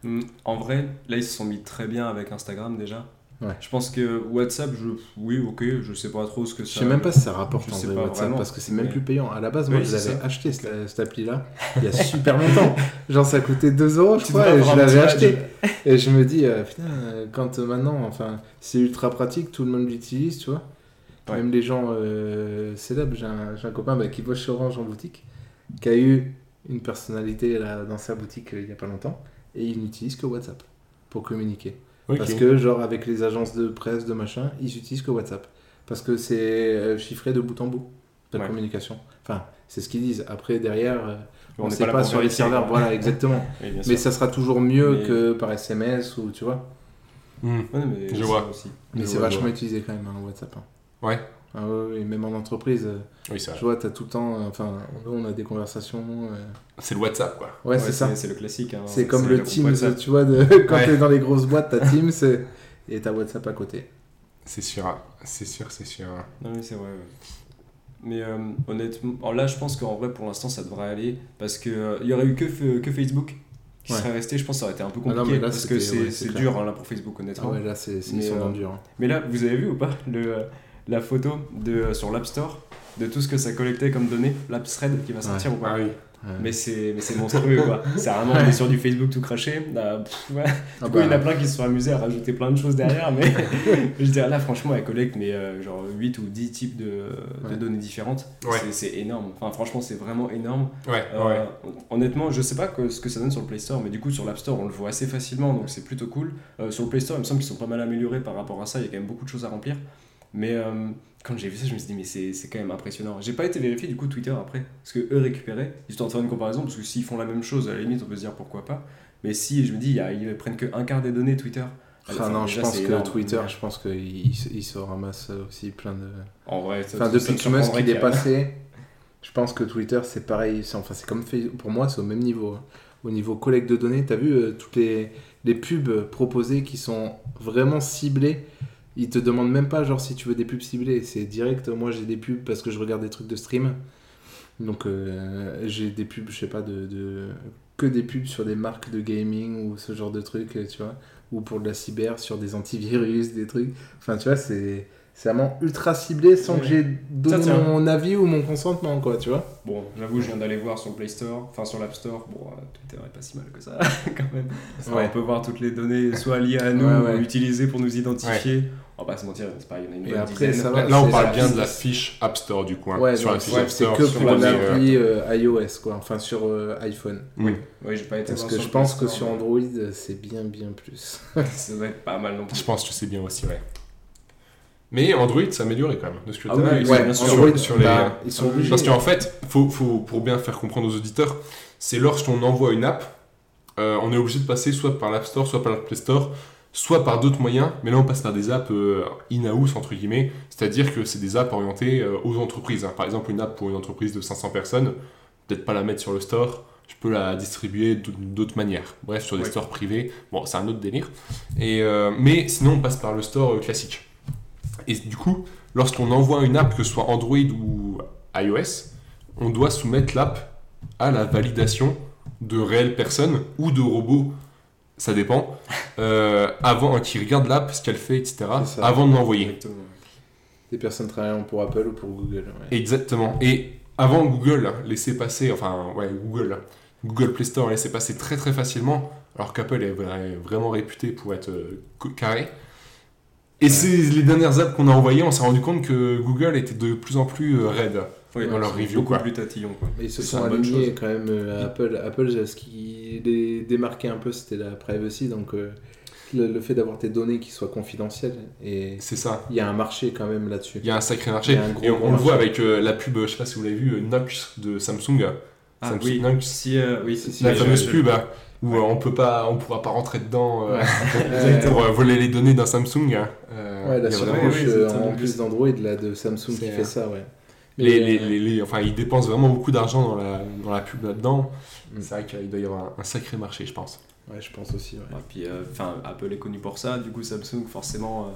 [SPEAKER 1] Hmm, En vrai, là ils se sont mis très bien avec Instagram déjà.
[SPEAKER 3] Ouais.
[SPEAKER 1] Je pense que WhatsApp, je... oui, ok, je sais pas trop ce que ça.
[SPEAKER 3] je sais même pas si ça rapporte
[SPEAKER 1] je
[SPEAKER 3] en
[SPEAKER 1] sais
[SPEAKER 3] vrai
[SPEAKER 1] pas
[SPEAKER 3] WhatsApp
[SPEAKER 1] vraiment,
[SPEAKER 3] parce que c'est même plus payant. À la base moi
[SPEAKER 1] Oui,
[SPEAKER 3] je l'avais acheté cette, cette appli là il y a super longtemps. [LAUGHS] Genre ça coûtait 2 euros je
[SPEAKER 1] Tu
[SPEAKER 3] crois et je l'avais acheté. [LAUGHS] et je me dis euh, putain quand euh, maintenant enfin c'est ultra pratique tout le monde l'utilise tu vois.
[SPEAKER 1] Ouais.
[SPEAKER 3] même les gens euh, célèbres. J'ai un, copain bah, qui bosse chez Orange en boutique qui a eu une personnalité là, dans sa boutique euh, il y a pas longtemps et il n'utilise que WhatsApp pour communiquer Parce que, genre, avec les agences de presse, de machin, ils utilisent que WhatsApp. Parce que c'est euh, chiffré de bout en bout, la
[SPEAKER 1] Ouais.
[SPEAKER 3] communication. Enfin, c'est ce qu'ils disent. Après, derrière, euh, on ne sait
[SPEAKER 1] pas
[SPEAKER 3] sur les serveurs.
[SPEAKER 1] quoi.
[SPEAKER 3] Voilà, [LAUGHS] exactement.
[SPEAKER 1] Oui,
[SPEAKER 3] mais ça sera toujours mieux
[SPEAKER 1] Mais-
[SPEAKER 3] que par SMS ou tu vois.
[SPEAKER 2] Hmm.
[SPEAKER 1] Ouais, mais
[SPEAKER 2] Je
[SPEAKER 1] ça
[SPEAKER 2] vois.
[SPEAKER 1] aussi.
[SPEAKER 3] Mais c'est vachement
[SPEAKER 2] vois.
[SPEAKER 3] utilisé quand même, hein, WhatsApp. hein.
[SPEAKER 2] Ouais.
[SPEAKER 3] Ah ouais, ouais, même en entreprise, euh,
[SPEAKER 2] Oui,
[SPEAKER 3] je vois, t'as tout le temps. euh, Enfin, nous, on a des conversations. euh,
[SPEAKER 2] C'est le WhatsApp, quoi.
[SPEAKER 3] Ouais, c'est ça.
[SPEAKER 1] C'est le classique. hein.
[SPEAKER 3] C'est comme le
[SPEAKER 1] groupe
[SPEAKER 3] Teams,
[SPEAKER 1] WhatsApp.
[SPEAKER 3] tu vois, de... [LAUGHS] quand
[SPEAKER 2] Ouais.
[SPEAKER 3] t'es dans les grosses boîtes, t'as [LAUGHS] Teams et- et t'as WhatsApp à côté.
[SPEAKER 2] C'est sûr. C'est sûr, c'est sûr.
[SPEAKER 1] Non, mais c'est vrai. ouais. Mais euh, honnêtement, alors là, je pense qu'en vrai, pour l'instant, ça devrait aller. Parce qu'il il y aurait eu que, que Facebook qui
[SPEAKER 3] Ouais.
[SPEAKER 1] serait resté. Je pense que ça aurait été un peu
[SPEAKER 3] Ah non,
[SPEAKER 1] compliqué.
[SPEAKER 3] mais là,
[SPEAKER 1] parce que c'est
[SPEAKER 3] ouais,
[SPEAKER 1] dur hein, là pour Facebook,
[SPEAKER 3] Ah
[SPEAKER 1] honnêtement.
[SPEAKER 3] ouais, là, c'est ils
[SPEAKER 1] Mais,
[SPEAKER 3] sont dans
[SPEAKER 1] euh,
[SPEAKER 3] le dur. hein.
[SPEAKER 1] Mais là, vous avez vu ou pas le, euh, la photo de, euh, sur l'App Store de tout ce que ça collectait comme données L'app Thread qui va sortir ou pas
[SPEAKER 2] Ah oui.
[SPEAKER 3] Ouais.
[SPEAKER 1] Mais c'est mais c'est monstrueux quoi. [LAUGHS] C'est vraiment on est sur du Facebook tout craché. Là, pff, ouais.
[SPEAKER 3] Ah
[SPEAKER 1] Du coup, il y en a
[SPEAKER 3] bah,
[SPEAKER 1] plein qui se sont amusés à rajouter plein de choses derrière, mais [LAUGHS] je veux dire, là, franchement, elle collecte mais, euh, genre 8 ou 10 types de, de données différentes.
[SPEAKER 2] Ouais.
[SPEAKER 1] C'est- C'est énorme. Enfin, franchement, c'est vraiment énorme.
[SPEAKER 2] Ouais,
[SPEAKER 1] Euh,
[SPEAKER 2] ouais.
[SPEAKER 1] Honnêtement, je sais pas que- ce que ça donne sur le Play Store, mais du coup, sur l'App Store, on le voit assez facilement, donc c'est plutôt cool. Euh, sur le Play Store, il me semble qu'ils sont pas mal améliorés par rapport à ça, il y a quand même beaucoup de choses à remplir. Mais euh, quand j'ai vu ça, je me suis dit, mais c'est quand même impressionnant. J'ai pas été vérifié du coup Twitter après, parce que eux récupéraient, histoire de faire une comparaison, parce que s'ils font la même chose, à la limite, on peut se dire pourquoi pas. Mais si, je me dis, il y a- ils prennent que un quart des données Twitter.
[SPEAKER 3] Enfin,
[SPEAKER 1] Enfin,
[SPEAKER 3] non, je pense
[SPEAKER 1] c'est
[SPEAKER 3] que
[SPEAKER 1] énorme.
[SPEAKER 3] Twitter, je pense qu'il il, se- il se ramasse aussi plein de.
[SPEAKER 1] En vrai, ça-
[SPEAKER 3] Enfin, depuis que Musk est
[SPEAKER 1] y ait-
[SPEAKER 3] passé, je pense que Twitter c'est pareil. Enfin, c'est comme. Pour moi, c'est au même niveau. hein. Au niveau collecte de données, t'as vu euh, toutes les, les pubs proposées qui sont vraiment ciblées. Ils te demandent même pas genre si tu veux des pubs ciblées. C'est direct. Moi, j'ai des pubs parce que je regarde des trucs de stream. Donc, euh, j'ai des pubs, je sais pas, de, de- que des pubs sur des marques de gaming ou ce genre de trucs, euh, tu vois. Ou pour de la cyber, sur des antivirus, des trucs. Enfin, tu vois, c'est c'est vraiment ultra ciblé sans
[SPEAKER 1] Ouais.
[SPEAKER 3] que j'ai donné
[SPEAKER 1] tiens.
[SPEAKER 3] mon avis ou mon consentement, quoi, tu vois.
[SPEAKER 1] Bon, j'avoue, je viens d'aller voir sur le Play Store, enfin sur l'App Store. Bon, euh, Twitter est pas si mal que ça, [LAUGHS] quand même.
[SPEAKER 3] Ouais.
[SPEAKER 1] On peut voir toutes les données, soit liées à nous,
[SPEAKER 3] Ouais, ouais.
[SPEAKER 1] ou utilisées pour nous identifier. On va pas se mentir, c'est pas, il y en a une
[SPEAKER 3] Et
[SPEAKER 1] bonne
[SPEAKER 3] après,
[SPEAKER 1] dizaine.
[SPEAKER 3] ça va,
[SPEAKER 2] Là, on parle
[SPEAKER 3] la
[SPEAKER 2] bien de la fiche App Store du coup. hein.
[SPEAKER 3] Ouais,
[SPEAKER 2] sur
[SPEAKER 3] donc,
[SPEAKER 2] la fiche
[SPEAKER 3] ouais,
[SPEAKER 2] App
[SPEAKER 3] c'est que pour
[SPEAKER 2] la-
[SPEAKER 3] l'appli euh, iOS, quoi. Enfin, sur euh, iPhone.
[SPEAKER 2] Oui.
[SPEAKER 1] Oui, j'ai pas été
[SPEAKER 3] Parce que je pense que sur Android, c'est bien, bien plus. [LAUGHS]
[SPEAKER 1] Ça doit être pas mal non plus.
[SPEAKER 2] Je pense que c'est bien aussi, ouais. Mais Android s'est amélioré quand même de ce que
[SPEAKER 1] Ah oui,
[SPEAKER 3] ouais,
[SPEAKER 1] bien sûr.
[SPEAKER 2] sur-
[SPEAKER 3] Android,
[SPEAKER 2] sur les-
[SPEAKER 3] bah, ils sont obligés.
[SPEAKER 2] Parce qu'en fait, faut, faut, pour bien faire comprendre aux auditeurs, c'est lorsqu'on envoie une app, euh, on est obligé de passer soit par l'App Store, soit par le Play Store, soit par d'autres moyens, mais là on passe par des apps euh, in-house, entre guillemets, c'est-à-dire que c'est des apps orientées euh, aux entreprises. hein. Par exemple, une app pour une entreprise de 500 personnes, peut-être pas la mettre sur le store, je peux la distribuer d'autres manières. Bref, sur des
[SPEAKER 1] Ouais.
[SPEAKER 2] stores privés, bon, c'est un autre délire. Et, euh, mais sinon, on passe par le store classique. Et du coup, lorsqu'on envoie une app, que ce soit Android ou iOS, on doit soumettre l'app à la validation de réelles personnes ou de robots, ça dépend, euh, avant qui regardent l'app, ce qu'elle fait, etc.,
[SPEAKER 3] ça.
[SPEAKER 2] avant de l'envoyer.
[SPEAKER 3] Des personnes travaillant pour Apple ou pour Google. ouais.
[SPEAKER 2] Exactement. Et avant Google laissait passer, enfin, ouais, Google, Google Play Store laissait passer très très facilement, alors qu'Apple est vra- vraiment réputé pour être euh, carré. Et c'est les dernières apps qu'on a envoyées, on s'est rendu compte que Google était de plus en plus euh, raide.
[SPEAKER 1] Oui,
[SPEAKER 2] Dans leur
[SPEAKER 1] ils sont
[SPEAKER 2] review, quoi.
[SPEAKER 1] plus tatillons, quoi.
[SPEAKER 3] Et ils se sont alignés
[SPEAKER 1] chose.
[SPEAKER 3] quand même euh, à Apple. Apple, ce qui les démarquait un peu, c'était la privacy. Donc, euh, le, le fait d'avoir tes données qui soient confidentielles. Et
[SPEAKER 2] C'est ça.
[SPEAKER 3] il y a un marché quand même là-dessus.
[SPEAKER 2] Il y a un sacré marché.
[SPEAKER 3] Un gros,
[SPEAKER 2] Et on,
[SPEAKER 3] gros
[SPEAKER 2] on le voit avec euh, la pub, je sais pas si vous l'avez vu, Nox de Samsung.
[SPEAKER 1] Ah
[SPEAKER 2] Samsung
[SPEAKER 1] oui,
[SPEAKER 2] Nox.
[SPEAKER 1] si, euh, oui,
[SPEAKER 3] Si, si,
[SPEAKER 2] La fameuse
[SPEAKER 1] je-
[SPEAKER 2] pub hein, où
[SPEAKER 1] Ouais.
[SPEAKER 2] on peut pas, on pourra pas rentrer dedans euh, [LAUGHS]
[SPEAKER 3] Ouais.
[SPEAKER 2] pour euh, voler les données d'un Samsung. euh,
[SPEAKER 3] Ouais, la surcouche en plus d'Android là, de Samsung qui fait ça, ouais.
[SPEAKER 2] Les,
[SPEAKER 3] euh,
[SPEAKER 2] les- les- enfin, ils dépensent vraiment beaucoup d'argent dans la, dans la pub là-dedans.
[SPEAKER 3] Mm.
[SPEAKER 2] C'est vrai qu'il doit y avoir un, un sacré marché, je pense.
[SPEAKER 3] Ouais, je pense aussi. Ouais.
[SPEAKER 1] Et puis, euh, enfin, Apple est connu pour ça, du coup, Samsung, forcément, euh,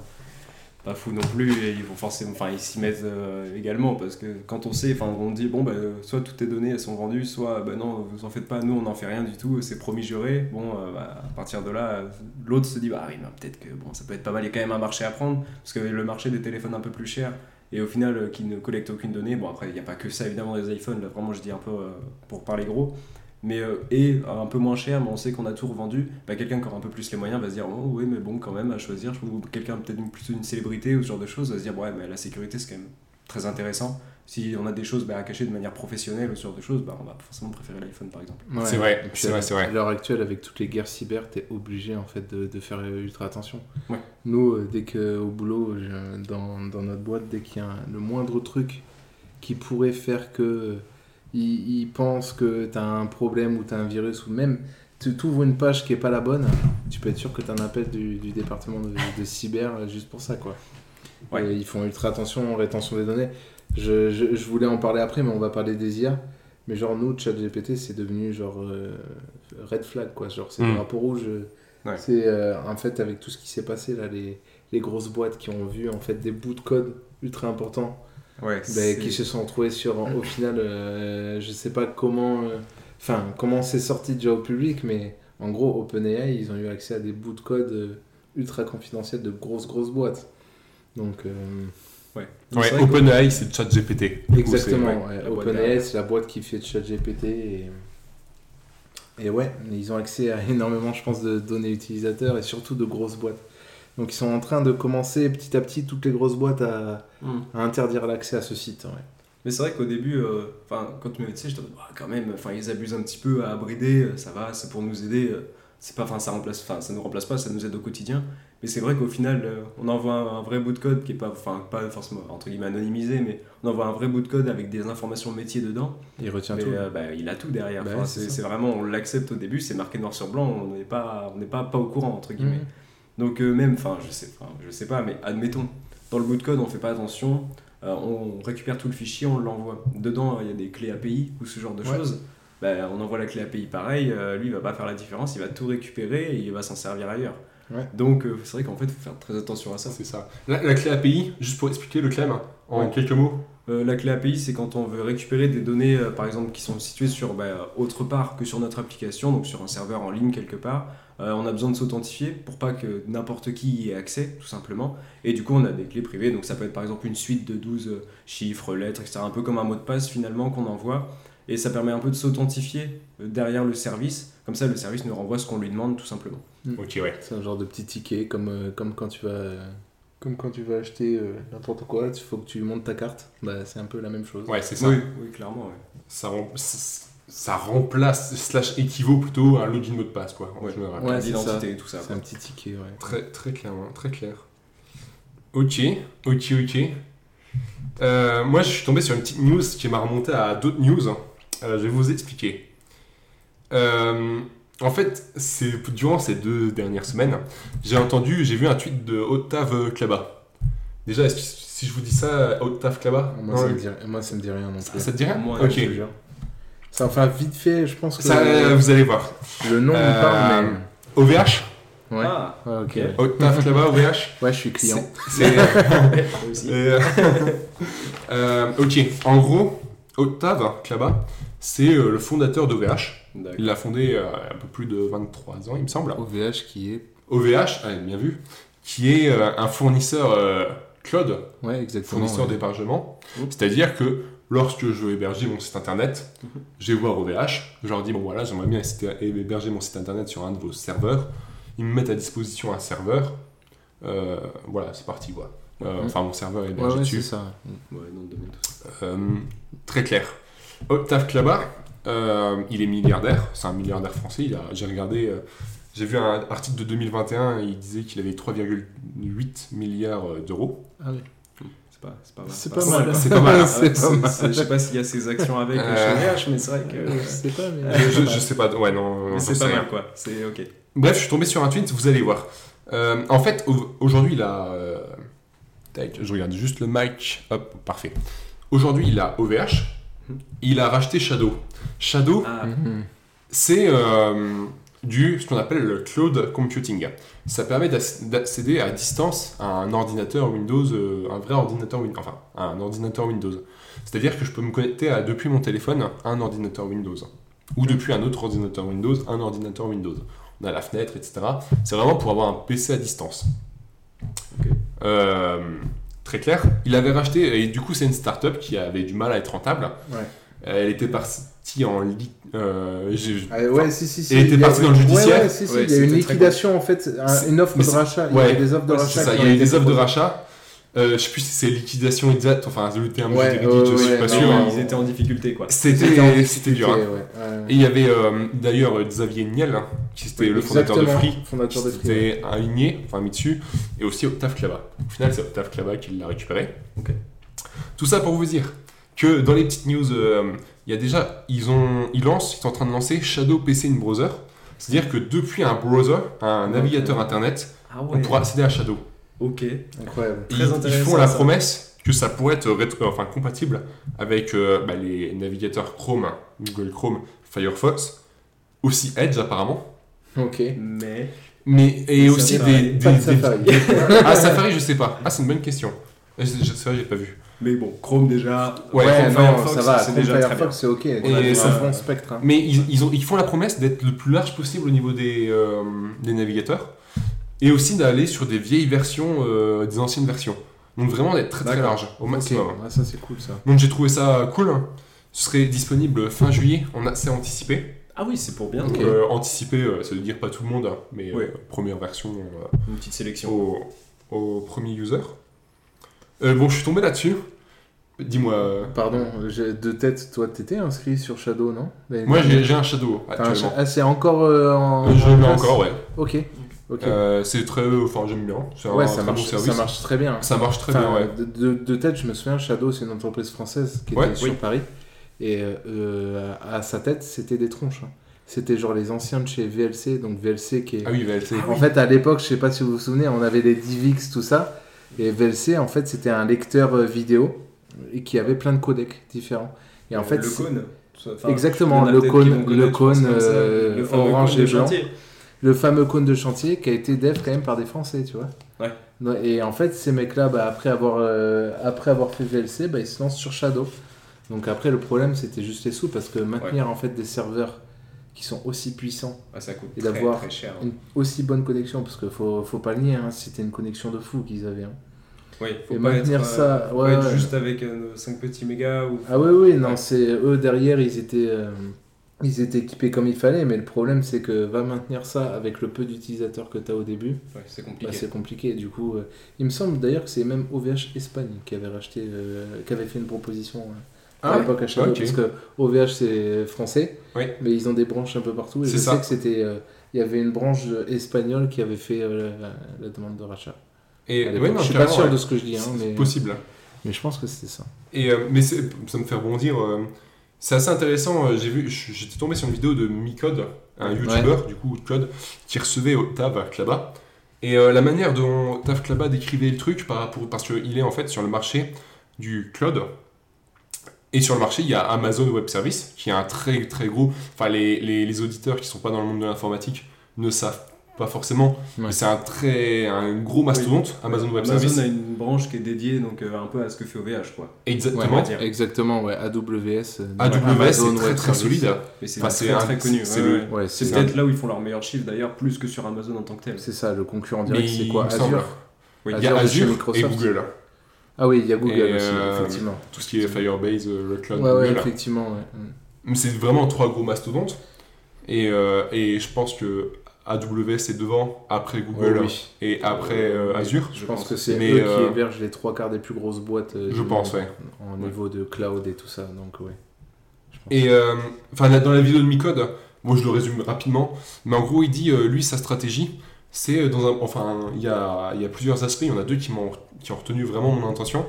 [SPEAKER 1] pas fou non plus, et ils vont forcément, enfin, ils s'y mettent euh, également, parce que quand on sait, enfin, on dit, bon, bah, soit toutes tes données, elles sont vendues, soit, bah non, vous en faites pas, nous, on n'en fait rien du tout, c'est promis juré, bon, euh, bah, à partir de là, l'autre se dit, bah oui, mais peut-être que, bon, ça peut être pas mal, il y a quand même un marché à prendre, parce que le marché des téléphones un peu plus cher, et au final, euh, qui ne collecte aucune donnée, bon, après, il n'y a pas que ça, évidemment, les iPhones, là, vraiment, je dis un peu euh, pour parler gros, mais euh, et un peu moins cher, mais on sait qu'on a tout revendu, bah, quelqu'un qui aura un peu plus les moyens va se dire oh, oui, mais bon, quand même, à choisir, je trouve ou quelqu'un peut-être plutôt une célébrité ou ce genre de choses, va se dire ouais, mais la sécurité c'est quand même très intéressant. Si on a des choses bah, à cacher de manière professionnelle ou ce genre de choses, bah, on va forcément préférer l'iPhone par exemple.
[SPEAKER 3] Ouais.
[SPEAKER 2] C'est vrai, c'est vrai, c'est vrai.
[SPEAKER 3] À l'heure actuelle, avec toutes les guerres cyber, t'es obligé en fait de, de faire ultra attention.
[SPEAKER 1] Ouais.
[SPEAKER 3] Nous, euh, dès que au boulot, je- dans, dans notre boîte, dès qu'il y a un- le moindre truc qui pourrait faire que euh, ils, ils pensent que t'as un problème ou t'as un virus ou même tu ouvres une page qui est pas la bonne, tu peux être sûr que t'as un appel du, du département de, de cyber euh, juste pour ça quoi.
[SPEAKER 1] Ouais.
[SPEAKER 3] Et ils font ultra attention en rétention des données. Je, je, je voulais en parler après, mais on va parler des IA. Mais genre, nous, ChatGPT, c'est devenu genre euh, red flag, quoi. Genre, c'est le drapeau rouge. euh,
[SPEAKER 1] Ouais.
[SPEAKER 3] C'est euh, en fait, avec tout ce qui s'est passé, là, les, les grosses boîtes qui ont vu en fait des bouts de code ultra importants,
[SPEAKER 1] Ouais,
[SPEAKER 3] bah, qui se sont retrouvés sur, au final, euh, je sais pas comment, enfin, comment c'est sorti déjà au public, mais en gros, OpenAI, ils ont eu accès à des bouts de code ultra confidentiels de grosses, grosses boîtes. Donc,
[SPEAKER 1] Ouais.
[SPEAKER 2] Ouais, OpenAI, c'est ChatGPT.
[SPEAKER 3] Exactement,
[SPEAKER 1] ouais,
[SPEAKER 3] OpenAI, c'est la boîte qui fait ChatGPT et... et ouais, ils ont accès à [LAUGHS] énormément, je pense, de données utilisateurs et surtout de grosses boîtes. Donc ils sont en train de commencer petit à petit toutes les grosses boîtes à,
[SPEAKER 1] Hmm.
[SPEAKER 3] à interdire l'accès à ce site. ouais.
[SPEAKER 1] Mais c'est vrai qu'au début, euh, quand tu m'avais dit ça, j'étais en mode, Ah, quand même, ils abusent un petit peu à brider, euh, ça va, c'est pour nous aider. euh, C'est pas, enfin, ça remplace, enfin, ça nous remplace pas, ça nous aide au quotidien. Mais c'est vrai qu'au final, euh, on envoie un, vrai bout de code qui est pas, enfin, pas forcément entre guillemets anonymisé, mais on envoie un vrai bout de code avec des informations métiers dedans.
[SPEAKER 3] Il retient
[SPEAKER 1] Mais
[SPEAKER 3] tout.
[SPEAKER 1] euh, bah, il a tout derrière.
[SPEAKER 3] Bah
[SPEAKER 1] Enfin,
[SPEAKER 3] c'est
[SPEAKER 1] vraiment, on l'accepte au début, c'est marqué noir sur blanc, on n'est pas, on n'est pas, pas au courant entre guillemets.
[SPEAKER 3] Mhm.
[SPEAKER 1] Donc euh, même, enfin je sais, je sais pas, mais admettons, dans le bout de code on fait pas attention, euh, on récupère tout le fichier, on l'envoie. Dedans il y a des clés API ou ce genre de
[SPEAKER 3] Ouais.
[SPEAKER 1] choses. Ben, on envoie la clé API pareil, lui il va pas faire la différence, il va tout récupérer et il va s'en servir ailleurs.
[SPEAKER 3] Ouais.
[SPEAKER 1] Donc euh, c'est vrai qu'en fait il faut faire très attention à ça.
[SPEAKER 2] C'est ça. La, la clé API, juste pour expliquer le Clem, en
[SPEAKER 1] Ouais.
[SPEAKER 2] quelques mots.
[SPEAKER 1] Euh, la clé API, c'est quand on veut récupérer des données, euh, par exemple, qui sont situées sur bah, autre part que sur notre application, donc sur un serveur en ligne quelque part. On a besoin de s'authentifier pour pas que n'importe qui y ait accès, tout simplement. Et du coup, on a des clés privées, donc ça peut être par exemple une suite de 12 chiffres, lettres, etc. Un peu comme un mot de passe finalement qu'on envoie. Et ça permet un peu de s'authentifier euh, derrière le service. Comme ça, le service nous renvoie ce qu'on lui demande, tout simplement.
[SPEAKER 2] Ok, ouais.
[SPEAKER 3] C'est un genre de petit ticket, comme, euh, comme quand tu vas euh, Comme quand tu vas acheter euh, n'importe quoi, il faut que tu montes ta carte. Bah, c'est un peu la même chose.
[SPEAKER 2] Ouais, c'est ça.
[SPEAKER 1] Oui, oui, clairement. ouais.
[SPEAKER 2] Ça, rem- ça- ça remplace, slash équivaut plutôt à un login mot de passe, quoi. en
[SPEAKER 1] Ouais.
[SPEAKER 2] général.
[SPEAKER 3] Ouais, c'est
[SPEAKER 1] L'identité et tout ça.
[SPEAKER 3] C'est un petit ticket, ouais.
[SPEAKER 2] Très, très clairement, très clair. Ok, ok, ok. Euh, moi, je suis tombé sur une petite news qui m'a remonté à d'autres news. Euh, je vais vous expliquer. Euh, en fait, c'est durant ces deux dernières semaines, j'ai entendu, j'ai vu un tweet de Octave Klaba. Déjà, est-ce que- si je vous dis ça, Octave Klaba
[SPEAKER 3] Moi,
[SPEAKER 2] Non,
[SPEAKER 3] ça me dit, moi, ça me dit rien non
[SPEAKER 2] ça,
[SPEAKER 3] plus.
[SPEAKER 2] ça te dit rien
[SPEAKER 1] Moi,
[SPEAKER 2] Ok.
[SPEAKER 3] Je te jure. Ça, enfin, vite fait, je pense que
[SPEAKER 2] Ça, euh, vous allez voir.
[SPEAKER 3] le nom me
[SPEAKER 2] Euh,
[SPEAKER 3] parle,
[SPEAKER 2] OVH
[SPEAKER 3] mais. Ouais.
[SPEAKER 1] Ah,
[SPEAKER 3] Ouais, ok.
[SPEAKER 2] Octave Klaba, OVH [LAUGHS]
[SPEAKER 3] Ouais, je suis client.
[SPEAKER 2] C'est-. [LAUGHS] Euh, [LAUGHS] euh, ok, en gros, Octave Klaba, c'est euh, le fondateur d'OVH. Il l'a fondé euh, un peu plus de 23 ans, il me semble.
[SPEAKER 3] OVH qui est.
[SPEAKER 2] OVH, ah, bien vu, qui est euh, un fournisseur euh, cloud,
[SPEAKER 3] Ouais, exactement.
[SPEAKER 2] fournisseur
[SPEAKER 3] ouais.
[SPEAKER 2] d'hébergement. C'est-à-dire que lorsque je veux héberger mon site internet,
[SPEAKER 1] Mhm.
[SPEAKER 2] je vais voir OVH, je leur dis bon voilà, j'aimerais bien héberger mon site internet sur un de vos serveurs. Ils me mettent à disposition un serveur. Euh, voilà, c'est parti quoi. Euh,
[SPEAKER 3] Mhm.
[SPEAKER 2] Enfin, mon serveur est hébergé
[SPEAKER 3] ouais,
[SPEAKER 2] dessus.
[SPEAKER 3] c'est ça.
[SPEAKER 1] Ouais,
[SPEAKER 2] Euh, très clair. Octave Klaba, euh, il est milliardaire, c'est un milliardaire français. il a- J'ai regardé, euh, j'ai vu un article de 2021, il disait qu'il avait 3,8 milliards d'euros.
[SPEAKER 3] Ah oui.
[SPEAKER 1] C'est pas, mal.
[SPEAKER 3] C'est
[SPEAKER 1] pas
[SPEAKER 3] pas
[SPEAKER 1] mal.
[SPEAKER 3] mal.
[SPEAKER 2] C'est pas mal. [LAUGHS]
[SPEAKER 3] C'est
[SPEAKER 1] Ouais,
[SPEAKER 3] pas
[SPEAKER 1] c'est-
[SPEAKER 3] mal.
[SPEAKER 1] c'est- Je sais pas s'il y a ses actions avec
[SPEAKER 2] Euh,
[SPEAKER 1] chez mais c'est vrai que. [LAUGHS]
[SPEAKER 3] Je sais pas, mais.
[SPEAKER 2] Je, je sais pas, ouais, non.
[SPEAKER 1] C'est pas mal quoi. C'est ok.
[SPEAKER 2] Bref, je suis tombé sur un tweet, vous allez voir. Euh, en fait, au- aujourd'hui, il a. euh, je regarde juste le mic. Hop, parfait. Aujourd'hui, il a OVH. Il a racheté Shadow. Shadow,
[SPEAKER 1] Ah,
[SPEAKER 2] c'est euh, du ce qu'on appelle le cloud computing. Ça permet d'ac- d'accéder à distance à un ordinateur Windows, euh, un vrai ordinateur Windows, enfin à un ordinateur Windows. C'est-à-dire que je peux me connecter à, depuis mon téléphone à un ordinateur Windows ou depuis un autre ordinateur Windows un ordinateur Windows. On a la fenêtre, etc. C'est vraiment pour avoir un PC à distance. Euh, très clair. Il avait racheté et du coup c'est une startup qui avait du mal à être rentable.
[SPEAKER 3] Ouais.
[SPEAKER 2] Elle était partie en lit. euh, j'ai-
[SPEAKER 3] Ah, ouais, si, si, si.
[SPEAKER 2] Et était
[SPEAKER 3] il y a-
[SPEAKER 2] parti dans le judiciaire.
[SPEAKER 3] Ouais, si, si,
[SPEAKER 1] Ouais,
[SPEAKER 3] il y a une liquidation en fait, une offre de rachat. Il y a des offres de
[SPEAKER 1] ouais,
[SPEAKER 3] rachat.
[SPEAKER 2] Il y a eu des offres de rachat. Euh, je sais plus si c'est liquidation exacte, enfin le terme
[SPEAKER 3] Ouais,
[SPEAKER 2] juridique,
[SPEAKER 3] ouais,
[SPEAKER 2] je suis
[SPEAKER 3] ouais,
[SPEAKER 2] pas sûr.
[SPEAKER 1] ils étaient en difficulté quoi.
[SPEAKER 3] C'était
[SPEAKER 2] dur. hein.
[SPEAKER 3] difficulté, ouais, ouais.
[SPEAKER 2] Et il y avait euh, d'ailleurs euh, Xavier Niel, hein, qui était
[SPEAKER 3] Oui,
[SPEAKER 2] le fondateur de Free,
[SPEAKER 3] Fondateur de
[SPEAKER 2] qui
[SPEAKER 3] Free. ouais.
[SPEAKER 2] était aligné, enfin mis dessus, et aussi Octave Klaba. Au final, c'est Octave Klaba qui l'a récupéré.
[SPEAKER 1] Ok.
[SPEAKER 2] Tout ça pour vous dire que dans les petites news, euh, il y a déjà, ils, ont, ils lancent, ils sont en train de lancer Shadow PC in Browser. C'est-à-dire que depuis un browser, un navigateur internet,
[SPEAKER 1] Ah
[SPEAKER 2] on pourra accéder à Shadow.
[SPEAKER 1] Ok.
[SPEAKER 3] Incroyable.
[SPEAKER 1] Très
[SPEAKER 2] ils, ils font la
[SPEAKER 1] ça.
[SPEAKER 2] promesse que ça pourrait être rétro- enfin, compatible avec euh, bah, les navigateurs Chrome, Google Chrome, Firefox, aussi Edge apparemment,
[SPEAKER 3] Ok.
[SPEAKER 1] Mais.
[SPEAKER 2] mais et
[SPEAKER 1] Ça,
[SPEAKER 2] aussi des,
[SPEAKER 3] Pas
[SPEAKER 2] des-
[SPEAKER 3] de
[SPEAKER 2] des-
[SPEAKER 3] Safari. [LAUGHS]
[SPEAKER 2] Ah Safari je sais pas. Ah c'est une bonne question. C'est vrai j'ai pas vu.
[SPEAKER 1] Mais bon, Chrome déjà.
[SPEAKER 2] Ouais,
[SPEAKER 3] Ouais,
[SPEAKER 1] Chrome
[SPEAKER 3] non,
[SPEAKER 1] Firefox,
[SPEAKER 3] ça va.
[SPEAKER 1] c'est déjà.
[SPEAKER 3] Firefox, c'est ok.
[SPEAKER 2] Et
[SPEAKER 3] Et
[SPEAKER 2] ça-
[SPEAKER 3] ça bon spectre. hein.
[SPEAKER 2] Mais ils, ils ont, ils font la promesse d'être le plus large possible au niveau des, euh, des navigateurs et aussi d'aller sur des vieilles versions, euh, des anciennes versions. Donc vraiment d'être très très large au maximum.
[SPEAKER 3] ouais, ça c'est cool ça.
[SPEAKER 2] Donc j'ai trouvé ça cool. Ce serait disponible fin juillet en accès anticipé.
[SPEAKER 1] Ah oui, c'est pour bien.
[SPEAKER 2] Euh, anticipé, euh, ça veut dire pas tout le monde, hein, mais euh,
[SPEAKER 1] Ouais.
[SPEAKER 2] première version euh,
[SPEAKER 1] Une petite sélection.
[SPEAKER 2] au, au premier user. Euh, bon, je suis tombé là-dessus. Dis-moi.
[SPEAKER 3] Pardon, j'ai- de tête, toi t'étais inscrit sur Shadow, non?
[SPEAKER 2] Moi, j'ai un Shadow actuellement.
[SPEAKER 3] Ah, c'est encore euh, en.
[SPEAKER 2] Je l'ai encore, ouais.
[SPEAKER 3] Ok.
[SPEAKER 2] Euh, c'est très. Enfin, j'aime bien. C'est
[SPEAKER 3] ouais,
[SPEAKER 2] un
[SPEAKER 3] ça
[SPEAKER 2] très
[SPEAKER 3] marche,
[SPEAKER 2] bon service.
[SPEAKER 3] ça marche très bien.
[SPEAKER 2] Ça marche très
[SPEAKER 3] Enfin,
[SPEAKER 2] bien, ouais.
[SPEAKER 3] de, tête, je me souviens, Shadow, c'est une entreprise française qui
[SPEAKER 2] Ouais,
[SPEAKER 3] était sur
[SPEAKER 2] oui.
[SPEAKER 3] Paris. Et euh, à sa tête, c'était des tronches. hein. C'était genre les anciens de chez VLC, donc VLC qui est.
[SPEAKER 2] Ah oui, VLC.
[SPEAKER 3] En fait, à l'époque, je sais pas si vous vous souvenez, on avait les DivX, tout ça. Et VLC, en fait, c'était un lecteur euh, vidéo et qui avait plein de codecs différents. Et en fait,
[SPEAKER 1] le cône. Enfin,
[SPEAKER 3] Exactement, le cône- le cône, euh,
[SPEAKER 1] le
[SPEAKER 3] orange et blanc.
[SPEAKER 1] chantier.
[SPEAKER 3] Le fameux cône de chantier qui a été dev quand même par des Français, tu vois.
[SPEAKER 1] Ouais.
[SPEAKER 3] Et en fait, ces mecs-là, bah, après, avoir, euh, après avoir fait VLC, bah, ils se lancent sur Shadow. Donc après, le problème, c'était juste les sous, parce que maintenir en fait des serveurs qui sont aussi puissants,
[SPEAKER 1] Ah, ça coûte
[SPEAKER 3] Et d'avoir
[SPEAKER 1] hein.
[SPEAKER 3] une aussi bonne connexion, parce qu'il faut, faut pas le nier, hein, c'était une connexion de fou qu'ils avaient. hein.
[SPEAKER 1] Oui, faut
[SPEAKER 3] Et
[SPEAKER 1] pas
[SPEAKER 3] maintenir
[SPEAKER 1] être,
[SPEAKER 3] ça,
[SPEAKER 1] euh, faut
[SPEAKER 3] ouais, ouais.
[SPEAKER 1] juste avec 5 petits mégas ou.
[SPEAKER 3] Ah oui, oui, non, c'est eux derrière, ils étaient, euh, ils étaient équipés comme il fallait, mais le problème c'est que va maintenir ça avec le peu d'utilisateurs que tu as au début,
[SPEAKER 1] Ouais, c'est
[SPEAKER 3] bah,
[SPEAKER 1] compliqué.
[SPEAKER 3] c'est compliqué. Du coup, euh, il me semble d'ailleurs que c'est même OVH Espagne qui avait racheté, euh, qui avait fait une proposition euh, à
[SPEAKER 2] Ah
[SPEAKER 3] l'époque à Shadow,
[SPEAKER 2] Ok.
[SPEAKER 3] parce que OVH c'est français,
[SPEAKER 2] Oui.
[SPEAKER 3] mais ils ont des branches un peu partout. Et
[SPEAKER 2] C'est
[SPEAKER 3] je
[SPEAKER 2] ça.
[SPEAKER 3] sais que c'était, il y avait une branche espagnole qui avait fait la, la demande de rachat.
[SPEAKER 2] Et ouais, non,
[SPEAKER 3] je suis pas sûr
[SPEAKER 2] ouais.
[SPEAKER 3] de ce que je dis, hein,
[SPEAKER 2] C'est
[SPEAKER 3] mais,
[SPEAKER 2] possible.
[SPEAKER 3] mais je pense que c'était ça.
[SPEAKER 2] Et, mais ça me fait rebondir. Euh, c'est assez intéressant. euh, J'ai vu, j'étais tombé sur une vidéo de Micode, un YouTuber du coup Code, qui recevait au Tav Klaba. Et euh, la manière dont Tav Klaba décrivait le truc par rapport, parce qu'il est en fait sur le marché du cloud. Et sur le marché, il y a Amazon Web Service, qui est un très très gros. Enfin, les, les, les auditeurs qui sont pas dans le monde de l'informatique ne savent pas forcément.
[SPEAKER 3] Ouais.
[SPEAKER 2] mais C'est un très un gros mastodonte, Amazon Web
[SPEAKER 1] Amazon
[SPEAKER 2] Service.
[SPEAKER 1] a une branche qui est dédiée donc euh, un peu à ce que fait OVH quoi.
[SPEAKER 2] Exactement.
[SPEAKER 1] Ouais.
[SPEAKER 3] Exactement, ouais. AWS. euh,
[SPEAKER 2] AWS
[SPEAKER 3] Amazon
[SPEAKER 2] est très très solide.
[SPEAKER 1] Mais c'est
[SPEAKER 2] Enfin,
[SPEAKER 1] très
[SPEAKER 2] c'est
[SPEAKER 1] très connu.
[SPEAKER 2] c'est
[SPEAKER 1] ouais,
[SPEAKER 2] le-
[SPEAKER 1] ouais.
[SPEAKER 3] Ouais,
[SPEAKER 1] C'est
[SPEAKER 3] c'est
[SPEAKER 1] peut-être là où ils font leur meilleur chiffre d'ailleurs, plus que sur Amazon en tant que tel.
[SPEAKER 3] C'est ça, le concurrent direct, c'est quoi. Azure
[SPEAKER 1] Oui.
[SPEAKER 2] Il y a
[SPEAKER 3] Azure
[SPEAKER 2] Azure et
[SPEAKER 3] Microsoft.
[SPEAKER 2] Google.
[SPEAKER 3] Ah oui, il y a Google
[SPEAKER 2] Et,
[SPEAKER 3] aussi,
[SPEAKER 2] euh,
[SPEAKER 3] effectivement.
[SPEAKER 2] Tout ce qui est Firebase, le cloud
[SPEAKER 3] Ouais, ouais,
[SPEAKER 2] Google.
[SPEAKER 3] effectivement,
[SPEAKER 2] c'est vraiment trois gros mastodontes. Et, euh, et je pense que AWS est devant, après Google
[SPEAKER 3] oui.
[SPEAKER 2] et après euh,
[SPEAKER 1] Oui,
[SPEAKER 2] Azure.
[SPEAKER 3] Je pense que c'est eux
[SPEAKER 2] euh,
[SPEAKER 3] qui hébergent les trois quarts des plus grosses boîtes euh,
[SPEAKER 2] Je pense, ouais.
[SPEAKER 3] en niveau de cloud et tout ça. Donc, ouais. Je pense.
[SPEAKER 2] Et euh, enfin, dans la vidéo de Micode, moi je le résume rapidement, mais en gros il dit, euh, lui, sa stratégie, c'est euh, dans un. Enfin, il y a, il y a plusieurs aspects, il y en a deux qui, m'ont, qui ont retenu vraiment mon intention.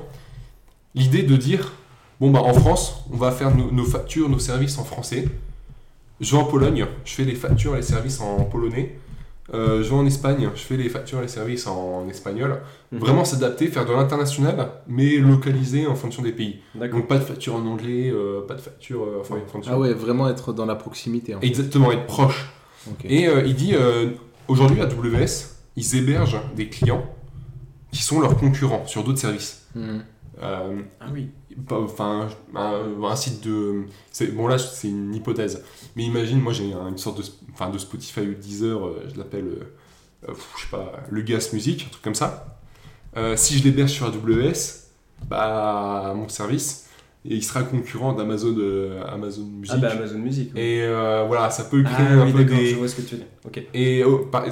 [SPEAKER 2] L'idée de dire, bon, bah en France, on va faire nos, nos factures, nos services en français. Je vais en Pologne, je fais les factures et les services en polonais. Euh, je vais en Espagne, je fais les factures et les services en espagnol.
[SPEAKER 1] Mhm.
[SPEAKER 2] Vraiment s'adapter, faire de l'international, mais localisé en fonction des pays. Donc pas de facture en anglais, euh, pas de facture euh, enfin, en fonction.
[SPEAKER 3] Ah ouais, vraiment être dans la proximité. En fait.
[SPEAKER 2] Exactement, être proche. Et euh, il dit, euh, aujourd'hui AWS, ils hébergent des clients qui sont leurs concurrents sur d'autres services.
[SPEAKER 3] Mhm.
[SPEAKER 2] Euh,
[SPEAKER 1] Ah oui.
[SPEAKER 2] Enfin, un, un site de... c'est- Bon là, c'est une hypothèse. Mais imagine, moi j'ai un- une sorte de, enfin, de Spotify ou Deezer, euh, je l'appelle, euh, euh, je sais pas, le gas music, un truc comme ça. Euh, si je l'héberge sur AWS, bah, mon service, et il sera concurrent d'Amazon Amazon Music.
[SPEAKER 1] Ah bah Amazon Music. oui.
[SPEAKER 2] Et voilà, ça peut créer
[SPEAKER 1] Ah
[SPEAKER 2] un
[SPEAKER 1] oui,
[SPEAKER 2] peu des...
[SPEAKER 1] je vois ce que tu veux dire. Ok.
[SPEAKER 2] Et au, par-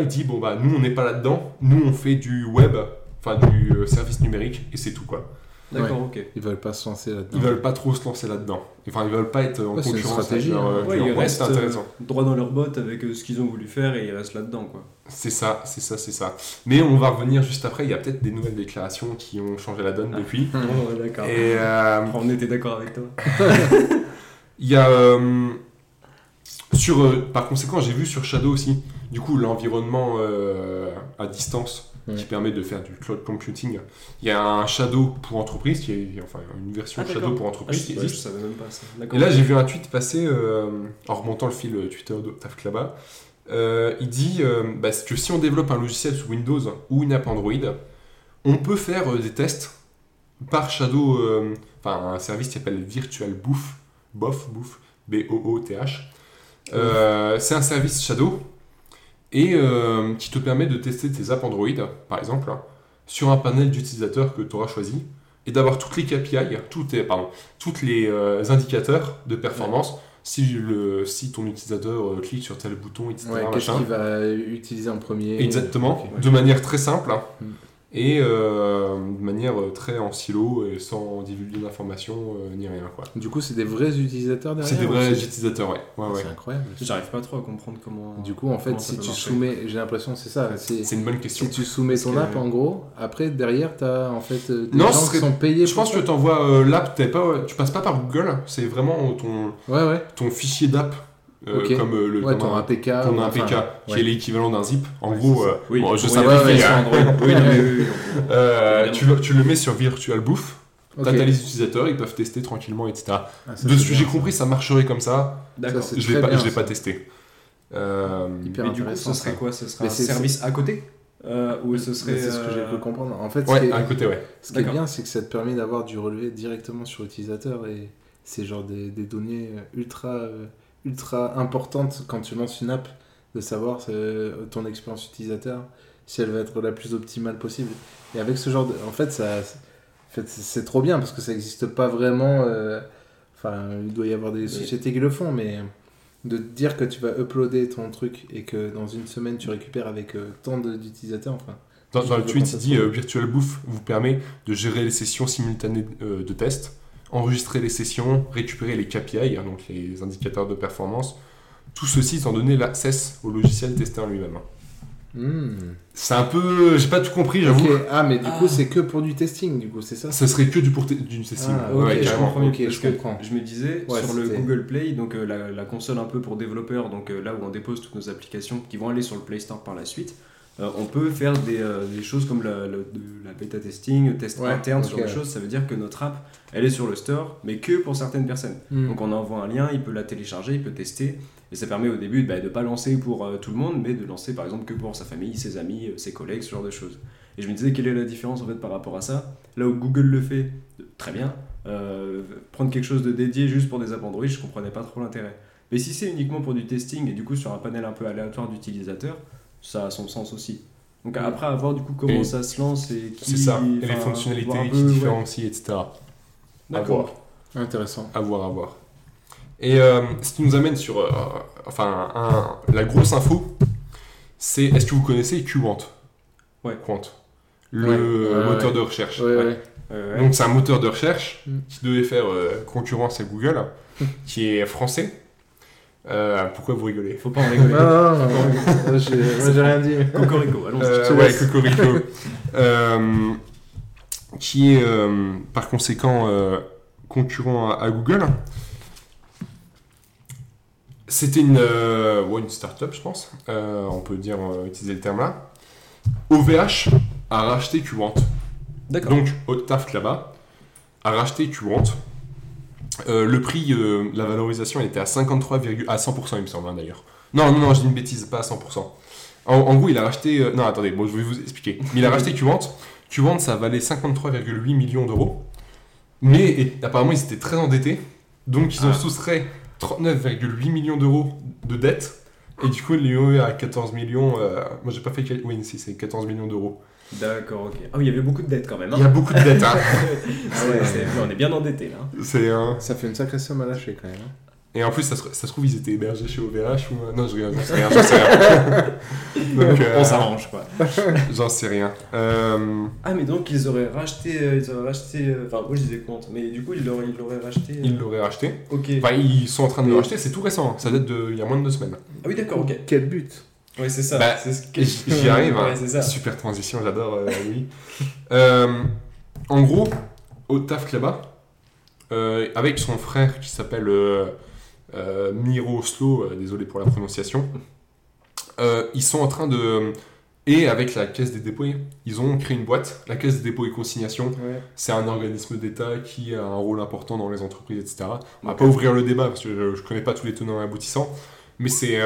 [SPEAKER 2] il dit bon bah nous on n'est pas là-dedans, nous on fait du web, enfin du service numérique et c'est tout quoi.
[SPEAKER 1] D'accord, ok.
[SPEAKER 3] Ils veulent pas se lancer là-dedans.
[SPEAKER 2] Ils veulent pas trop se lancer là-dedans. Enfin ils veulent pas être en
[SPEAKER 3] Ouais, c'est une
[SPEAKER 2] concurrence
[SPEAKER 3] stratégie,
[SPEAKER 2] avec leur,
[SPEAKER 3] hein.
[SPEAKER 2] euh,
[SPEAKER 1] Ouais, ils restent
[SPEAKER 2] c'est intéressant.
[SPEAKER 1] euh, droit dans leur botte avec euh, ce qu'ils ont voulu faire et ils restent là-dedans quoi.
[SPEAKER 2] C'est ça, c'est ça, c'est ça. Mais on va revenir juste après. Il y a peut-être des nouvelles déclarations qui ont changé la donne
[SPEAKER 1] Ah.
[SPEAKER 2] depuis. [LAUGHS]
[SPEAKER 1] Oh, d'accord.
[SPEAKER 2] Et euh,
[SPEAKER 1] On était d'accord avec toi. [LAUGHS]
[SPEAKER 2] Il y a. euh, sur, euh, par conséquent, j'ai vu sur Shadow aussi, du coup, l'environnement euh, à distance qui permet de faire du cloud computing. Il y a un Shadow pour entreprise, qui est enfin une version
[SPEAKER 1] Ah,
[SPEAKER 2] Shadow pour
[SPEAKER 1] Ah,
[SPEAKER 2] entreprise qui
[SPEAKER 1] je, ouais, je
[SPEAKER 2] existe.
[SPEAKER 1] savais même pas ça. D'accord.
[SPEAKER 2] Et là, j'ai vu un tweet passer euh, en remontant le fil Twitter de Taf Klaba. Euh, il dit euh, bah, que si on développe un logiciel sous Windows ou une app Android, on peut faire euh, des tests par Shadow, euh, enfin un service qui s'appelle Virtual Booth, BOF, Booth, B-O-O-T-H. Euh, c'est un service Shadow et euh, qui te permet de tester tes apps Android, par exemple, sur un panel d'utilisateurs que tu auras choisi et d'avoir toutes les KPI, toutes les, pardon, toutes les euh, indicateurs de performance. Si, le, si ton utilisateur euh, clique sur tel bouton, etc.
[SPEAKER 3] Ouais, qu'est-ce qu'il va utiliser en premier
[SPEAKER 2] Exactement, de manière très simple hein,
[SPEAKER 3] Mm.
[SPEAKER 2] Et euh, de manière très en silo et sans divulguer d'informations euh, ni rien. quoi.
[SPEAKER 3] Du coup, c'est des vrais utilisateurs derrière
[SPEAKER 2] C'est des vrais utilisateurs, ouais. ouais, ouais.
[SPEAKER 3] C'est incroyable.
[SPEAKER 1] J'arrive pas trop à comprendre comment.
[SPEAKER 3] Du coup, en fait, si tu
[SPEAKER 1] marcher.
[SPEAKER 3] soumets, j'ai l'impression, c'est ça. c'est-
[SPEAKER 2] une bonne question.
[SPEAKER 3] Si tu soumets ton
[SPEAKER 1] que-
[SPEAKER 3] app, en gros, après, derrière, tu as en fait euh, des
[SPEAKER 2] Non,
[SPEAKER 3] gens qui sont payés
[SPEAKER 2] Je pense que tu envoies l'app, t'es pas, tu passes pas par Google, c'est vraiment ton,
[SPEAKER 3] Ouais, ouais.
[SPEAKER 2] ton fichier d'app, euh, comme euh, le
[SPEAKER 3] Ouais,
[SPEAKER 2] comme
[SPEAKER 3] ton
[SPEAKER 2] un-
[SPEAKER 3] APK.
[SPEAKER 2] ton
[SPEAKER 3] ou
[SPEAKER 2] APK,
[SPEAKER 3] enfin,
[SPEAKER 2] qui
[SPEAKER 3] ouais.
[SPEAKER 2] est l'équivalent d'un zip. En
[SPEAKER 3] Ouais,
[SPEAKER 2] gros, euh,
[SPEAKER 1] Oui,
[SPEAKER 2] bon, je simplifie, hein.
[SPEAKER 1] Android. Oui, oui, oui, oui.
[SPEAKER 2] Euh, tu, le- tu le mets sur Virtual Booth,
[SPEAKER 3] Ok.
[SPEAKER 2] t'as les utilisateurs, ils peuvent tester tranquillement, etc.
[SPEAKER 3] Ah,
[SPEAKER 2] De ce que j'ai compris, ça marcherait comme ça.
[SPEAKER 1] D'accord.
[SPEAKER 3] Ça, c'est
[SPEAKER 2] Je l'ai
[SPEAKER 3] très
[SPEAKER 2] pas,
[SPEAKER 3] bien,
[SPEAKER 2] je l'ai pas testé. Euh,
[SPEAKER 3] Hyper
[SPEAKER 1] Mais du coup, ce serait quoi? Ce serait un service à côté? Euh, Ou ce serait.
[SPEAKER 3] C'est ce que j'ai cru comprendre. En fait, ce qui est-
[SPEAKER 2] à un côté, ouais.
[SPEAKER 3] Ce qui est
[SPEAKER 1] D'accord.
[SPEAKER 3] bien, c'est que ça te permet d'avoir du relevé directement sur l'utilisateur et c'est genre des, des données ultra, euh, ultra importantes quand tu lances une app, de savoir euh, ton expérience utilisateur, si elle va être la plus optimale possible. Et avec ce genre de... En fait, ça, en fait c'est- trop bien parce que ça n'existe pas vraiment... euh, Enfin, il doit y avoir des sociétés qui le font, mais de te dire que tu vas uploader ton truc et que dans une semaine tu récupères avec euh, tant d'utilisateurs, enfin.
[SPEAKER 2] Dans, dans le tweet, il dit euh, Virtual Bouffe vous permet de gérer les sessions simultanées de test, enregistrer les sessions, récupérer les KPI, hein, donc les indicateurs de performance. Tout ceci sans donner l'accès au logiciel testé en lui-même.
[SPEAKER 3] Hmm.
[SPEAKER 2] C'est un peu. J'ai pas tout compris, j'avoue.
[SPEAKER 3] Ah, mais du
[SPEAKER 1] Ah.
[SPEAKER 3] coup, c'est que pour du testing, du coup, c'est ça?
[SPEAKER 2] Ça serait que du, pour te- du testing.
[SPEAKER 3] Ah,
[SPEAKER 2] Ouais,
[SPEAKER 1] je comprends
[SPEAKER 3] je
[SPEAKER 1] que
[SPEAKER 3] comprends.
[SPEAKER 1] Je me disais,
[SPEAKER 3] Ouais,
[SPEAKER 1] sur le Google Play, donc euh, la, la console un peu pour développeurs, donc euh, là où on dépose toutes nos applications qui vont aller sur le Play Store par la suite, euh, on peut faire des, euh, des choses comme la, la bêta testing, le test
[SPEAKER 3] Ouais,
[SPEAKER 1] interne, sur des choses. Ça veut dire que notre app, elle est sur le store, mais que pour certaines personnes.
[SPEAKER 3] Hmm.
[SPEAKER 1] Donc on envoie un lien, il peut la télécharger, il peut tester. Et ça permet au début bah, de ne pas lancer pour euh, tout le monde, mais de lancer par exemple que pour sa famille, ses amis, ses collègues, ce genre de choses. Et je me disais quelle est la différence en fait par rapport à ça? Là où Google le fait, très bien. prendre quelque chose de dédié juste pour des apps Android, je comprenais pas trop l'intérêt. Mais si c'est uniquement pour du testing et du coup sur un panel un peu aléatoire d'utilisateurs, ça a son sens aussi. Donc après à voir du coup comment
[SPEAKER 2] Et
[SPEAKER 1] ça se lance et qui...
[SPEAKER 2] C'est ça. Et les fonctionnalités qui
[SPEAKER 1] ouais.
[SPEAKER 2] différencient, etc.
[SPEAKER 1] D'accord.
[SPEAKER 3] Intéressant.
[SPEAKER 2] À voir, à voir. Et euh, ce qui nous amène sur euh, enfin, un- la grosse info, c'est est-ce que vous connaissez Qwant?
[SPEAKER 1] Ouais.
[SPEAKER 2] Quant. Le
[SPEAKER 3] Ouais, ouais,
[SPEAKER 2] moteur
[SPEAKER 3] ouais.
[SPEAKER 2] de recherche.
[SPEAKER 3] Ouais,
[SPEAKER 2] Ouais.
[SPEAKER 3] ouais.
[SPEAKER 1] Euh, ouais.
[SPEAKER 2] Donc c'est un moteur de recherche
[SPEAKER 3] Mm.
[SPEAKER 2] qui devait faire euh, concurrence à Google, [LAUGHS] qui est français. Euh, pourquoi vous rigolez?
[SPEAKER 1] Faut pas en rigoler.
[SPEAKER 3] Non, non, non, non, [LAUGHS] j'ai moi, j'ai rien dit.
[SPEAKER 1] Cocorico, allons-y.
[SPEAKER 2] Euh, ouais. Cocorico. [LAUGHS] Euh, qui est euh, par conséquent euh, concurrent à, à Google. C'était une, euh, ouais, une start-up, je pense. Euh, on peut dire, euh, utiliser le terme là. OVH a racheté Qwant.
[SPEAKER 1] D'accord.
[SPEAKER 2] Donc, Octave là-bas a racheté Qwant. Euh, le prix, euh, la valorisation, elle était à 53, à 100%, il me semble, hein, d'ailleurs. Non, non, non, je dis une bêtise, pas à 100%. En, en gros, il a racheté. euh, non, attendez, bon, je vais vous expliquer. Il a racheté Qwant. Qwant, ça valait 53,8 millions d'euros. Mais et, apparemment, ils étaient très endettés. Donc, ils ont
[SPEAKER 1] Ah.
[SPEAKER 2] soustrait 39,8 millions d'euros de dettes. Et du coup, ils l'ont eu à 14 millions. moi, j'ai pas fait. Oui, si, c'est 14 millions d'euros.
[SPEAKER 1] D'accord, ok. Ah oui, il y avait beaucoup de dettes quand même. hein.
[SPEAKER 2] Il y a beaucoup de dettes, hein. [LAUGHS]
[SPEAKER 1] C'est-
[SPEAKER 3] ouais.
[SPEAKER 1] c'est- on est bien endetté là.
[SPEAKER 2] C'est un.
[SPEAKER 3] Ça fait une sacrée somme à lâcher quand même. hein.
[SPEAKER 2] Et en plus, ça se, ça se trouve, ils étaient hébergés chez OVH ou. euh, Non, je j'en sais rien, j'en sais rien. [LAUGHS] Donc, euh,
[SPEAKER 1] On s'arrange quoi. [LAUGHS]
[SPEAKER 2] J'en sais rien. Euh,
[SPEAKER 1] Ah, mais donc ils auraient racheté. ils auraient racheté. Enfin, moi je disais compte, mais du coup ils l'auraient ils l'auraient racheté. euh,
[SPEAKER 2] ils l'auraient racheté.
[SPEAKER 1] Ok.
[SPEAKER 2] Enfin, ils sont en train de le racheter, c'est tout récent. hein. Ça date de il y a moins de deux semaines.
[SPEAKER 1] Ah oui, d'accord, ok.
[SPEAKER 3] Quel but?
[SPEAKER 1] Ouais, c'est ça.
[SPEAKER 2] Bah,
[SPEAKER 1] c'est ce que
[SPEAKER 2] J'y arrive. hein.
[SPEAKER 1] Ouais.
[SPEAKER 2] Super transition, j'adore euh, Louis. Euh, en gros, au taf là-bas, euh, avec son frère qui s'appelle euh, Miro Oslo, euh, désolé pour la prononciation, ils sont en train de. Et avec la Caisse des dépôts, ils ont créé une boîte, la Caisse des dépôts et consignations.
[SPEAKER 3] Ouais.
[SPEAKER 2] C'est un organisme d'État qui a un rôle important dans les entreprises, etc. On va pas ouvrir le débat parce que je, je connais pas tous les tenants et aboutissants, mais c'est.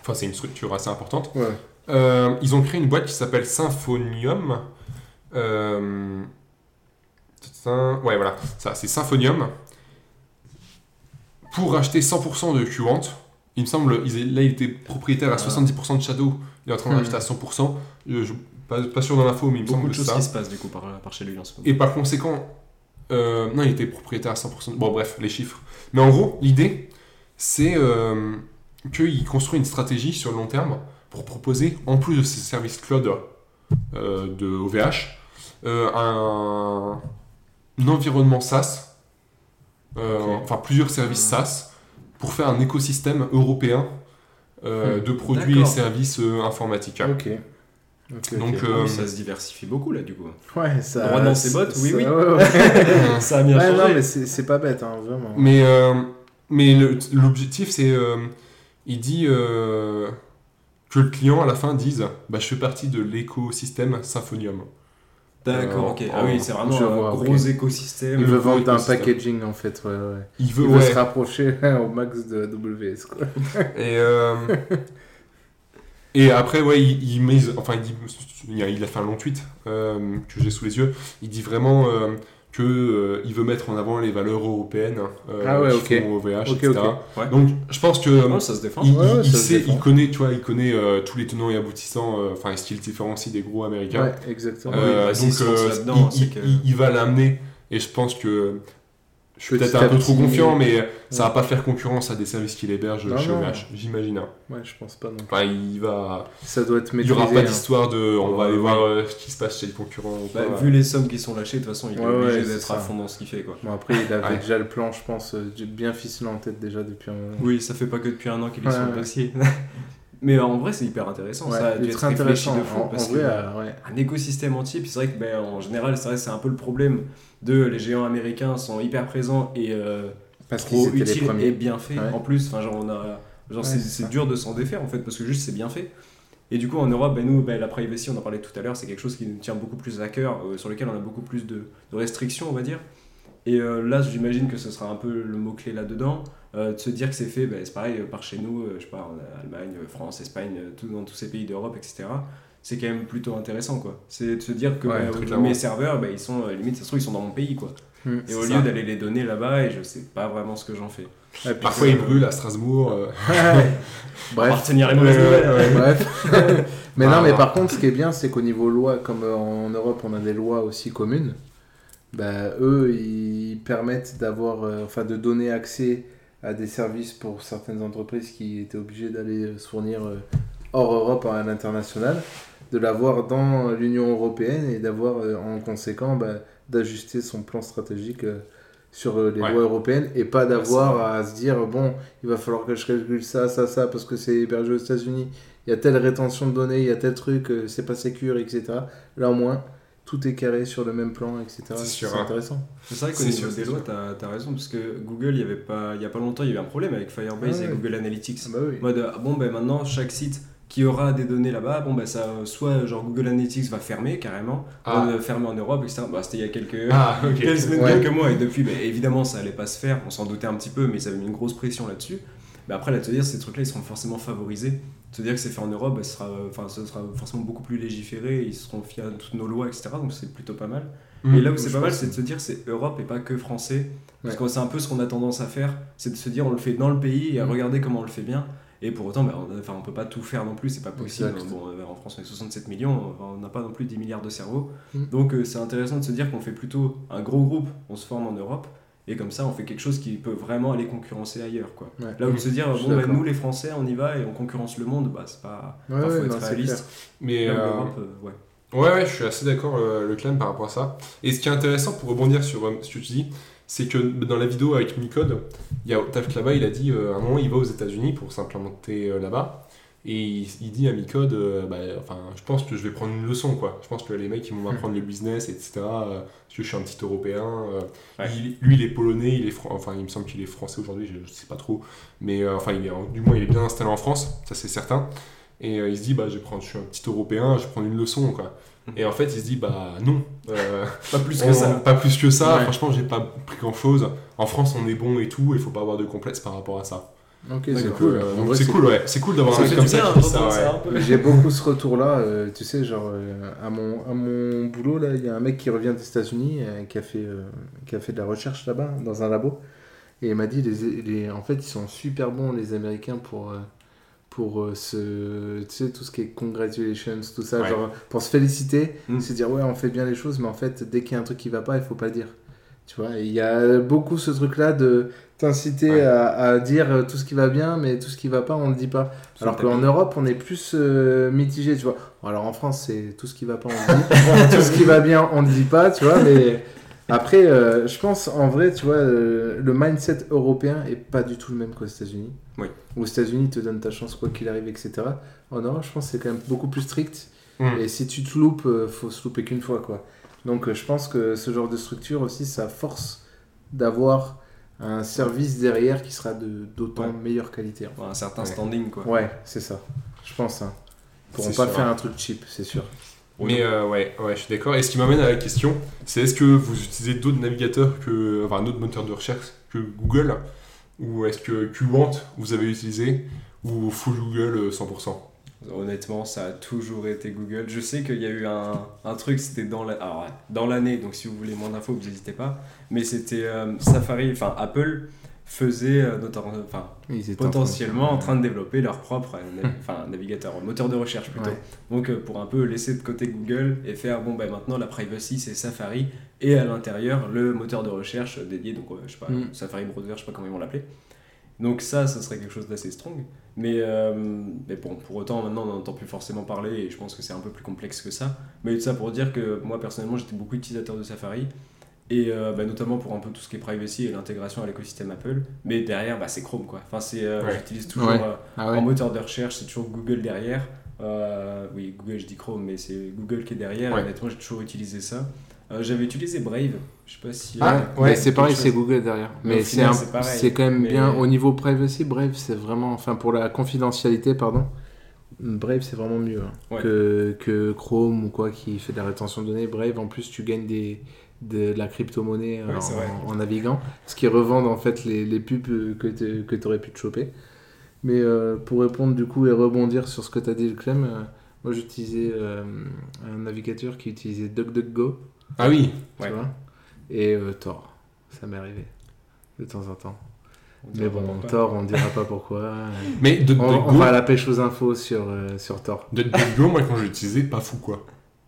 [SPEAKER 2] Enfin, c'est une structure assez importante.
[SPEAKER 3] Ouais.
[SPEAKER 2] Euh, ils ont créé une boîte qui s'appelle Symphonium. Euh, Ouais, voilà, ça, c'est Symphonium. Pour acheter 100% de Qwant, il me semble, là, il était propriétaire à
[SPEAKER 1] Ah.
[SPEAKER 2] 70% de Shadow, il est en train de
[SPEAKER 3] Hmm.
[SPEAKER 2] racheter à 100%. Euh, je, pas, pas sûr dans l'info, mais il me
[SPEAKER 1] Beaucoup
[SPEAKER 2] semble
[SPEAKER 1] de
[SPEAKER 2] que
[SPEAKER 1] choses
[SPEAKER 2] c'est ça.
[SPEAKER 1] qui se passent du coup par, par chez lui en ce moment.
[SPEAKER 2] Et par conséquent, euh, non, il était propriétaire à 100%. Bon, bref, les chiffres. Mais en gros, l'idée, c'est euh, qu'il construit une stratégie sur le long terme pour proposer, en plus de ses services cloud euh, de OVH, euh, un, un environnement SaaS, euh, enfin plusieurs services SaaS, pour faire un écosystème européen euh,
[SPEAKER 3] Hmm.
[SPEAKER 2] de produits et services euh, informatiques.
[SPEAKER 3] Ok.
[SPEAKER 2] Donc, euh,
[SPEAKER 1] ça se diversifie beaucoup là du coup.
[SPEAKER 3] Ouais, ça.
[SPEAKER 1] Droit dans ses bottes, oui,
[SPEAKER 3] ça-
[SPEAKER 1] oui.
[SPEAKER 3] ouais, ouais. [LAUGHS]
[SPEAKER 1] ça a bien
[SPEAKER 3] Ouais,
[SPEAKER 1] changé.
[SPEAKER 3] non, mais c'est pas bête, hein, vraiment.
[SPEAKER 2] Mais, euh, mais l'objectif, c'est. euh, il dit euh, que le client, à la fin, dise bah, Je fais partie de l'écosystème Symphonium.
[SPEAKER 1] D'accord,
[SPEAKER 2] Euh,
[SPEAKER 1] ok. Ah oui, c'est vraiment un
[SPEAKER 3] vois,
[SPEAKER 1] gros écosystème.
[SPEAKER 3] Il veut vendre un packaging en fait, ouais, ouais.
[SPEAKER 2] Il veut.
[SPEAKER 3] Il veut
[SPEAKER 2] ouais,
[SPEAKER 3] se rapprocher [LAUGHS] au max de WS, quoi. [LAUGHS]
[SPEAKER 2] et, euh, et après, ouais, il, il met. Enfin, il, dit, il a, il a fait un long tweet euh, que j'ai sous les yeux. Il dit vraiment. Euh, que euh, il veut mettre en avant les valeurs européennes euh,
[SPEAKER 3] Ah ouais,
[SPEAKER 2] qui font OVH, etc.
[SPEAKER 1] Ouais.
[SPEAKER 2] Donc je pense que
[SPEAKER 1] Oh, ça se défend.
[SPEAKER 2] Il,
[SPEAKER 3] Ouais,
[SPEAKER 2] il-
[SPEAKER 3] ouais,
[SPEAKER 2] il
[SPEAKER 3] ça se
[SPEAKER 2] sait,
[SPEAKER 3] défend.
[SPEAKER 2] il connaît, tu vois, il connaît euh, tous les tenants et aboutissants, euh, enfin, ce qui le différencie des gros américains.
[SPEAKER 3] Ouais, exactement.
[SPEAKER 2] Euh, donc, euh, il va l'amener, et je pense que Je suis peut-être un peu trop confiant, mais ça va
[SPEAKER 3] Ouais.
[SPEAKER 2] pas faire concurrence à des services qu'il héberge
[SPEAKER 3] Non,
[SPEAKER 2] chez. OVH, j'imagine. hein.
[SPEAKER 3] Ouais, je pense pas non. plus.
[SPEAKER 2] Enfin, il va.
[SPEAKER 3] Ça doit être
[SPEAKER 2] Il
[SPEAKER 3] maîtrisé.
[SPEAKER 2] y aura pas
[SPEAKER 3] hein.
[SPEAKER 2] d'histoire de. On va aller
[SPEAKER 1] Ouais,
[SPEAKER 2] voir euh, ce qui se passe chez le concurrent. ou
[SPEAKER 1] Bah,
[SPEAKER 2] quoi.
[SPEAKER 1] vu les sommes qui sont lâchées, de toute façon, il est
[SPEAKER 3] Ouais,
[SPEAKER 1] obligé
[SPEAKER 3] ouais, c'est
[SPEAKER 1] d'être à fond dans ce qu'il fait. Quoi.
[SPEAKER 3] Bon, après, il avait
[SPEAKER 2] Ouais.
[SPEAKER 3] déjà le plan, je pense, euh, bien ficelé en tête déjà depuis un moment.
[SPEAKER 1] Oui, ça fait pas que depuis un an qu'il est
[SPEAKER 3] Ouais,
[SPEAKER 1] sur le
[SPEAKER 3] ouais.
[SPEAKER 1] dossier. [LAUGHS] Mais en vrai, c'est hyper intéressant.
[SPEAKER 3] Ouais,
[SPEAKER 1] ça a dû être réfléchi
[SPEAKER 3] intéressant.
[SPEAKER 1] de fou.
[SPEAKER 3] En, en
[SPEAKER 1] parce
[SPEAKER 3] vrai,
[SPEAKER 1] que,
[SPEAKER 3] euh, ouais.
[SPEAKER 1] un écosystème entier. Puis c'est vrai que ben, en général, c'est un peu le problème de les géants américains sont hyper présents et euh,
[SPEAKER 3] Parce
[SPEAKER 1] trop utiles et bien faits.
[SPEAKER 3] Ouais.
[SPEAKER 1] En plus, enfin genre on a, genre c'est dur de s'en défaire en fait parce que juste c'est bien fait. Et du coup en Europe, ben, nous, ben, la privacy, on en parlait tout à l'heure, c'est quelque chose qui nous tient beaucoup plus à cœur, euh, sur lequel on a beaucoup plus de, de restrictions, on va dire. Et euh, là, j'imagine que ce sera un peu le mot-clé là-dedans. Euh, de se dire que c'est fait, ben, c'est pareil, euh, par chez nous, euh, je sais pas, en Allemagne, France, Espagne, tout, dans tous ces pays d'Europe, etc. C'est quand même plutôt intéressant, quoi. C'est de se dire que
[SPEAKER 3] Ouais,
[SPEAKER 1] ben, euh, mes serveurs, ben, ils sont, euh, limite, ça se trouve, ils sont dans mon pays, quoi.
[SPEAKER 3] Hmm.
[SPEAKER 1] Et au
[SPEAKER 2] ça.
[SPEAKER 1] lieu d'aller les donner là-bas, et je sais pas vraiment ce que j'en fais.
[SPEAKER 3] Ouais,
[SPEAKER 2] Parfois,
[SPEAKER 3] que-
[SPEAKER 2] il brûle à Strasbourg. euh, [LAUGHS]
[SPEAKER 3] Bref.
[SPEAKER 1] Appartenir à les mauvaises nouvelles.
[SPEAKER 3] Bref. [LAUGHS] mais
[SPEAKER 2] Ah,
[SPEAKER 3] non, mais
[SPEAKER 2] ouais.
[SPEAKER 3] par contre, ce qui est bien, c'est qu'au niveau loi, comme en Europe, on a des lois aussi communes, bah, eux, ils permettent d'avoir, euh, enfin, de donner accès à des services pour certaines entreprises qui étaient obligées d'aller euh, se fournir euh, hors Europe à l'international, de l'avoir dans l'Union européenne et d'avoir euh, en conséquent bah, d'ajuster son plan stratégique euh, sur euh, les
[SPEAKER 2] Ouais.
[SPEAKER 3] lois européennes et pas
[SPEAKER 1] Ouais,
[SPEAKER 3] d'avoir à se dire bon il va falloir que je calcule ça ça ça parce que c'est hébergé aux États-Unis. Il y a telle rétention de données il y a tel truc euh, c'est pas sécure etc là au moins tout est carré sur le même plan etc
[SPEAKER 2] C'est hein.
[SPEAKER 3] intéressant
[SPEAKER 1] C'est vrai qu'au niveau des lois, t'as as raison, parce que Google, il y avait pas, il y a pas longtemps, il y a eu un problème avec Firebase
[SPEAKER 3] Ah
[SPEAKER 1] et
[SPEAKER 3] ouais.
[SPEAKER 1] Google Analytics.
[SPEAKER 3] ah bah oui
[SPEAKER 1] mode, ah bon, ben maintenant, chaque site qui aura des données là-bas, bon, ben ça, soit genre Google Analytics va fermer carrément,
[SPEAKER 2] Ah.
[SPEAKER 1] va fermer en Europe, etc. Bah, c'était il y a quelques,
[SPEAKER 2] Ah,
[SPEAKER 1] quelques semaines,
[SPEAKER 3] Ouais.
[SPEAKER 1] quelques mois, et depuis, ben, évidemment, ça allait pas se faire, on s'en doutait un petit peu, mais ça avait mis une grosse pression là-dessus. Mais après, là, te dire, ces trucs-là, ils seront forcément favorisés. Te dire que c'est fait en Europe, ben, ce, sera, enfin, ce sera forcément beaucoup plus légiféré, ils seront fiers de toutes nos lois, etc. Donc c'est plutôt pas mal.
[SPEAKER 2] Mm.
[SPEAKER 1] Et là où c'est pas mal, c'est de se dire c'est Europe et pas que français. Parce
[SPEAKER 3] Ouais.
[SPEAKER 1] que c'est un peu ce qu'on a tendance à faire, c'est de se dire on le fait dans le pays et à
[SPEAKER 3] Mm.
[SPEAKER 1] regarder comment on le fait bien. Et pour autant, bah, on, enfin, on peut pas tout faire non plus, c'est pas possible.
[SPEAKER 3] Exact.
[SPEAKER 1] Bon, euh, en France, on est 67 millions, on n'a pas non plus 10 milliards de cerveaux.
[SPEAKER 3] Mm.
[SPEAKER 1] Donc euh, c'est intéressant de se dire qu'on fait plutôt un gros groupe, on se forme en Europe. Et comme ça, on fait quelque chose qui peut vraiment aller concurrencer ailleurs. Quoi.
[SPEAKER 3] Ouais.
[SPEAKER 1] Là où se dire, bon, bah, nous les Français, on y va et on concurrence le monde, bah, c'est pas.
[SPEAKER 3] Ouais,
[SPEAKER 1] enfin, faut
[SPEAKER 3] ouais,
[SPEAKER 1] être
[SPEAKER 3] non,
[SPEAKER 1] réaliste.
[SPEAKER 2] Mais euh,
[SPEAKER 1] l'Europe, euh, ouais.
[SPEAKER 2] Ouais, ouais, je suis assez d'accord, euh, le clan, par rapport à ça. Et ce qui est intéressant pour rebondir sur euh, ce que tu dis, c'est que dans la vidéo avec Micode, il y a Octave là-bas, il a dit euh, à un moment, il va aux États-Unis pour s'implémenter euh, là-bas. Et il, il dit à Micode, euh, bah, enfin, je pense que je vais prendre une leçon, quoi. Je pense que les mecs, ils vont [LAUGHS] m'apprendre le business, etc. euh, parce que je suis un petit Européen. euh,
[SPEAKER 1] Ouais.
[SPEAKER 2] il- lui, il est polonais, il est fran- enfin, il me semble qu'il est français aujourd'hui, je, je sais pas trop. Mais euh, enfin, il est, en- du moins, il est bien installé en France, ça c'est certain. Et euh, il se dit, bah, je, prendre, je suis un petit Européen, je vais prendre une leçon, quoi. Et en fait, il se dit, bah non. euh, [LAUGHS]
[SPEAKER 1] Pas plus
[SPEAKER 2] on-
[SPEAKER 1] que ça.
[SPEAKER 2] Pas plus que ça.
[SPEAKER 3] Ouais.
[SPEAKER 2] Franchement, j'ai pas pris grand chose. En France, on est bon et tout, il faut pas avoir de complexe par rapport à ça.
[SPEAKER 3] Ok c'est cool
[SPEAKER 2] euh, c'est cool, ouais. C'est cool d'avoir un
[SPEAKER 1] Ça
[SPEAKER 2] mec comme ça qui fait ouais.
[SPEAKER 3] J'ai beaucoup ce retour-là, euh, tu sais, genre euh, à, mon, à mon boulot, là, il y a un mec qui revient des États-Unis, euh, qui, a fait, euh, qui a fait de la recherche là-bas, dans un labo, et il m'a dit, les, les- en fait, ils sont super bons, les Américains, pour, euh, pour se, tu sais, tout ce qui est congratulations, tout ça,
[SPEAKER 2] Ouais.
[SPEAKER 3] genre, pour se féliciter,
[SPEAKER 1] Mm.
[SPEAKER 3] se dire, ouais, on fait bien les choses, mais en fait, dès qu'il y a un truc qui va pas, il faut pas le dire. Tu vois, il y a beaucoup ce truc-là de t'inciter
[SPEAKER 2] Ouais.
[SPEAKER 3] à, à dire euh, tout ce qui va bien, mais tout ce qui va pas, on le dit pas.
[SPEAKER 1] Le
[SPEAKER 3] Alors qu'en. Europe, on est plus euh, mitigé, tu vois. Bon, alors en France, c'est tout ce qui va pas, on le dit. [LAUGHS] tout ce qui va bien, on ne dit pas, tu vois. Mais après, euh, je pense en vrai, tu vois, euh, le mindset européen est pas du tout le même qu'aux États-Unis.
[SPEAKER 1] Oui.
[SPEAKER 3] Aux États-Unis, te donnent ta chance quoi qu'il arrive, etc. En Europe, je pense que c'est quand même beaucoup plus strict.
[SPEAKER 2] Mm.
[SPEAKER 3] Et si tu te loupes, faut se louper qu'une fois, quoi. Donc euh, je pense que ce genre de structure aussi, ça force d'avoir un service derrière qui sera de d'autant
[SPEAKER 1] Ouais.
[SPEAKER 3] meilleure qualité.
[SPEAKER 1] Enfin, un certain
[SPEAKER 2] Ouais.
[SPEAKER 1] standing, quoi.
[SPEAKER 3] Ouais, c'est ça. Je pense. Hein. Ils pourront pas
[SPEAKER 2] sûr,
[SPEAKER 3] faire
[SPEAKER 2] hein.
[SPEAKER 3] un truc cheap, c'est sûr.
[SPEAKER 2] Mais euh, ouais, ouais, je suis d'accord. Et ce qui m'amène à la question, c'est est-ce que vous utilisez d'autres navigateurs que, enfin, d'autres moteurs de recherche que Google, ou est-ce que QWant vous avez utilisé, ou full Google euh, 100%
[SPEAKER 1] Honnêtement, ça a toujours été Google. Je sais qu'il y a eu un, un truc, c'était dans la- l'année, donc si vous voulez moins d'infos, vous n'hésitez pas. Mais c'était euh, Safari, enfin Apple, faisaient euh, notamment, enfin, potentiellement en train
[SPEAKER 3] de
[SPEAKER 1] développer leur propre euh, [LAUGHS] enfin, navigateur, moteur de recherche plutôt.
[SPEAKER 3] Ouais.
[SPEAKER 1] Donc euh, pour un peu laisser de côté Google et faire bon ben maintenant la privacy c'est Safari et à l'intérieur le moteur de recherche dédié donc je sais pas
[SPEAKER 3] Mm.
[SPEAKER 1] Safari browser je sais pas comment ils vont l'appeler. Donc ça ça serait quelque chose d'assez strong. Mais, euh, mais bon pour autant maintenant on n'entend plus forcément parler et je pense que c'est un peu plus complexe que ça. Mais tout ça pour dire que moi personnellement j'étais beaucoup utilisateur de Safari et euh, bah, notamment pour un peu tout ce qui est privacy et l'intégration à l'écosystème Apple. Mais derrière bah, c'est Chrome quoi. Enfin c'est euh,
[SPEAKER 2] Ouais.
[SPEAKER 1] j'utilise toujours
[SPEAKER 3] Ouais.
[SPEAKER 1] euh,
[SPEAKER 3] Ah
[SPEAKER 1] en
[SPEAKER 3] ouais.
[SPEAKER 1] moteur de recherche, c'est toujours Google derrière. Oui, Google, je dis Chrome, mais c'est Google qui est derrière. Honnêtement, j'ai toujours utilisé ça. Euh, J'avais utilisé Brave. Je sais pas si.
[SPEAKER 3] Ah,
[SPEAKER 1] euh,
[SPEAKER 3] ouais,
[SPEAKER 2] ouais,
[SPEAKER 3] c'est pareil, c'est. Google derrière.
[SPEAKER 1] Mais
[SPEAKER 3] Mais c'est quand même
[SPEAKER 1] Mais-
[SPEAKER 3] bien au niveau privacy. Bref, c'est vraiment, enfin pour la confidentialité, pardon. Brave, c'est vraiment mieux hein,
[SPEAKER 1] Ouais.
[SPEAKER 3] que, que Chrome ou quoi qui fait de la rétention de données. Brave, en plus, tu gagnes des, de la crypto-monnaie euh,
[SPEAKER 1] Ouais,
[SPEAKER 3] en, en naviguant, ce qui revendent en fait les, les pubs que tu aurais pu te choper. Mais euh, pour répondre du coup et rebondir sur ce que tu as dit, le Clem, euh, moi j'utilisais euh, un navigateur qui utilisait DuckDuckGo,
[SPEAKER 2] Ah oui,
[SPEAKER 3] tu
[SPEAKER 1] Ouais.
[SPEAKER 3] vois, et euh, Tor. Ça m'est arrivé de temps en temps. Mais bon,
[SPEAKER 1] pas.
[SPEAKER 3] Tor, on dira pas pourquoi. [LAUGHS]
[SPEAKER 2] mais de
[SPEAKER 3] on, on va à la pêche aux infos sur, euh, sur Tor.
[SPEAKER 2] Go, moi quand je l'utilisais, pas fou quoi.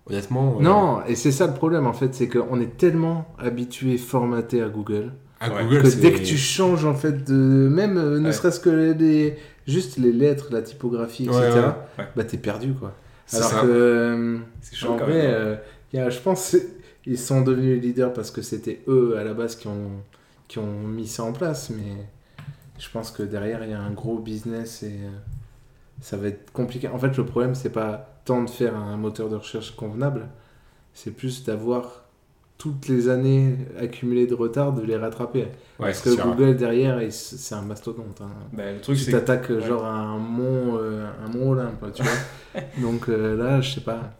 [SPEAKER 2] Honnêtement. euh,
[SPEAKER 3] Non, et c'est ça le problème en fait, c'est qu'on est tellement habitué, formaté à Google,
[SPEAKER 2] À
[SPEAKER 1] Ouais.
[SPEAKER 2] Google,
[SPEAKER 3] que
[SPEAKER 2] c'est-
[SPEAKER 3] dès que tu changes en fait de. Même euh, ne
[SPEAKER 1] Ouais.
[SPEAKER 3] serait-ce que les, juste les lettres, la typographie, etc.,
[SPEAKER 2] ouais.
[SPEAKER 1] Ouais.
[SPEAKER 3] bah t'es perdu quoi.
[SPEAKER 2] C'est
[SPEAKER 3] Alors
[SPEAKER 2] ça.
[SPEAKER 3] que. euh,
[SPEAKER 1] C'est chaud
[SPEAKER 3] en
[SPEAKER 1] quand
[SPEAKER 3] vrai,
[SPEAKER 1] même. hein.
[SPEAKER 3] euh, il y a- je pense que ils sont devenus leaders parce que c'était eux à la base qui ont, qui ont mis ça en place, mais je pense que derrière il y a un gros business et euh, ça va être compliqué. En fait, le problème c'est pas tant de faire un moteur de recherche convenable, c'est plus d'avoir toutes les années accumulées de retard de les rattraper.
[SPEAKER 2] Ouais,
[SPEAKER 3] parce que
[SPEAKER 2] sûr.
[SPEAKER 3] Google derrière, c'est un mastodonte. hein.
[SPEAKER 1] Bah, le truc,
[SPEAKER 3] Tu
[SPEAKER 1] c'est que-
[SPEAKER 3] t'attaques
[SPEAKER 1] ouais.
[SPEAKER 3] genre à un mont, euh, un mont Olympe, tu vois. [LAUGHS] Donc euh, là, je sais pas.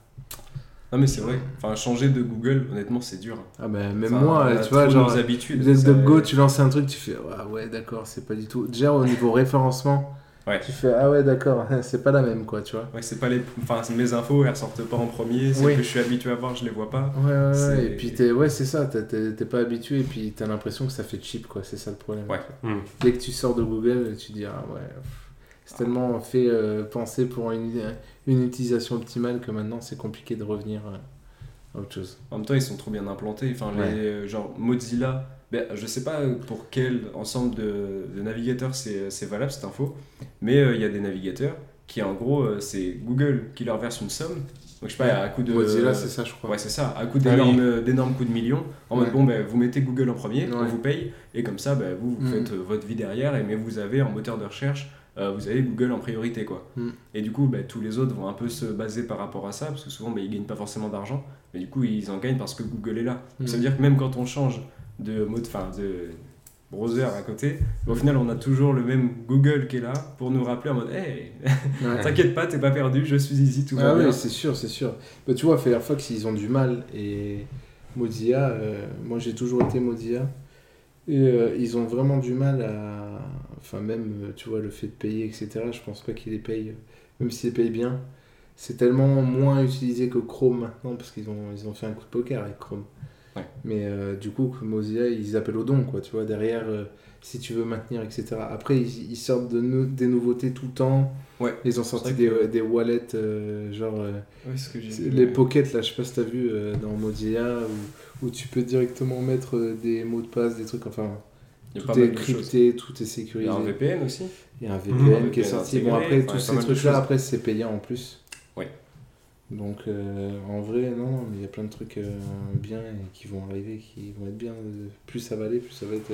[SPEAKER 1] Non, mais c'est vrai. Enfin, changer de Google, honnêtement, c'est dur.
[SPEAKER 3] Ah ben même
[SPEAKER 1] Enfin,
[SPEAKER 3] moi, tu vois, genre,
[SPEAKER 1] nos habitudes.
[SPEAKER 3] Go, tu lances un truc, tu fais ah ouais d'accord, c'est pas du tout. Déjà au niveau référencement,
[SPEAKER 1] Ouais.
[SPEAKER 3] tu fais ah ouais d'accord, [LAUGHS] c'est pas la même quoi, tu vois.
[SPEAKER 1] Ouais, c'est pas les. Enfin, c'est mes infos, elles ressortent pas en premier. C'est
[SPEAKER 3] Oui.
[SPEAKER 1] que je suis habitué à voir, je les vois pas.
[SPEAKER 3] Ouais ouais, ouais.
[SPEAKER 1] C'est-
[SPEAKER 3] et puis t'es ouais c'est ça, t'es- pas habitué et puis t'as l'impression que ça fait cheap quoi, c'est ça le problème.
[SPEAKER 1] Ouais.
[SPEAKER 2] Hmm.
[SPEAKER 3] Dès que tu sors de Google, tu dis ah ouais, c'est tellement fait euh, penser pour une, une utilisation optimale que maintenant c'est compliqué de revenir euh, à autre chose.
[SPEAKER 1] En même temps, ils sont trop bien implantés. Enfin,
[SPEAKER 3] Ouais.
[SPEAKER 1] les, euh, genre Mozilla, ben, je sais pas pour quel ensemble de, de navigateurs c'est c'est valable cette info, mais euh, il y a des navigateurs qui, en gros, euh, c'est Google qui leur verse une somme. Donc, je sais pas, à coup de.
[SPEAKER 3] Mozilla c'est ça je crois.
[SPEAKER 1] Ouais, c'est ça, à coup
[SPEAKER 2] Ah
[SPEAKER 1] d'énormes euh, d'énormes coups de millions, en mode bon, ben, vous mettez Google en premier, on vous paye, et comme ça, ben, vous, vous
[SPEAKER 3] Mhm.
[SPEAKER 1] faites euh, votre vie derrière, et, mais vous avez en moteur de recherche, euh, vous avez Google en priorité, quoi.
[SPEAKER 3] Mhm.
[SPEAKER 1] Et du coup, ben, tous les autres vont un peu se baser par rapport à ça, parce que souvent, ben, ils gagnent pas forcément d'argent, mais du coup, ils en gagnent parce que Google est là. Donc, ça veut
[SPEAKER 3] Mhm.
[SPEAKER 1] dire que même quand on change de mode, enfin, de browser à côté, au final, on a toujours le même Google qui est là pour nous rappeler en mode, hey,
[SPEAKER 3] Ouais. [LAUGHS]
[SPEAKER 1] t'inquiète pas, t'es pas perdu, je suis ici, tout va
[SPEAKER 3] Ah
[SPEAKER 1] bien.
[SPEAKER 3] oui, c'est sûr, c'est sûr. Bah, tu vois, Firefox, ils ont du mal. Et Mozilla, euh, moi j'ai toujours été Mozilla. Et euh, ils ont vraiment du mal à. Enfin, même, tu vois, le fait de payer, etc. Je pense pas qu'ils les payent, même s'ils les payent bien. C'est tellement moins utilisé que Chrome maintenant, parce qu'ils ont, ils ont fait un coup de poker avec Chrome.
[SPEAKER 1] Ouais.
[SPEAKER 3] Mais euh, du coup, que Mozilla, ils appellent au don, quoi. Tu vois, derrière, euh, si tu veux maintenir, etc. Après, ils, ils sortent de des nouveautés tout le temps.
[SPEAKER 1] Ouais.
[SPEAKER 3] Ils ont sorti
[SPEAKER 1] que-
[SPEAKER 3] des, wallets, euh, genre. euh,
[SPEAKER 1] Ouais, c'est ce que vu,
[SPEAKER 3] les
[SPEAKER 1] ouais.
[SPEAKER 3] pockets, là, je sais pas si t'as vu euh, dans Mozilla, où, où tu peux directement mettre euh, des mots de passe, des trucs, enfin,
[SPEAKER 1] Il y a
[SPEAKER 3] tout est crypté, tout est
[SPEAKER 1] Il
[SPEAKER 3] sécurisé.
[SPEAKER 1] y a un VPN aussi.
[SPEAKER 3] Il y a un
[SPEAKER 2] Mmh,
[SPEAKER 3] VPN qui est sorti.
[SPEAKER 1] intégré,
[SPEAKER 3] Bon, après, tous ces trucs-là, après, c'est payant en plus.
[SPEAKER 1] Ouais.
[SPEAKER 3] Donc, euh, en vrai, non, non, mais il y a plein de trucs euh, bien et qui vont arriver, qui vont être bien. euh, Plus ça va aller, plus ça va être.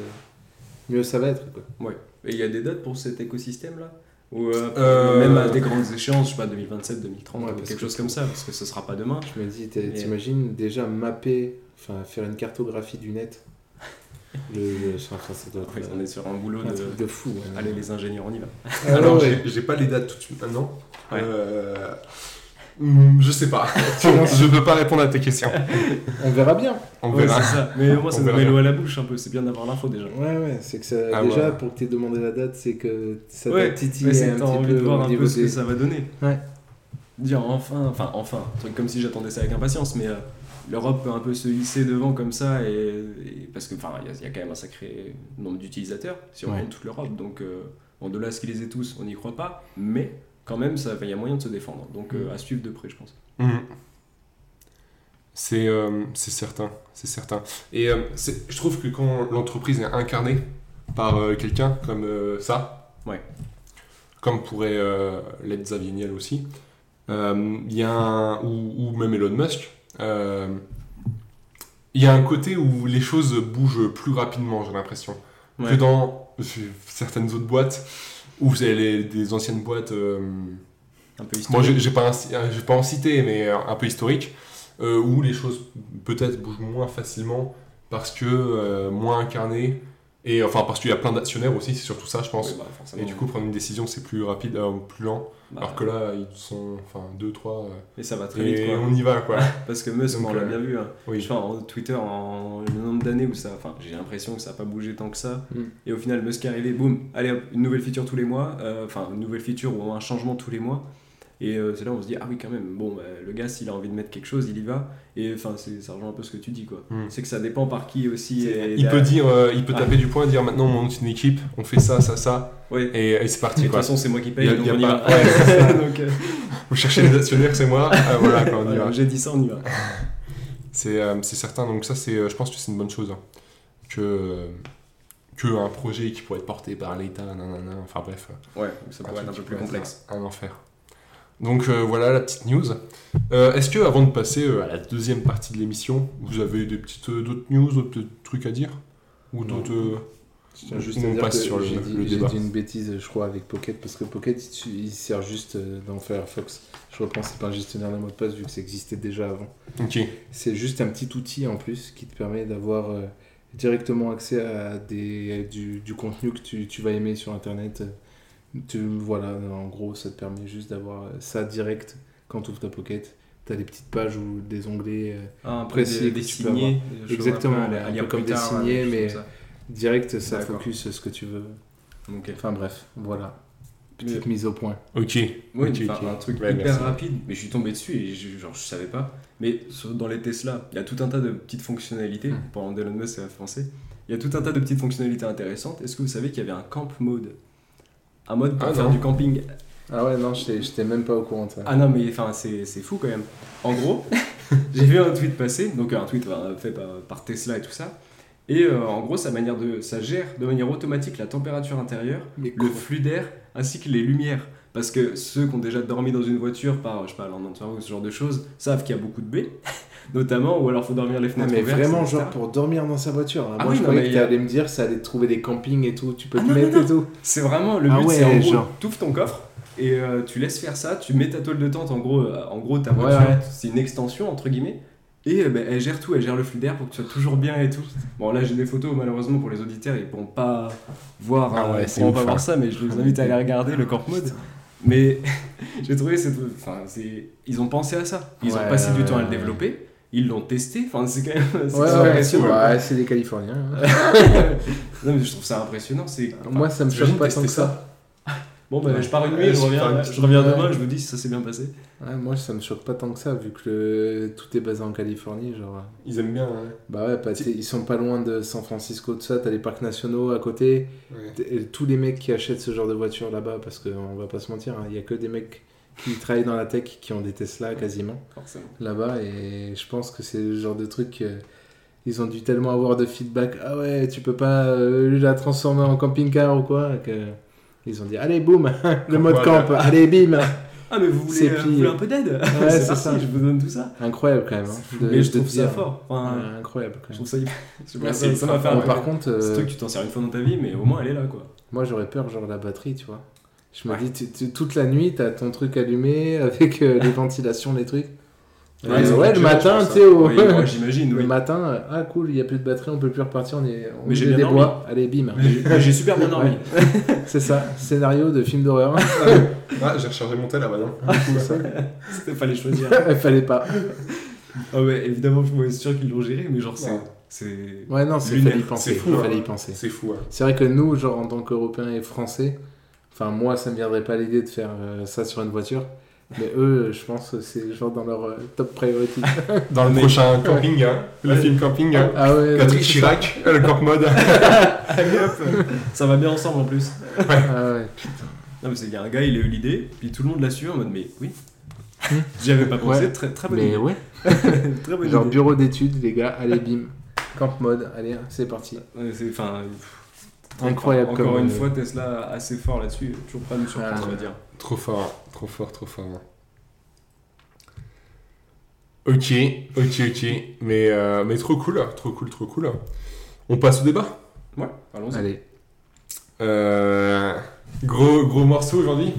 [SPEAKER 3] Mieux ça va être, quoi.
[SPEAKER 1] Et il y a des dates pour cet écosystème-là Ou euh,
[SPEAKER 2] Euh,
[SPEAKER 1] même à des grandes échéances, je sais pas, 2027, 2030,
[SPEAKER 3] Ouais,
[SPEAKER 1] ou
[SPEAKER 3] parce
[SPEAKER 1] quelque
[SPEAKER 3] que-
[SPEAKER 1] chose comme ça, parce que ce sera pas demain.
[SPEAKER 3] Je me dis, t'es-
[SPEAKER 1] Mais-
[SPEAKER 3] t'imagines déjà mapper, enfin, faire une cartographie du net. Le, le- enfin, ça doit être
[SPEAKER 1] Ouais, on est sur un boulot
[SPEAKER 3] un
[SPEAKER 1] de.
[SPEAKER 3] truc de fou. ouais.
[SPEAKER 1] Allez, les ingénieurs, on y va.
[SPEAKER 3] Ah
[SPEAKER 2] Alors,
[SPEAKER 3] ouais.
[SPEAKER 2] j'ai- j'ai pas les dates tout de suite maintenant.
[SPEAKER 1] Ouais.
[SPEAKER 2] Euh, hmm, Je sais pas. [LAUGHS] je peux pas répondre à tes questions.
[SPEAKER 3] On verra bien.
[SPEAKER 2] On
[SPEAKER 1] Ouais,
[SPEAKER 2] verra.
[SPEAKER 1] c'est ça. Mais au moins, ça nous
[SPEAKER 2] verra
[SPEAKER 1] met l'eau à la bouche un peu, c'est bien d'avoir l'info déjà.
[SPEAKER 3] Ouais, ouais, c'est que ça.
[SPEAKER 2] Ah,
[SPEAKER 3] déjà,
[SPEAKER 2] ouais.
[SPEAKER 3] pour que tu aies demandé la date, c'est que ça
[SPEAKER 1] Ouais,
[SPEAKER 3] t'a titillé
[SPEAKER 1] mais c'est
[SPEAKER 3] un
[SPEAKER 1] que t'as
[SPEAKER 3] petit
[SPEAKER 1] envie
[SPEAKER 3] peu
[SPEAKER 1] de voir un peu ce que ça va donner.
[SPEAKER 3] Ouais.
[SPEAKER 1] Dire enfin, enfin, enfin, un truc comme si j'attendais ça avec impatience, mais euh, l'Europe peut un peu se hisser devant comme ça, et, et- parce que enfin, il y, a- il y a quand même un sacré nombre d'utilisateurs si on
[SPEAKER 3] Ouais.
[SPEAKER 1] compte toute l'Europe. Donc, euh, bon, de là à ce qu'ils les aient tous, on n'y croit pas, mais quand même, ça- il y a moyen de se défendre. Donc, euh, à suivre de près, je pense.
[SPEAKER 2] C'est euh, c'est certain, c'est certain. Et euh, je trouve que quand l'entreprise est incarnée par quelqu'un comme ça,
[SPEAKER 1] Ouais.
[SPEAKER 2] comme pourrait l'être Xavier Niel aussi, il y a un, ou, ou même Elon Musk, il y a un côté où les choses bougent plus rapidement, j'ai l'impression, que dans certaines autres boîtes, où vous avez les- des anciennes boîtes...
[SPEAKER 1] Un peu
[SPEAKER 2] moi,
[SPEAKER 1] historique.
[SPEAKER 2] j'ai pas, un- pas en citer, mais un peu historique, euh, où les choses peut-être bougent moins facilement parce que euh, moins incarnées, et enfin parce qu'il y a plein d'actionnaires aussi, c'est surtout ça, je pense.
[SPEAKER 1] Oui, bah.
[SPEAKER 2] Et du coup, prendre une décision, c'est plus rapide, euh, plus lent.
[SPEAKER 1] Bah,
[SPEAKER 2] Alors que là, ils sont, enfin, deux, trois, euh,
[SPEAKER 1] Et ça va très vite, quoi.
[SPEAKER 2] on y va, quoi. [LAUGHS]
[SPEAKER 1] Parce que Musk,
[SPEAKER 2] Donc,
[SPEAKER 1] on l'a
[SPEAKER 2] euh,
[SPEAKER 1] bien vu. Hein.
[SPEAKER 2] Oui.
[SPEAKER 1] Je sais en Twitter, en le nombre d'années où ça. Enfin, j'ai l'impression que ça n'a pas bougé tant que ça.
[SPEAKER 3] Mm.
[SPEAKER 1] Et au final, Musk est arrivé, boum, allez une nouvelle feature tous les mois. euh, Enfin, une nouvelle feature ou un changement tous les mois. Et euh, c'est là où on se dit, ah oui, quand même, bon, bah, le gars, s'il a envie de mettre quelque chose, il y va. Et enfin, c'est- ça rejoint un peu ce que tu dis, quoi.
[SPEAKER 2] Mm.
[SPEAKER 1] C'est que ça dépend par qui aussi.
[SPEAKER 2] Il peut dire, euh, il peut
[SPEAKER 1] Ah.
[SPEAKER 2] taper du poing dire maintenant on monte une équipe, on fait ça, ça, ça,
[SPEAKER 1] Ouais.
[SPEAKER 2] et, et c'est parti
[SPEAKER 1] de toute façon, c'est moi qui paye,
[SPEAKER 2] a-
[SPEAKER 1] donc on y
[SPEAKER 2] pas-
[SPEAKER 1] va.
[SPEAKER 2] ouais, [LAUGHS]
[SPEAKER 1] donc, euh,
[SPEAKER 2] Vous cherchez les actionnaires, c'est moi, Ah, voilà quoi, on y va.
[SPEAKER 1] j'ai dit ça, on y va.
[SPEAKER 2] C'est euh, certain, donc ça, je pense que c'est une bonne chose. hein. Que, euh, que un projet qui pourrait être porté par l'État, nanana, enfin bref.
[SPEAKER 1] Ouais, ça pourrait être un peu plus complexe.
[SPEAKER 2] Un, un enfer. Donc euh, voilà la petite news. Euh, Est-ce que avant de passer euh, à la deuxième partie de l'émission, vous avez des petites d'autres news, d'autres trucs à dire? Ou d'autres.
[SPEAKER 3] Je tiens juste
[SPEAKER 2] On passe sur le-
[SPEAKER 3] dit,
[SPEAKER 2] le
[SPEAKER 3] j'ai
[SPEAKER 2] débat.
[SPEAKER 3] dit une bêtise, je crois, avec Pocket, parce que Pocket, il, il sert juste dans Firefox. Je repense, c'est pas un gestionnaire de mot de passe, vu que ça existait déjà avant.
[SPEAKER 2] Ok.
[SPEAKER 3] C'est juste un petit outil en plus qui te permet d'avoir euh, directement accès à des, du, du contenu que tu, tu vas aimer sur Internet. Tu, voilà, en gros, ça te permet juste d'avoir ça direct quand tu ouvres ta Pocket. Tu as des petites pages ou des onglets euh,
[SPEAKER 1] Ah,
[SPEAKER 3] Précis
[SPEAKER 1] des,
[SPEAKER 3] que
[SPEAKER 1] des
[SPEAKER 3] tu peux
[SPEAKER 1] signés.
[SPEAKER 3] avoir.
[SPEAKER 1] des
[SPEAKER 3] Exactement,
[SPEAKER 1] un peu,
[SPEAKER 3] un peu comme des signés,
[SPEAKER 1] choses
[SPEAKER 3] mais-
[SPEAKER 1] ça.
[SPEAKER 3] direct, ça focus ce que tu veux. Enfin bref, voilà.
[SPEAKER 1] Mais-
[SPEAKER 3] Petite mise au point.
[SPEAKER 2] Ok.
[SPEAKER 1] Oui,
[SPEAKER 2] Ok,
[SPEAKER 1] enfin,
[SPEAKER 2] ok.
[SPEAKER 1] un truc
[SPEAKER 2] Ouais,
[SPEAKER 1] hyper
[SPEAKER 2] merci.
[SPEAKER 1] rapide, mais je suis tombé dessus et je, genre, je savais pas. Mais dans les Tesla, il y a tout un tas de petites fonctionnalités.
[SPEAKER 3] Hmm.
[SPEAKER 1] Pendant Elon Musk, va français. Il y a tout un tas de petites fonctionnalités intéressantes. Est-ce que vous savez qu'il y avait un camp mode? Un mode pour
[SPEAKER 2] Ah,
[SPEAKER 1] faire
[SPEAKER 2] non.
[SPEAKER 1] du camping.
[SPEAKER 3] Ah ouais, non, j'étais même pas au courant de ça.
[SPEAKER 1] Ah non, mais enfin, c'est fou quand même. En gros, [LAUGHS] j'ai vu un tweet passer, donc un tweet fait par, par Tesla et tout ça. Et euh, en gros, sa manière de, ça gère de manière automatique la température intérieure
[SPEAKER 3] Mais
[SPEAKER 1] le flux d'air ainsi que les lumières. Parce que ceux qui ont déjà dormi dans une voiture par, je sais pas, ou ce genre de choses, savent qu'il y a beaucoup de baies, [LAUGHS] notamment, ou alors faut dormir les
[SPEAKER 3] Ah,
[SPEAKER 1] fenêtres
[SPEAKER 3] mais
[SPEAKER 1] ouvertes,
[SPEAKER 3] vraiment,
[SPEAKER 1] etc.
[SPEAKER 3] genre pour dormir dans sa voiture. hein.
[SPEAKER 1] Ah
[SPEAKER 3] Moi,
[SPEAKER 1] oui,
[SPEAKER 3] je
[SPEAKER 1] non,
[SPEAKER 3] croyais que
[SPEAKER 1] a-
[SPEAKER 3] t'allais me dire ça allait te trouver des campings et tout. Tu peux
[SPEAKER 1] Ah
[SPEAKER 3] te
[SPEAKER 1] non,
[SPEAKER 3] mettre
[SPEAKER 1] non,
[SPEAKER 3] et tout.
[SPEAKER 1] C'est vraiment, le
[SPEAKER 3] Ah
[SPEAKER 1] but
[SPEAKER 3] ouais,
[SPEAKER 1] c'est en gros,
[SPEAKER 3] genre.
[SPEAKER 1] tu ouvres ton coffre et euh, tu laisses faire ça, tu mets ta tôle de tente, en gros, euh, en gros ta voiture,
[SPEAKER 3] ouais.
[SPEAKER 1] c'est une extension, entre guillemets, et euh, ben, elle gère tout, elle gère le flux d'air pour que tu sois toujours bien et tout. Bon là j'ai des photos, malheureusement pour les auditeurs, ils pourront pas voir,
[SPEAKER 2] Ah ouais,
[SPEAKER 1] ils pourront
[SPEAKER 2] ouf,
[SPEAKER 1] pas voir
[SPEAKER 2] hein.
[SPEAKER 1] ça, mais je vous invite à aller regarder le camp mode. Mais [LAUGHS] j'ai trouvé cette... Enfin, c'est... Ils ont pensé à ça. Ils ont passé du temps à le développer. Ils l'ont testé. Enfin, c'est quand même c'est
[SPEAKER 3] Ouais, ouais, ouais, c'est des Californiens. hein. [LAUGHS]
[SPEAKER 1] non, mais je trouve ça impressionnant. C'est...
[SPEAKER 3] Moi, ça me choque pas tant que ça. [LAUGHS]
[SPEAKER 1] Bon,
[SPEAKER 3] Ouais.
[SPEAKER 1] je pars une nuit,
[SPEAKER 2] Ouais,
[SPEAKER 1] je reviens, je reviens
[SPEAKER 3] Ouais.
[SPEAKER 1] demain, je vous dis si ça s'est bien passé.
[SPEAKER 3] Ouais, moi, ça me choque pas tant que ça, vu que le- tout est basé en Californie. Genre,
[SPEAKER 2] Ils aiment bien. hein.
[SPEAKER 3] bah ouais, t'es- ils sont pas loin de San Francisco, tout ça. T'as les parcs nationaux à côté.
[SPEAKER 2] Ouais.
[SPEAKER 3] Tous les mecs qui achètent ce genre de voiture là-bas, parce qu'on va pas se mentir, hein, il y a que des mecs qui travaillent dans la tech qui ont des Tesla quasiment là-bas, et je pense que c'est le genre de truc. euh, ils ont dû tellement avoir de feedback. Ah ouais, tu peux pas euh, la transformer en camping-car ou quoi que ils ont dit allez boum [LAUGHS] le mode camp allez bim
[SPEAKER 1] Ah, mais vous voulez, vous voulez un peu d'aide
[SPEAKER 3] Ouais, [LAUGHS]
[SPEAKER 1] C'est
[SPEAKER 3] ça.
[SPEAKER 1] je vous donne tout ça.
[SPEAKER 3] incroyable quand même hein, de-
[SPEAKER 1] mais je trouve ça fort. Enfin,
[SPEAKER 3] Ouais, incroyable quand
[SPEAKER 1] Je
[SPEAKER 3] même.
[SPEAKER 1] trouve ça hyper. je
[SPEAKER 2] Ouais,
[SPEAKER 1] ça
[SPEAKER 2] c'est
[SPEAKER 1] m'a fait
[SPEAKER 3] par contre, euh,
[SPEAKER 1] truc, tu t'en sers une fois dans ta vie, mais au moins elle est là, quoi.
[SPEAKER 3] moi j'aurais peur genre la batterie, tu vois. Je me
[SPEAKER 1] Ouais.
[SPEAKER 3] dis tu- tu- toute la nuit t'as ton truc allumé [LAUGHS] avec euh, les [LAUGHS] ventilations, les trucs.
[SPEAKER 1] Ouais,
[SPEAKER 3] ouais, le matin, tu sais,
[SPEAKER 1] hein.
[SPEAKER 3] au-
[SPEAKER 1] Oui, moi, j'imagine, [LAUGHS]
[SPEAKER 3] Le matin, euh, ah cool, il y a plus de batterie, on peut plus repartir, on est on
[SPEAKER 1] Mais j'ai
[SPEAKER 3] des
[SPEAKER 1] dormi.
[SPEAKER 3] bois, allez bim.
[SPEAKER 1] Mais j'ai- super bien dormi.
[SPEAKER 3] C'est ça, scénario de film d'horreur.
[SPEAKER 2] Ah, j'ai rechargé mon tel là maintenant.
[SPEAKER 3] C'est ça.
[SPEAKER 1] C'était fallait choisir.
[SPEAKER 3] Il fallait pas.
[SPEAKER 1] Ah ouais, évidemment, je suis sûr qu'ils l'ont géré, mais genre, c'est.
[SPEAKER 2] Ouais.
[SPEAKER 1] c'est...
[SPEAKER 3] Ouais, non, c'est
[SPEAKER 1] Lunaire,
[SPEAKER 3] fallait y penser.
[SPEAKER 2] c'est fou,
[SPEAKER 3] il
[SPEAKER 2] hein.
[SPEAKER 3] fallait y penser.
[SPEAKER 2] C'est fou. hein.
[SPEAKER 3] C'est vrai que nous, genre en tant qu'Européens et Français, enfin moi, ça me viendrait pas l'idée de faire euh, ça sur une voiture. Mais eux, je pense que c'est genre dans leur euh, top priority. [LAUGHS]
[SPEAKER 2] Dans le prochain camping, hein, le
[SPEAKER 1] Ouais.
[SPEAKER 2] film camping, hein.
[SPEAKER 3] ah ouais.
[SPEAKER 2] Patrick. Chirac, le camp mode. [LAUGHS]
[SPEAKER 1] Allez hop Ça va bien ensemble en plus.
[SPEAKER 3] Ah ouais.
[SPEAKER 1] Non, mais c'est qu'il y a un gars, il a eu l'idée, puis tout le monde l'a su en mode, mais oui.
[SPEAKER 3] Hmm.
[SPEAKER 1] J'y avais pas pensé,
[SPEAKER 3] Ouais.
[SPEAKER 1] très, très bonne
[SPEAKER 3] Mais
[SPEAKER 1] idée.
[SPEAKER 3] ouais. [LAUGHS]
[SPEAKER 1] très bonne
[SPEAKER 3] Genre
[SPEAKER 1] idée.
[SPEAKER 3] bureau d'études, les gars, allez bim. Camp mode, allez, c'est parti.
[SPEAKER 1] Ouais, c'est- Enfin, pff, très-
[SPEAKER 3] Incroyable
[SPEAKER 1] Encore
[SPEAKER 3] comme,
[SPEAKER 1] une
[SPEAKER 3] euh,
[SPEAKER 1] fois, Tesla assez fort là-dessus, toujours pas à nous surprendre,
[SPEAKER 3] Ah,
[SPEAKER 1] on va dire.
[SPEAKER 2] Trop fort, trop fort, trop fort. Ok, ok, ok. Mais, euh, mais trop cool, trop cool, trop cool. On passe au débat?
[SPEAKER 1] Ouais, allons-y.
[SPEAKER 3] Allez.
[SPEAKER 2] Euh, gros, gros morceau aujourd'hui.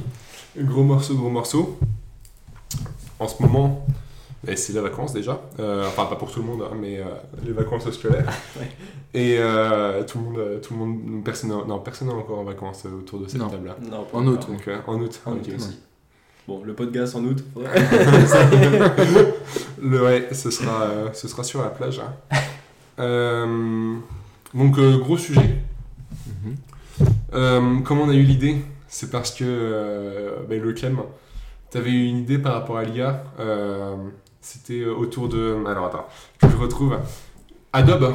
[SPEAKER 2] Gros morceau, gros morceau. En ce moment, c'est les vacances déjà. Euh, enfin, pas pour tout le monde, hein, mais euh, les vacances scolaires. [LAUGHS]
[SPEAKER 1] Ouais.
[SPEAKER 2] Et euh, tout le monde, tout le monde, personne, n'a- non, personne n'est encore en vacances autour de cette
[SPEAKER 3] Non.
[SPEAKER 2] table-là.
[SPEAKER 1] Non,
[SPEAKER 3] En août,
[SPEAKER 2] Donc, euh, en août.
[SPEAKER 1] En
[SPEAKER 2] ok.
[SPEAKER 1] août aussi. Bon, le podcast en août. faudrait- [LAUGHS]
[SPEAKER 2] Le, ouais, ce sera, euh, ce sera sur la plage. hein. Euh, donc, euh, gros sujet.
[SPEAKER 3] Mhm.
[SPEAKER 2] Euh, comment on a eu l'idée? C'est parce que, euh, ben, le Clem, tu avais eu une idée par rapport à l'IA. C'était euh, autour de. Alors, attends, que je retrouve. Adobe,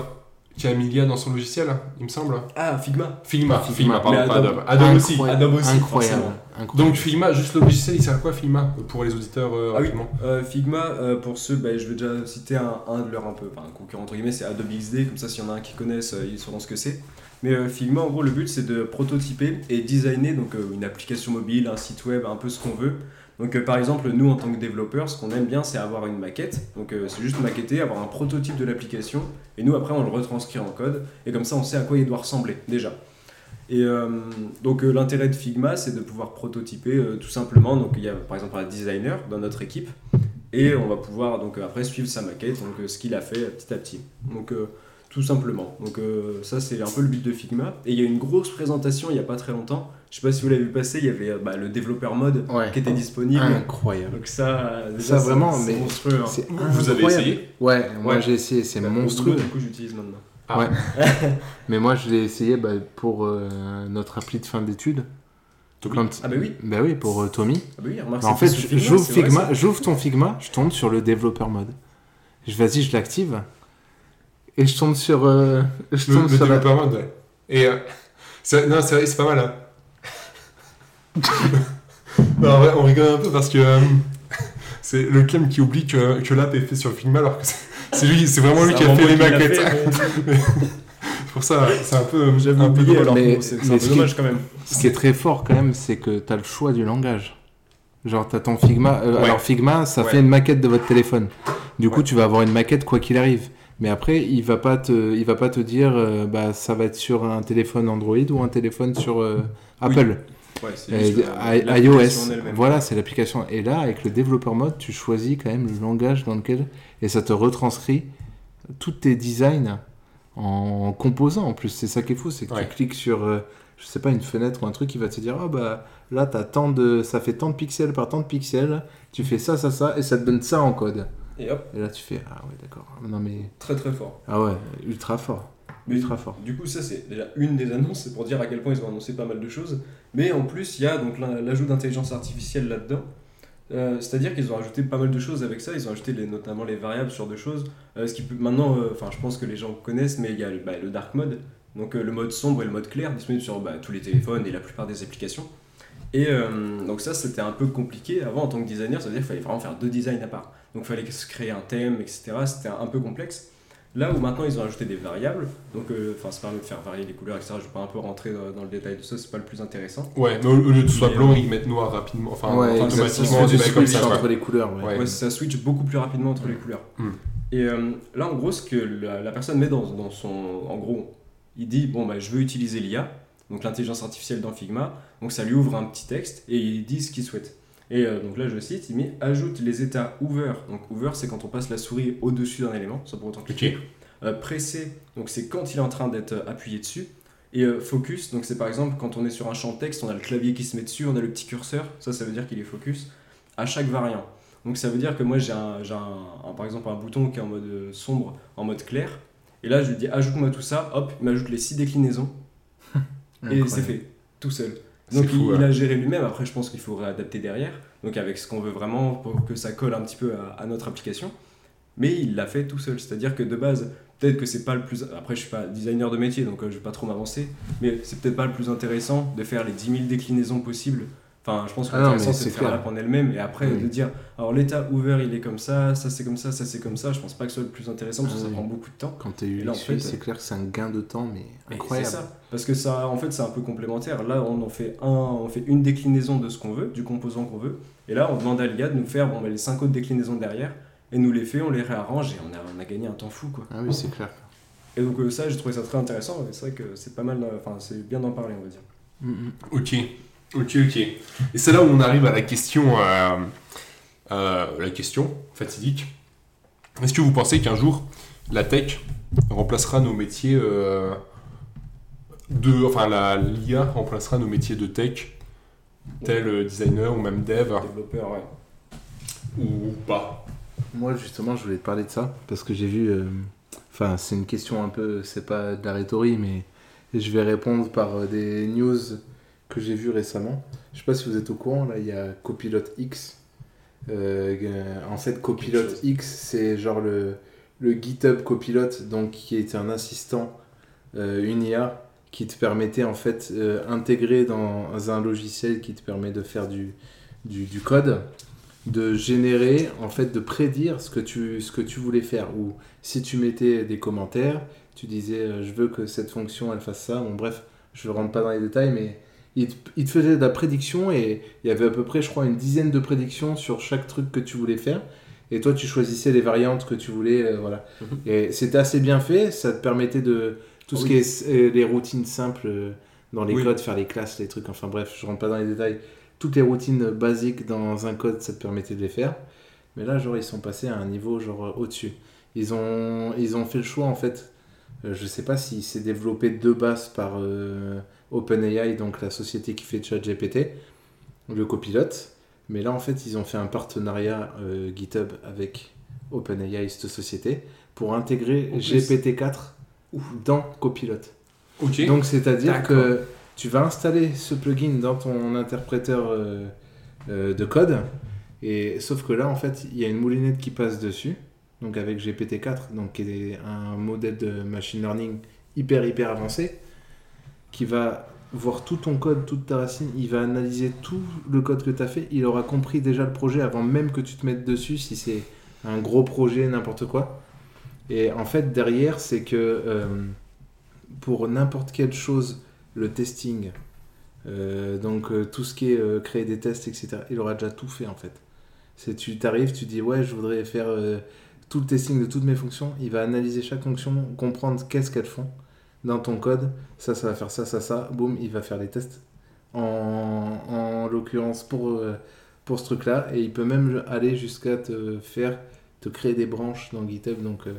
[SPEAKER 2] qui a mis l'IA dans son logiciel, il me semble.
[SPEAKER 1] Ah, Figma.
[SPEAKER 2] Figma,
[SPEAKER 3] Figma.
[SPEAKER 2] Figma, pardon,
[SPEAKER 1] Mais
[SPEAKER 2] pas
[SPEAKER 1] Adobe.
[SPEAKER 2] Adobe. Adobe aussi.
[SPEAKER 3] Incroyable.
[SPEAKER 1] Adobe aussi,
[SPEAKER 3] Incroyable.
[SPEAKER 2] Donc, Figma, juste le logiciel, il sert à quoi Figma Pour les auditeurs euh,
[SPEAKER 1] Ah oui, euh, Figma, euh, pour ceux, bah, je vais déjà citer un, un de leurs un peu, enfin un concurrent entre guillemets, c'est Adobe XD, comme ça s'il y en a un qui connaissent, euh, ils sauront ce que c'est. Mais euh, Figma, en gros, le but c'est de prototyper et designer donc, euh, une application mobile, un site web, un peu ce qu'on veut. Donc euh, par exemple, nous en tant que développeurs, ce qu'on aime bien c'est avoir une maquette, donc euh, c'est juste maqueter, avoir un prototype de l'application, et nous après on le retranscrit en code, et comme ça on sait à quoi il doit ressembler déjà. Et euh, donc l'intérêt de Figma, c'est de pouvoir prototyper tout simplement. Donc il y a par exemple un designer dans notre équipe et on va pouvoir donc après suivre sa maquette, donc ce qu'il a fait petit à petit. Donc tout simplement. Donc ça c'est un peu le but de Figma. Et il y a une grosse présentation il y a pas très longtemps. Je sais pas si vous l'avez vu passer, il y avait euh, bah, le développeur mode
[SPEAKER 3] Ouais.
[SPEAKER 1] qui était disponible.
[SPEAKER 3] Incroyable.
[SPEAKER 1] Donc ça, euh, déjà,
[SPEAKER 3] Ça,
[SPEAKER 1] c'est-
[SPEAKER 3] vraiment,
[SPEAKER 1] c'est
[SPEAKER 3] mais
[SPEAKER 1] monstrueux. hein.
[SPEAKER 3] C'est
[SPEAKER 2] Vous avez
[SPEAKER 3] incroyable.
[SPEAKER 2] essayé
[SPEAKER 3] Ouais, moi
[SPEAKER 1] Ouais.
[SPEAKER 3] j'ai essayé, c'est
[SPEAKER 1] Bah,
[SPEAKER 3] monstrueux.
[SPEAKER 1] Du coup j'utilise maintenant.
[SPEAKER 2] Ah.
[SPEAKER 3] Ouais. [LAUGHS] Mais moi je l'ai essayé bah, pour euh, notre appli de fin d'études. Quand-
[SPEAKER 1] Ah bah oui.
[SPEAKER 3] Bah oui, pour euh, Tommy.
[SPEAKER 1] Ah bah oui, remarque,
[SPEAKER 3] Bah, en fait, j'ouvre Figma,
[SPEAKER 1] ça.
[SPEAKER 3] j'ouvre ton Figma, je tombe sur le développeur mode. Je vas-y, je l'active. Et je tombe sur. euh, je
[SPEAKER 2] Le,
[SPEAKER 3] tombe
[SPEAKER 2] le
[SPEAKER 3] sur
[SPEAKER 2] développeur mode, ouais. Et euh, c'est- non, c'est vrai, c'est pas mal. Hein. Non, en vrai, on rigole un peu parce que euh, c'est le Clem qui oublie que, que l'app est fait sur Figma alors que c'est- lui, c'est vraiment lui qui a fait les maquettes.
[SPEAKER 1] fait, mais- [LAUGHS]
[SPEAKER 2] C'est pour ça, c'est un peu.
[SPEAKER 1] J'avais
[SPEAKER 2] un peu
[SPEAKER 1] oublié
[SPEAKER 2] drôle.
[SPEAKER 1] alors
[SPEAKER 3] mais-
[SPEAKER 1] c'est
[SPEAKER 3] mais
[SPEAKER 1] un
[SPEAKER 3] ce
[SPEAKER 1] peu
[SPEAKER 3] qui-
[SPEAKER 1] dommage quand même.
[SPEAKER 3] Ce qui est très fort quand même, c'est que tu as le choix du langage. Genre, tu as ton Figma. euh,
[SPEAKER 2] Ouais.
[SPEAKER 3] Alors, Figma, ça
[SPEAKER 1] Ouais.
[SPEAKER 3] fait une maquette de votre téléphone. Du coup,
[SPEAKER 1] Ouais.
[SPEAKER 3] tu vas avoir une maquette quoi qu'il arrive. Mais après, il va pas te, il va pas te dire, euh, bah, ça va être sur un téléphone Android ou un téléphone sur euh,
[SPEAKER 1] Oui. Ouais,
[SPEAKER 3] Euh, iOS. Voilà, c'est l'application. Et là, avec le développeur mode, tu choisis quand même le langage dans lequel. Et ça te retranscrit tous tes designs en composant. En plus, c'est ça qui est fou. C'est que
[SPEAKER 2] Ouais.
[SPEAKER 3] tu cliques sur, euh, je sais pas, une fenêtre ou un truc qui va te dire, ah bah là, as tant de, ça fait tant de pixels par tant de pixels. Tu fais ça, ça, ça. Et ça te donne ça en code.
[SPEAKER 1] Et hop,
[SPEAKER 3] Et là, tu fais, ah ouais, d'accord. Non mais.
[SPEAKER 1] très très fort.
[SPEAKER 3] Ah ouais, ultra fort. Ultra fort.
[SPEAKER 1] Du coup, ça c'est déjà une des annonces, c'est pour dire à quel point ils ont annoncé pas mal de choses. Mais en plus, il y a donc l'ajout d'intelligence artificielle là-dedans. Euh, C'est-à-dire qu'ils ont rajouté pas mal de choses avec ça. Ils ont ajouté notamment les variables sur deux choses. Euh, ce qui peut maintenant, euh, enfin, je pense que les gens connaissent, mais il y a le- bah, dark mode, donc le mode sombre et le mode clair disponible sur bah, tous les téléphones et la plupart des applications. Et donc ça, c'était un peu compliqué avant en tant que designer. Ça veut dire qu'il fallait vraiment faire deux designs à part. Donc il fallait se créer un thème, etc. C'était un peu complexe. Là où maintenant ils ont ajouté des variables, donc euh, enfin ça permet de faire varier les couleurs, etc. Je vais pas un peu rentrer dans, dans le détail de ça, c'est pas le plus intéressant.
[SPEAKER 2] Ouais, mais au, lieu de soit blanc,
[SPEAKER 1] euh,
[SPEAKER 2] ils mettent noir rapidement. Enfin,
[SPEAKER 3] ouais,
[SPEAKER 2] automatiquement,
[SPEAKER 3] Ça
[SPEAKER 2] des comme
[SPEAKER 3] entre les couleurs. Ouais.
[SPEAKER 2] Ouais.
[SPEAKER 1] Ouais, ça switch beaucoup plus rapidement entre les couleurs.
[SPEAKER 2] Mm.
[SPEAKER 1] Et euh, là en gros, ce que la, la personne met dans, dans son. En gros, il dit bon bah je veux utiliser l'IA, donc l'intelligence artificielle dans Figma, donc ça lui ouvre un petit texte et il dit ce qu'il souhaite. Et euh, donc là je cite, il met ajoute les états over. Donc over c'est quand on passe la souris au-dessus d'un élément, sans pour autant cliquer.
[SPEAKER 2] Ok.
[SPEAKER 1] Euh, pressé, donc c'est quand il est en train d'être euh, appuyé dessus. Et euh, focus, donc c'est par exemple quand on est sur un champ texte, on a le clavier qui se met dessus, on a le petit curseur, ça ça veut dire qu'il est focus à chaque variant. Donc ça veut dire que moi j'ai un, j'ai un- un- par exemple un bouton qui est en mode sombre, en mode clair, et là je lui dis ajoute-moi tout ça, hop, il m'ajoute les six déclinaisons, [LAUGHS] et c'est fait, tout seul. Donc
[SPEAKER 2] fou,
[SPEAKER 1] il, a géré lui-même, après je pense qu'il faut réadapter derrière, donc avec ce qu'on veut vraiment pour que ça colle un petit peu à, à notre application. Mais il l'a fait tout seul, c'est-à-dire que de base, peut-être que c'est pas le plus... Après je suis pas designer de métier, donc euh, je vais pas trop m'avancer, mais c'est peut-être pas le plus intéressant de faire les 10 000 déclinaisons possibles. Enfin, je pense que
[SPEAKER 3] Ah
[SPEAKER 1] l'intéressant c'est de faire l'app en elle-même, et après
[SPEAKER 3] Oui.
[SPEAKER 1] de dire, alors l'état ouvert il est comme ça, ça c'est comme ça, ça c'est comme ça, je pense pas que ce soit le plus intéressant, parce que
[SPEAKER 3] Ah
[SPEAKER 1] ça
[SPEAKER 3] oui.
[SPEAKER 1] prend beaucoup de temps.
[SPEAKER 3] Quand
[SPEAKER 1] là, en
[SPEAKER 3] UX,
[SPEAKER 1] fait,
[SPEAKER 3] c'est clair que c'est un gain de temps, mais incroyable.
[SPEAKER 1] C'est ça. Parce que ça, en fait, c'est un peu complémentaire. Là, on en fait un, on fait une déclinaison de ce qu'on veut, du composant qu'on veut. Et là, on demande à l'IA de nous faire bon, bah, les cinq autres déclinaisons derrière, et nous les fait, on les réarrange, et on a, on a gagné un temps fou, quoi.
[SPEAKER 3] Ah oui, c'est clair.
[SPEAKER 1] Et donc euh, ça, j'ai trouvé ça très intéressant. et C'est vrai que c'est pas mal, enfin, c'est bien d'en parler, on va dire.
[SPEAKER 3] Mm, mm.
[SPEAKER 2] Ok, ok, ok. Et c'est là où on arrive à la question, euh, euh, la question fatidique. Est-ce que vous pensez qu'un jour la tech remplacera nos métiers euh, de, enfin la l'IA remplacera nos métiers de tech, tel designer ou même dev?
[SPEAKER 1] Développeur, ouais.
[SPEAKER 2] ou pas?
[SPEAKER 3] Moi, justement, je voulais te parler de ça parce que j'ai vu. euh, Enfin, c'est une question un peu. C'est pas de la rhétorique, mais je vais répondre par des news que j'ai vues récemment. Je sais pas si vous êtes au courant, là, il y a Copilot X. Euh, euh, en fait, Copilot
[SPEAKER 1] Quelque chose.
[SPEAKER 3] X, c'est genre le, le GitHub Copilot, donc qui est un assistant, euh, une IA, qui te permettait en fait euh, dans un logiciel qui te permet de faire du, du, du code, de générer, en fait, de prédire ce que tu, ce que tu voulais faire. Ou si tu mettais des commentaires, tu disais je veux que cette fonction elle fasse ça. Bon, bref, je ne rentre pas dans les détails, mais il te, il te faisait de la prédiction et il y avait à peu près, je crois, une dizaine de prédictions sur chaque truc que tu voulais faire. Et toi, tu choisissais les variantes que tu voulais. euh, voilà.
[SPEAKER 2] Mhm.
[SPEAKER 3] Et c'était assez bien fait. Ça te permettait de. Tout ce
[SPEAKER 1] Oui.
[SPEAKER 3] qui est euh, les routines simples euh, dans les
[SPEAKER 1] Oui.
[SPEAKER 3] codes, faire les classes, les trucs. Enfin bref, je rentre pas dans les détails. Toutes les routines basiques dans un code, ça te permettait de les faire. Mais là, genre, ils sont passés à un niveau genre au-dessus. Ils ont, ils ont fait le choix en fait. euh, je sais pas si c'est développé de base par euh, OpenAI, donc la société qui fait ChatGPT, le copilote. Mais là, en fait, ils ont fait un partenariat euh, GitHub avec OpenAI, cette société, pour intégrer
[SPEAKER 1] En plus.
[SPEAKER 3] GPT-4 dans Copilot.
[SPEAKER 2] Ok.
[SPEAKER 3] Donc, c'est-à-dire que tu vas installer ce plugin dans ton interpréteur euh, euh, de code, et sauf que là, en fait, il y a une moulinette qui passe dessus, donc avec GPT-4, donc qui est un modèle de machine learning hyper hyper avancé, qui va voir tout ton code, toute ta racine, il va analyser tout le code que tu as fait, il aura compris déjà le projet avant même que tu te mettes dessus, si c'est un gros projet, n'importe quoi. Et en fait, derrière, c'est que euh, pour n'importe quelle chose, le testing, euh, donc euh, tout ce qui est créer des tests, etc., il aura déjà tout fait en fait. C'est tu t'arrives, tu dis ouais, je voudrais faire tout le testing de toutes mes fonctions. Il va analyser chaque fonction, comprendre qu'est-ce qu'elles font dans ton code. Ça, ça va faire ça, ça, ça. Boum, il va faire les tests. En, en l'occurrence pour, euh, pour ce truc-là. Et il peut même aller jusqu'à te faire, te créer des branches dans GitHub. Donc euh,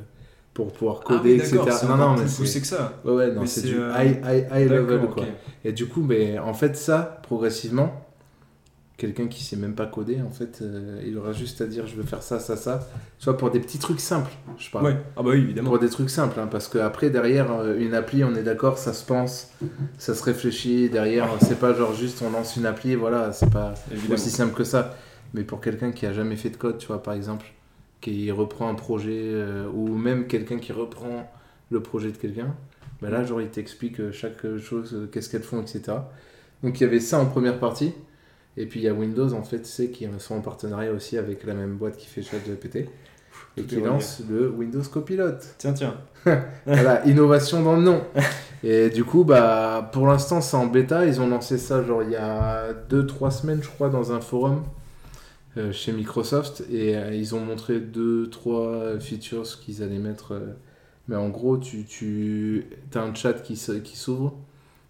[SPEAKER 3] pour pouvoir
[SPEAKER 1] Ah
[SPEAKER 3] coder, etc. Non, non, mais c'est.
[SPEAKER 1] que ça.
[SPEAKER 3] Ouais, ouais, non, c'est du
[SPEAKER 1] euh,
[SPEAKER 3] high, high, high level, quoi. Et du coup, mais en fait, ça, progressivement, quelqu'un qui sait même pas coder, en fait, euh, il aura juste à dire je veux faire ça, ça, ça. Soit pour des petits trucs simples, je parle.
[SPEAKER 1] Ouais. Ah bah oui, évidemment.
[SPEAKER 3] Pour des trucs simples, hein, parce que après derrière euh, une appli, on est d'accord, ça se pense, ça se réfléchit. Derrière, c'est pas genre juste on lance une appli, voilà, c'est pas
[SPEAKER 1] Évidemment.
[SPEAKER 3] aussi simple que ça. Mais pour quelqu'un qui a jamais fait de code, tu vois, par exemple, qui reprend un projet, euh, ou même quelqu'un qui reprend le projet de quelqu'un, ben là, genre, il t'explique euh, chaque chose, euh, qu'est-ce qu'elles font, etc. Donc il y avait ça en première partie. Et puis il y a Windows, en fait, c'est qui sont en partenariat aussi avec la même boîte qui fait ChatGPT. Et qui lance le Windows Copilot.
[SPEAKER 1] Tiens, tiens. [LAUGHS]
[SPEAKER 3] Voilà, innovation dans le nom. Et du coup, bah, pour l'instant, c'est en bêta. Ils ont lancé ça, genre, il y a 2-3 semaines, je crois, dans un forum euh, chez Microsoft. Et euh, ils ont montré 2-3 features qu'ils allaient mettre. euh, mais en gros, tu, tu as un chat qui s'ouvre,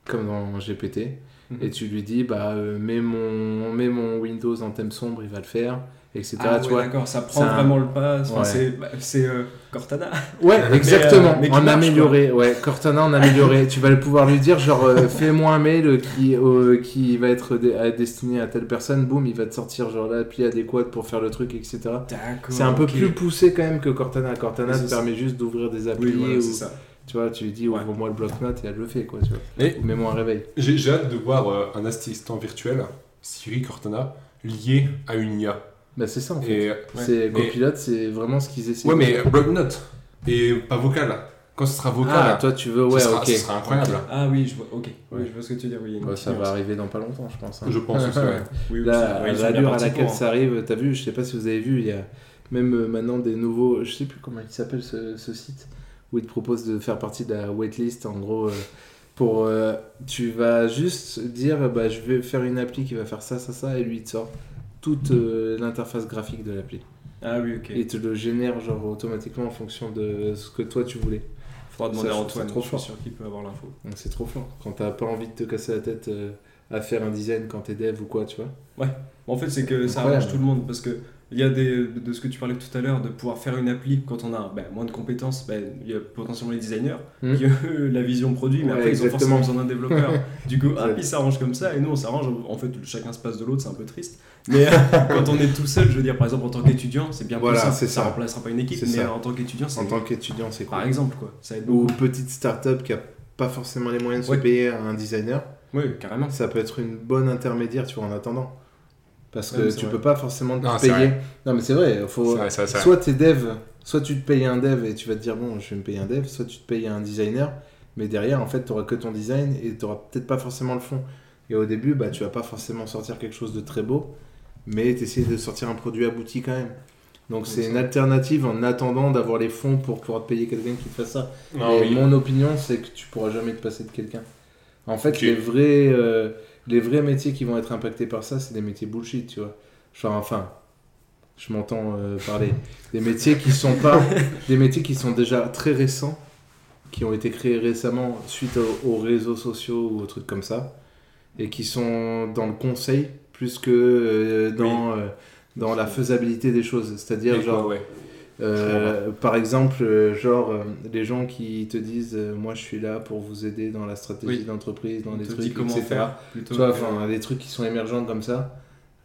[SPEAKER 3] comme dans GPT. Et tu lui dis, bah, euh, mets, mon, mets mon Windows en thème sombre, il va le faire, etc.
[SPEAKER 1] Ah ouais, d'accord, ça prend
[SPEAKER 3] un-
[SPEAKER 1] vraiment le pas. Enfin,
[SPEAKER 3] Ouais.
[SPEAKER 1] C'est bah, euh, Cortana.
[SPEAKER 3] Ouais, exactement.
[SPEAKER 1] mais qui
[SPEAKER 3] en
[SPEAKER 1] marche,
[SPEAKER 3] amélioré, ouais. Cortana en amélioré. tu vas pouvoir lui dire, genre, euh, fais-moi un mail qui, euh, qui va être destiné à telle personne. Boum, il va te sortir, genre, l'appli adéquate pour faire le truc, etc.
[SPEAKER 1] D'accord.
[SPEAKER 3] C'est un peu plus poussé quand même que Cortana. Cortana te permet juste d'ouvrir des applis
[SPEAKER 1] Oui, voilà,
[SPEAKER 3] ou
[SPEAKER 1] c'est ça.
[SPEAKER 3] Tu vois, tu lui dis
[SPEAKER 2] Ouais.
[SPEAKER 3] ouvre-moi le bloc-notes et elle le fait, quoi, tu vois. Mets-moi un réveil.
[SPEAKER 2] j'ai j'ai hâte de voir euh, un assistant virtuel, Siri Cortana, lié à une IA.
[SPEAKER 3] Bah, c'est ça, en fait.
[SPEAKER 2] Et,
[SPEAKER 3] C'est Copilote, c'est vraiment ce qu'ils essaient
[SPEAKER 2] ouais, mais bloc-notes. Et pas vocal. Quand ce sera vocal,
[SPEAKER 3] Ah, toi, tu veux, ouais,
[SPEAKER 2] ce, sera,
[SPEAKER 3] ok.
[SPEAKER 2] ce sera incroyable.
[SPEAKER 1] Ah oui, je vois, ok. Oui, je vois ce que tu veux dire. Oui,
[SPEAKER 3] Ouais,
[SPEAKER 1] petite
[SPEAKER 3] ça va arriver dans pas longtemps, je pense. hein.
[SPEAKER 2] Je pense aussi, ouais. [LAUGHS]
[SPEAKER 1] Oui,
[SPEAKER 3] Là, à l'allure laquelle
[SPEAKER 1] pour, hein.
[SPEAKER 3] ça arrive, t'as vu, je sais pas si vous avez vu, il y a même euh, maintenant des nouveaux, je sais plus comment il s'appelle ce, ce site, où il te propose de faire partie de la waitlist, en gros, euh, pour, euh, tu vas juste dire, bah, je vais faire une appli qui va faire ça, ça, ça, et lui il te sort toute euh, l'interface graphique de l'appli.
[SPEAKER 1] Ah oui, ok.
[SPEAKER 3] Et il te le génère genre automatiquement en fonction de ce que toi tu voulais.
[SPEAKER 1] Faudra demander
[SPEAKER 3] ça,
[SPEAKER 1] à Antoine,
[SPEAKER 3] trop
[SPEAKER 1] je suis
[SPEAKER 3] fort.
[SPEAKER 1] sûr qu'il peut avoir l'info.
[SPEAKER 3] Donc c'est trop fort. Quand t'as pas envie de te casser la tête euh, à faire un design quand t'es dev ou quoi, tu vois.
[SPEAKER 1] En fait, c'est que ça arrange tout le monde parce que il y a des, de ce que tu parlais tout à l'heure, de pouvoir faire une appli quand on a ben, moins de compétences, ben, il y a potentiellement les designers
[SPEAKER 3] Hmm.
[SPEAKER 1] qui eux, la vision produit, mais
[SPEAKER 3] Ouais,
[SPEAKER 1] après ils ont forcément besoin d'un développeur. [LAUGHS] du coup, ah, ils s'arrangent comme ça et nous on s'arrange. En fait, chacun se passe de l'autre, c'est un peu triste. Mais euh, [LAUGHS] quand on est tout seul, je veux dire, par exemple en tant qu'étudiant, c'est bien
[SPEAKER 3] Voilà,
[SPEAKER 1] possible.
[SPEAKER 3] c'est ça.
[SPEAKER 1] remplacera pas une équipe, mais
[SPEAKER 3] ça.
[SPEAKER 1] en tant qu'étudiant, c'est
[SPEAKER 3] En tant qu'étudiant, c'est cool.
[SPEAKER 1] par exemple quoi. Ça aide
[SPEAKER 3] Ou
[SPEAKER 1] beaucoup.
[SPEAKER 3] petite start-up qui a pas forcément les moyens de
[SPEAKER 1] Ouais.
[SPEAKER 3] se payer un designer,
[SPEAKER 1] Oui, carrément.
[SPEAKER 3] ça peut être une bonne intermédiaire, tu vois, en attendant. Parce que
[SPEAKER 1] Ouais,
[SPEAKER 3] tu
[SPEAKER 1] vrai.
[SPEAKER 3] peux pas forcément te
[SPEAKER 2] Non,
[SPEAKER 3] payer. Non, mais c'est vrai, faut.
[SPEAKER 2] Vrai, vrai.
[SPEAKER 3] Soit t'es dev, soit tu te payes un dev et tu vas te dire bon, je vais me payer un dev, soit tu te payes un designer, mais derrière, en fait, t'auras que ton design et t'auras peut-être pas forcément le fond. Et au début, bah, tu vas pas forcément sortir quelque chose de très beau, mais t'essayes de sortir un produit abouti quand même. Donc c'est une alternative en attendant d'avoir les fonds pour pouvoir te payer quelqu'un qui te fasse ça.
[SPEAKER 2] Oui.
[SPEAKER 3] mon opinion, c'est que tu pourras jamais te passer de quelqu'un. En fait,
[SPEAKER 2] Ok.
[SPEAKER 3] les, vrais, euh, les vrais métiers qui vont être impactés par ça, c'est des métiers bullshit, tu vois. Genre, enfin, je m'entends euh, parler. [LAUGHS] Des métiers qui sont pas. des métiers qui sont déjà très récents, qui ont été créés récemment suite au- aux, réseaux sociaux ou aux trucs comme ça, et qui sont dans le conseil plus que euh, dans, euh, dans la faisabilité des choses. C'est-à-dire, genre.
[SPEAKER 2] quoi, ouais.
[SPEAKER 3] Euh, par exemple, euh, genre, euh, les gens qui te disent Moi je suis là pour vous aider dans la stratégie
[SPEAKER 1] Oui.
[SPEAKER 3] d'entreprise, dans
[SPEAKER 1] On
[SPEAKER 3] des trucs, etc.
[SPEAKER 1] faire plutôt.
[SPEAKER 3] Tu vois,
[SPEAKER 1] que-
[SPEAKER 3] enfin, des trucs qui sont émergents comme ça.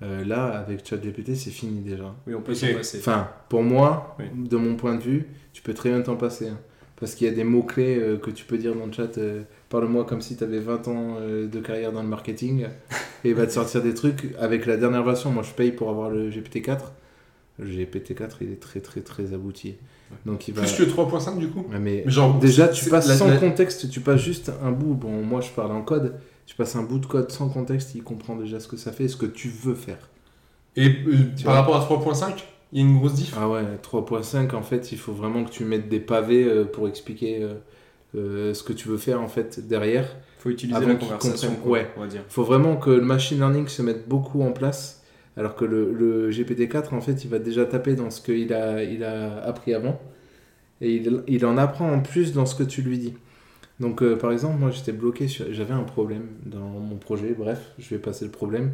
[SPEAKER 3] euh, là, avec ChatGPT, c'est fini déjà.
[SPEAKER 1] Oui, on peut s'en passer.
[SPEAKER 3] Enfin, pour moi,
[SPEAKER 1] Oui.
[SPEAKER 3] de mon point de vue, tu peux très bien t'en passer. hein. Parce qu'il y a des mots-clés euh, que tu peux dire dans le chat. euh, Parle-moi comme si tu avais 20 ans euh, de carrière dans le marketing. [LAUGHS] et il va te sortir des trucs. Avec la dernière version, moi je paye pour avoir le GPT-4. Le GPT-4, il est très très très abouti. Donc il va.
[SPEAKER 2] Plus que 3.5 du coup
[SPEAKER 3] Ouais, mais
[SPEAKER 2] Mais genre,
[SPEAKER 3] déjà, tu passes
[SPEAKER 2] la-
[SPEAKER 3] sans
[SPEAKER 2] la-
[SPEAKER 3] contexte, tu passes juste un bout. Bon, moi je parle en code. Tu passes un bout de code sans contexte, il comprend déjà ce que ça fait et ce que tu veux faire.
[SPEAKER 2] Et euh, par
[SPEAKER 3] vois.
[SPEAKER 2] rapport à 3.5, il y a une grosse diff.
[SPEAKER 3] Ah ouais, 3.5, en fait, il faut vraiment que tu mettes des pavés euh, pour expliquer euh, euh, ce que tu veux faire en fait derrière.
[SPEAKER 1] faut utiliser la conversation, quoi,
[SPEAKER 3] Ouais.
[SPEAKER 1] on va dire.
[SPEAKER 3] Il faut vraiment que le machine learning se mette beaucoup en place. Alors que le, le GPT-4, en fait, il va déjà taper dans ce qu'il a, il a appris avant. Et il, en apprend en plus dans ce que tu lui dis. Donc, euh, par exemple, moi, j'étais bloqué. J'avais un problème dans mon projet. Bref, je vais passer le problème.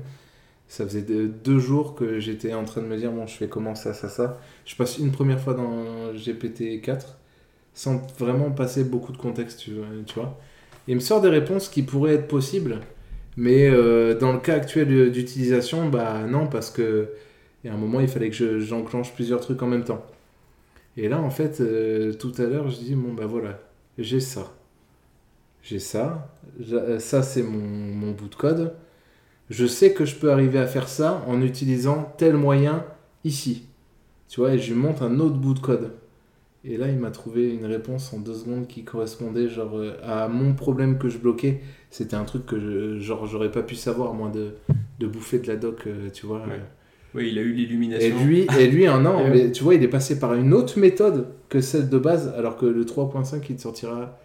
[SPEAKER 3] Ça faisait deux, jours que j'étais en train de me dire, bon, je fais comment ça, ça, ça. Je passe une première fois dans GPT-4 sans vraiment passer beaucoup de contexte, tu vois. Il me sort des réponses qui pourraient être possibles, mais euh, dans le cas actuel d'utilisation, bah non, parce que y un moment, il fallait que je- j'enclenche plusieurs trucs en même temps. Et là, en fait, euh, tout à l'heure, je dis, bon, bah voilà, j'ai ça. J'ai ça. Euh, Ça, c'est mon, bout de code. Je sais que je peux arriver à faire ça en utilisant tel moyen ici. Tu vois, et je lui montre un autre bout de code. Et là, il m'a trouvé une réponse en deux secondes qui correspondait à mon problème que je bloquais. C'était un truc que je, genre j'aurais pas pu savoir moi de, de bouffer de la doc, euh, tu vois.
[SPEAKER 1] Ouais. Oui, il a eu l'illumination.
[SPEAKER 3] Et lui, et lui, un an, [LAUGHS] mais tu vois, il est passé par une autre méthode que celle de base, alors que le 3.5, il te sortira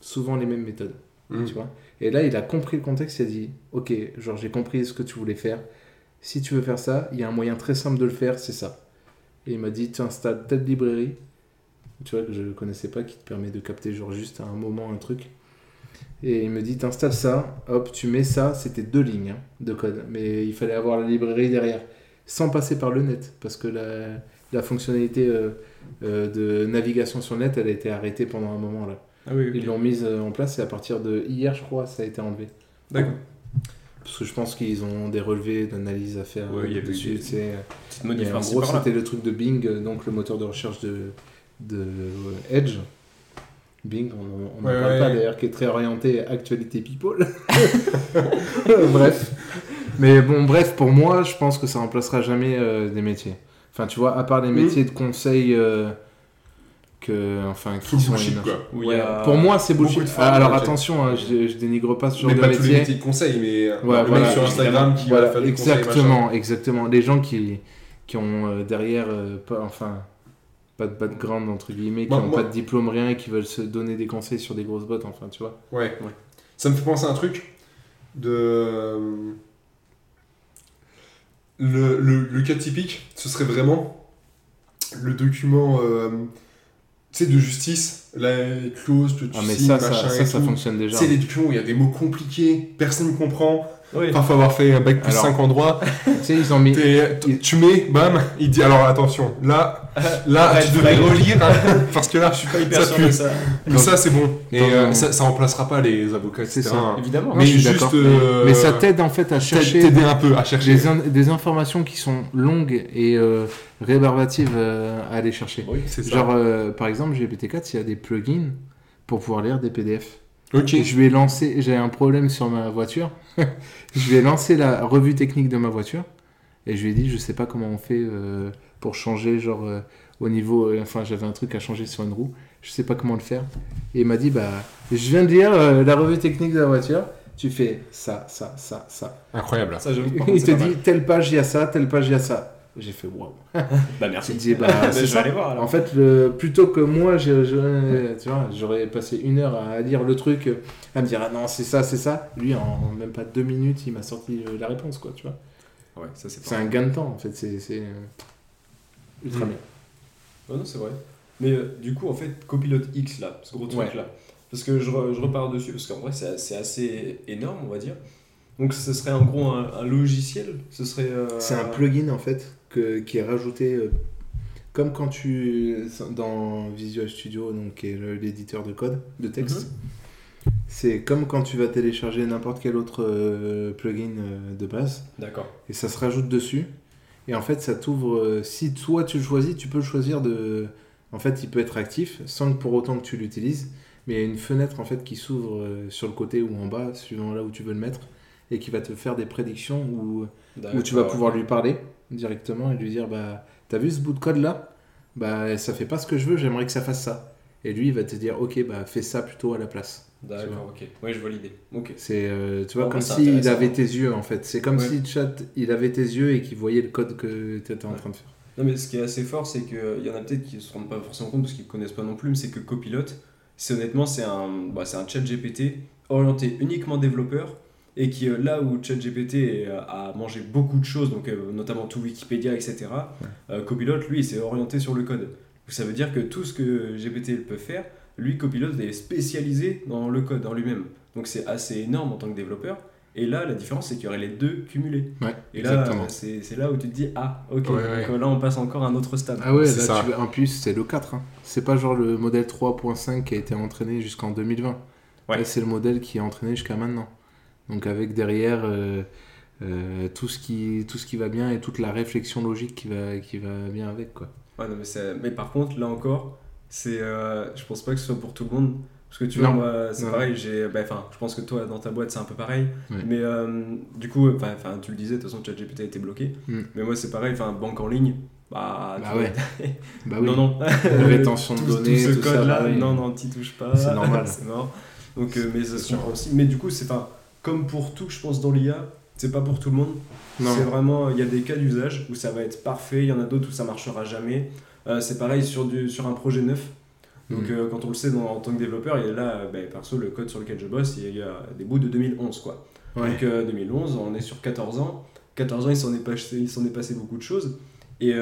[SPEAKER 3] souvent les mêmes méthodes,
[SPEAKER 2] Mm.
[SPEAKER 3] tu vois. Et là, il a compris le contexte, il a dit, ok, genre j'ai compris ce que tu voulais faire. Si tu veux faire ça, il y a un moyen très simple de le faire, c'est ça. Et il m'a dit, tu installes telle librairie, tu vois, que je connaissais pas, qui te permet de capter genre juste à un moment un truc. Et il me dit, t'installes ça, hop, tu mets ça, c'était deux lignes hein, de code, mais il fallait avoir la librairie derrière, sans passer par le net, parce que la, la fonctionnalité euh, euh, de navigation sur le net, elle a été arrêtée pendant un moment là.
[SPEAKER 1] Ah oui,
[SPEAKER 3] Ils l'ont mise euh, en place et à partir de hier, je crois, ça a été enlevé.
[SPEAKER 1] D'accord.
[SPEAKER 3] Parce que je pense qu'ils ont des relevés d'analyse à faire
[SPEAKER 1] Ouais, il y
[SPEAKER 3] dessus.
[SPEAKER 1] des-. Petite modif
[SPEAKER 3] en gros, c'était le truc de Bing, donc le moteur de recherche de, de Edge. Bing, on n'en
[SPEAKER 2] Ouais,
[SPEAKER 3] parle
[SPEAKER 2] ouais.
[SPEAKER 3] pas d'ailleurs, qui est très orienté actualité people. [LAUGHS] [LAUGHS] bref. Mais bon, bref, pour moi, je pense que ça remplacera jamais euh, des métiers. Enfin, tu vois, à part les
[SPEAKER 2] Mm.
[SPEAKER 3] métiers de conseil euh, que, enfin, qui sont
[SPEAKER 2] bullshit, quoi.
[SPEAKER 3] Ouais,
[SPEAKER 1] a
[SPEAKER 3] Pour moi, c'est
[SPEAKER 1] beaucoup
[SPEAKER 3] bullshit.
[SPEAKER 1] de femmes,
[SPEAKER 3] Alors attention, hein, je, je dénigre pas ce genre
[SPEAKER 2] Mais
[SPEAKER 3] de
[SPEAKER 2] pas tous les
[SPEAKER 3] métier.
[SPEAKER 2] métiers de conseil, mais euh, le
[SPEAKER 3] voilà,
[SPEAKER 2] mec sur Instagram qui va
[SPEAKER 3] Voilà,
[SPEAKER 2] faire des conseils, machin.
[SPEAKER 3] exactement, exactement. Les gens qui, qui ont euh, derrière, euh, pas, enfin, pas de background entre guillemets, qui n'ont pas de diplôme, rien, et qui veulent se donner des conseils sur des grosses bottes, enfin, tu vois.
[SPEAKER 2] Ouais. Ça me fait penser à un truc de. Le, le, le cas typique, ce serait vraiment le document euh, tu sais, de justice, la clause que tu
[SPEAKER 3] Ah, mais
[SPEAKER 2] signes,
[SPEAKER 3] ça, ça,
[SPEAKER 2] machin
[SPEAKER 3] ça,
[SPEAKER 2] et
[SPEAKER 3] ça
[SPEAKER 2] tout.
[SPEAKER 3] fonctionne déjà.
[SPEAKER 2] sais, les documents où il y a des mots compliqués, personne ne comprend.
[SPEAKER 1] Oui.
[SPEAKER 2] Parfois avoir fait un bac plus
[SPEAKER 3] Alors-
[SPEAKER 2] 5 en droit. [LAUGHS]
[SPEAKER 3] tu sais, ils ont mis.
[SPEAKER 2] Tu mets, bam, il dit alors attention, là, [LAUGHS] là
[SPEAKER 1] Arrête,
[SPEAKER 2] tu devrais relire hein, [LAUGHS] parce que là,
[SPEAKER 1] Je suis pas hyper
[SPEAKER 2] Ça
[SPEAKER 1] sûr
[SPEAKER 2] pue.
[SPEAKER 1] de ça.
[SPEAKER 2] mais ça c'est bon. Et euh, ça, ça remplacera pas les avocats,
[SPEAKER 3] C'est
[SPEAKER 2] etc.
[SPEAKER 3] ça.
[SPEAKER 2] hein.
[SPEAKER 1] Évidemment.
[SPEAKER 3] Mais je suis
[SPEAKER 2] juste,
[SPEAKER 3] d'accord.
[SPEAKER 2] euh,
[SPEAKER 3] Mais ça t'aide en fait à chercher
[SPEAKER 2] T'aider un peu à chercher.
[SPEAKER 3] des, in- des informations qui sont longues et euh, rébarbatives euh, à aller chercher.
[SPEAKER 1] Oui.
[SPEAKER 2] C'est ça.
[SPEAKER 3] Genre, euh, par exemple, GPT-4, il y a des plugins pour pouvoir lire des PDF.
[SPEAKER 2] Ok.
[SPEAKER 3] Je lui ai lancé, j'ai un problème sur ma voiture. [LAUGHS] je lui ai lancé la revue technique de ma voiture et je lui ai dit, je sais pas comment on fait euh, pour changer, genre euh, au niveau, euh, enfin j'avais un truc à changer sur une roue, je sais pas comment le faire. Et il m'a dit, bah, je viens de lire euh, la revue technique de la voiture. Tu fais ça, ça, ça, ça.
[SPEAKER 2] Incroyable.
[SPEAKER 1] Ça, j'avoue. [LAUGHS] par contre,
[SPEAKER 3] Il te dit, telle page il y a ça, telle page il y a ça. J'ai fait waouh. [LAUGHS]
[SPEAKER 1] Bah merci.
[SPEAKER 3] Dis, bah, [LAUGHS]
[SPEAKER 1] Bah, je vais aller voir alors.
[SPEAKER 3] En fait, le, plutôt que moi, j'aurais passé une heure à lire le truc, à me dire ah non c'est ça, c'est ça. Lui, en même pas deux minutes, il m'a sorti euh, la réponse, quoi, tu vois.
[SPEAKER 1] Ouais, ça c'est
[SPEAKER 3] C'est un gain de temps, en fait. C'est euh, ultra
[SPEAKER 2] Mm.
[SPEAKER 3] bien.
[SPEAKER 1] Ouais, non, c'est vrai. Mais euh, du coup, en fait, Copilot X, là, ce gros truc
[SPEAKER 3] Ouais.
[SPEAKER 1] là, parce que je, re- je repars dessus, parce qu'en vrai, c'est assez, assez énorme, on va dire. Donc, ce serait en gros un, un logiciel Ce serait. euh,
[SPEAKER 3] C'est un plugin en fait que, qui est rajouté euh, comme quand tu dans Visual Studio, donc qui est l'éditeur de code de texte. C'est comme quand tu vas télécharger n'importe quel autre euh, plugin euh, de base.
[SPEAKER 1] D'accord.
[SPEAKER 3] et ça se rajoute dessus. Et en fait, ça t'ouvre. euh, si toi tu le choisis, tu peux choisir de. En fait, il peut être actif sans que pour autant que tu l'utilises. Mais il y a une fenêtre en fait qui s'ouvre sur le côté ou en bas, suivant là où tu veux le mettre, et qui va te faire des prédictions où, où tu vas pouvoir lui parler directement et lui dire bah t'as vu ce bout de code là Bah ça fait pas ce que je veux, j'aimerais que ça fasse ça. Et lui il va te dire ok bah fais ça plutôt à la place.
[SPEAKER 1] D'accord, ok. Ouais, je vois l'idée. Ok.
[SPEAKER 3] C'est, euh, tu vois,
[SPEAKER 1] Oh,
[SPEAKER 3] comme
[SPEAKER 1] bah,
[SPEAKER 3] s'il avait tes yeux, en fait. C'est comme
[SPEAKER 1] Ouais.
[SPEAKER 3] si chat, il avait tes yeux et qu'il voyait le code que tu étais en train de faire.
[SPEAKER 1] Non, mais ce qui est assez fort, c'est qu'il y en a peut-être qui ne se rendent pas forcément compte parce qu'ils ne connaissent pas non plus, mais c'est que Copilot, c'est honnêtement, c'est un, bah, c'est un chat GPT orienté uniquement développeur et qui, euh, là où chat GPT euh, a mangé beaucoup de choses, donc euh, notamment tout Wikipédia, etc., euh, Copilot, lui, il s'est orienté sur le code. Donc, ça veut dire que tout ce que GPT peut faire, lui, Copilot est spécialisé dans le code en lui-même. Donc c'est assez énorme en tant que développeur. Et là, la différence, c'est qu'il y aurait les deux cumulés.
[SPEAKER 3] Ouais,
[SPEAKER 1] Et là, c'est là où tu te dis, ah, ok,
[SPEAKER 2] Ouais, ouais.
[SPEAKER 1] donc là, on passe encore à un autre stade.
[SPEAKER 3] Ah ouais,
[SPEAKER 2] C'est
[SPEAKER 3] là,
[SPEAKER 2] ça.
[SPEAKER 3] tu- en plus, c'est le 4. hein. C'est pas genre le modèle 3.5 qui a été entraîné jusqu'en 2020.
[SPEAKER 1] Ouais.
[SPEAKER 3] C'est le modèle qui est entraîné jusqu'à maintenant. Donc avec derrière euh, euh, tout, ce qui, tout ce qui va bien et toute la réflexion logique qui va, qui va bien avec. Quoi.
[SPEAKER 1] Ouais, non, mais, par contre, là encore, c'est, euh, je pense pas que ce soit pour tout le monde. Parce que tu vois, moi, c'est pareil, j'ai, bah, je pense que toi, dans ta boîte, c'est un peu pareil.
[SPEAKER 3] Ouais.
[SPEAKER 1] Mais euh, du coup, enfin, tu le disais, de toute façon, ChatGPT a été bloqué.
[SPEAKER 3] Mm.
[SPEAKER 1] Mais moi, c'est pareil, enfin, banque en ligne, bah,
[SPEAKER 3] Bah ouais. Bah [LAUGHS] oui.
[SPEAKER 1] non, non.
[SPEAKER 3] Rétention de données,
[SPEAKER 1] tout ce code-là,
[SPEAKER 3] bah oui.
[SPEAKER 1] non, non, t'y touches pas.
[SPEAKER 3] C'est normal. [LAUGHS]
[SPEAKER 1] c'est mort. Donc, euh, mais ça. Mais du coup, c'est pas comme pour tout, je pense, dans l'IA, c'est pas pour tout le monde. C'est vraiment, il y a des cas d'usage où ça va être parfait, il y en a d'autres où ça marchera jamais. Euh, c'est pareil sur, du, sur un projet neuf. Donc,
[SPEAKER 3] Mm.
[SPEAKER 1] euh, quand on le sait dans- en tant que développeur, il y a là, euh, ben, perso, le code sur lequel je bosse, il y a des bouts de 2011, quoi.
[SPEAKER 3] Ouais.
[SPEAKER 1] Donc, euh, 2011, on est sur 14 ans. 14 ans, il s'en est, passé- il s'en est passé beaucoup de choses. Et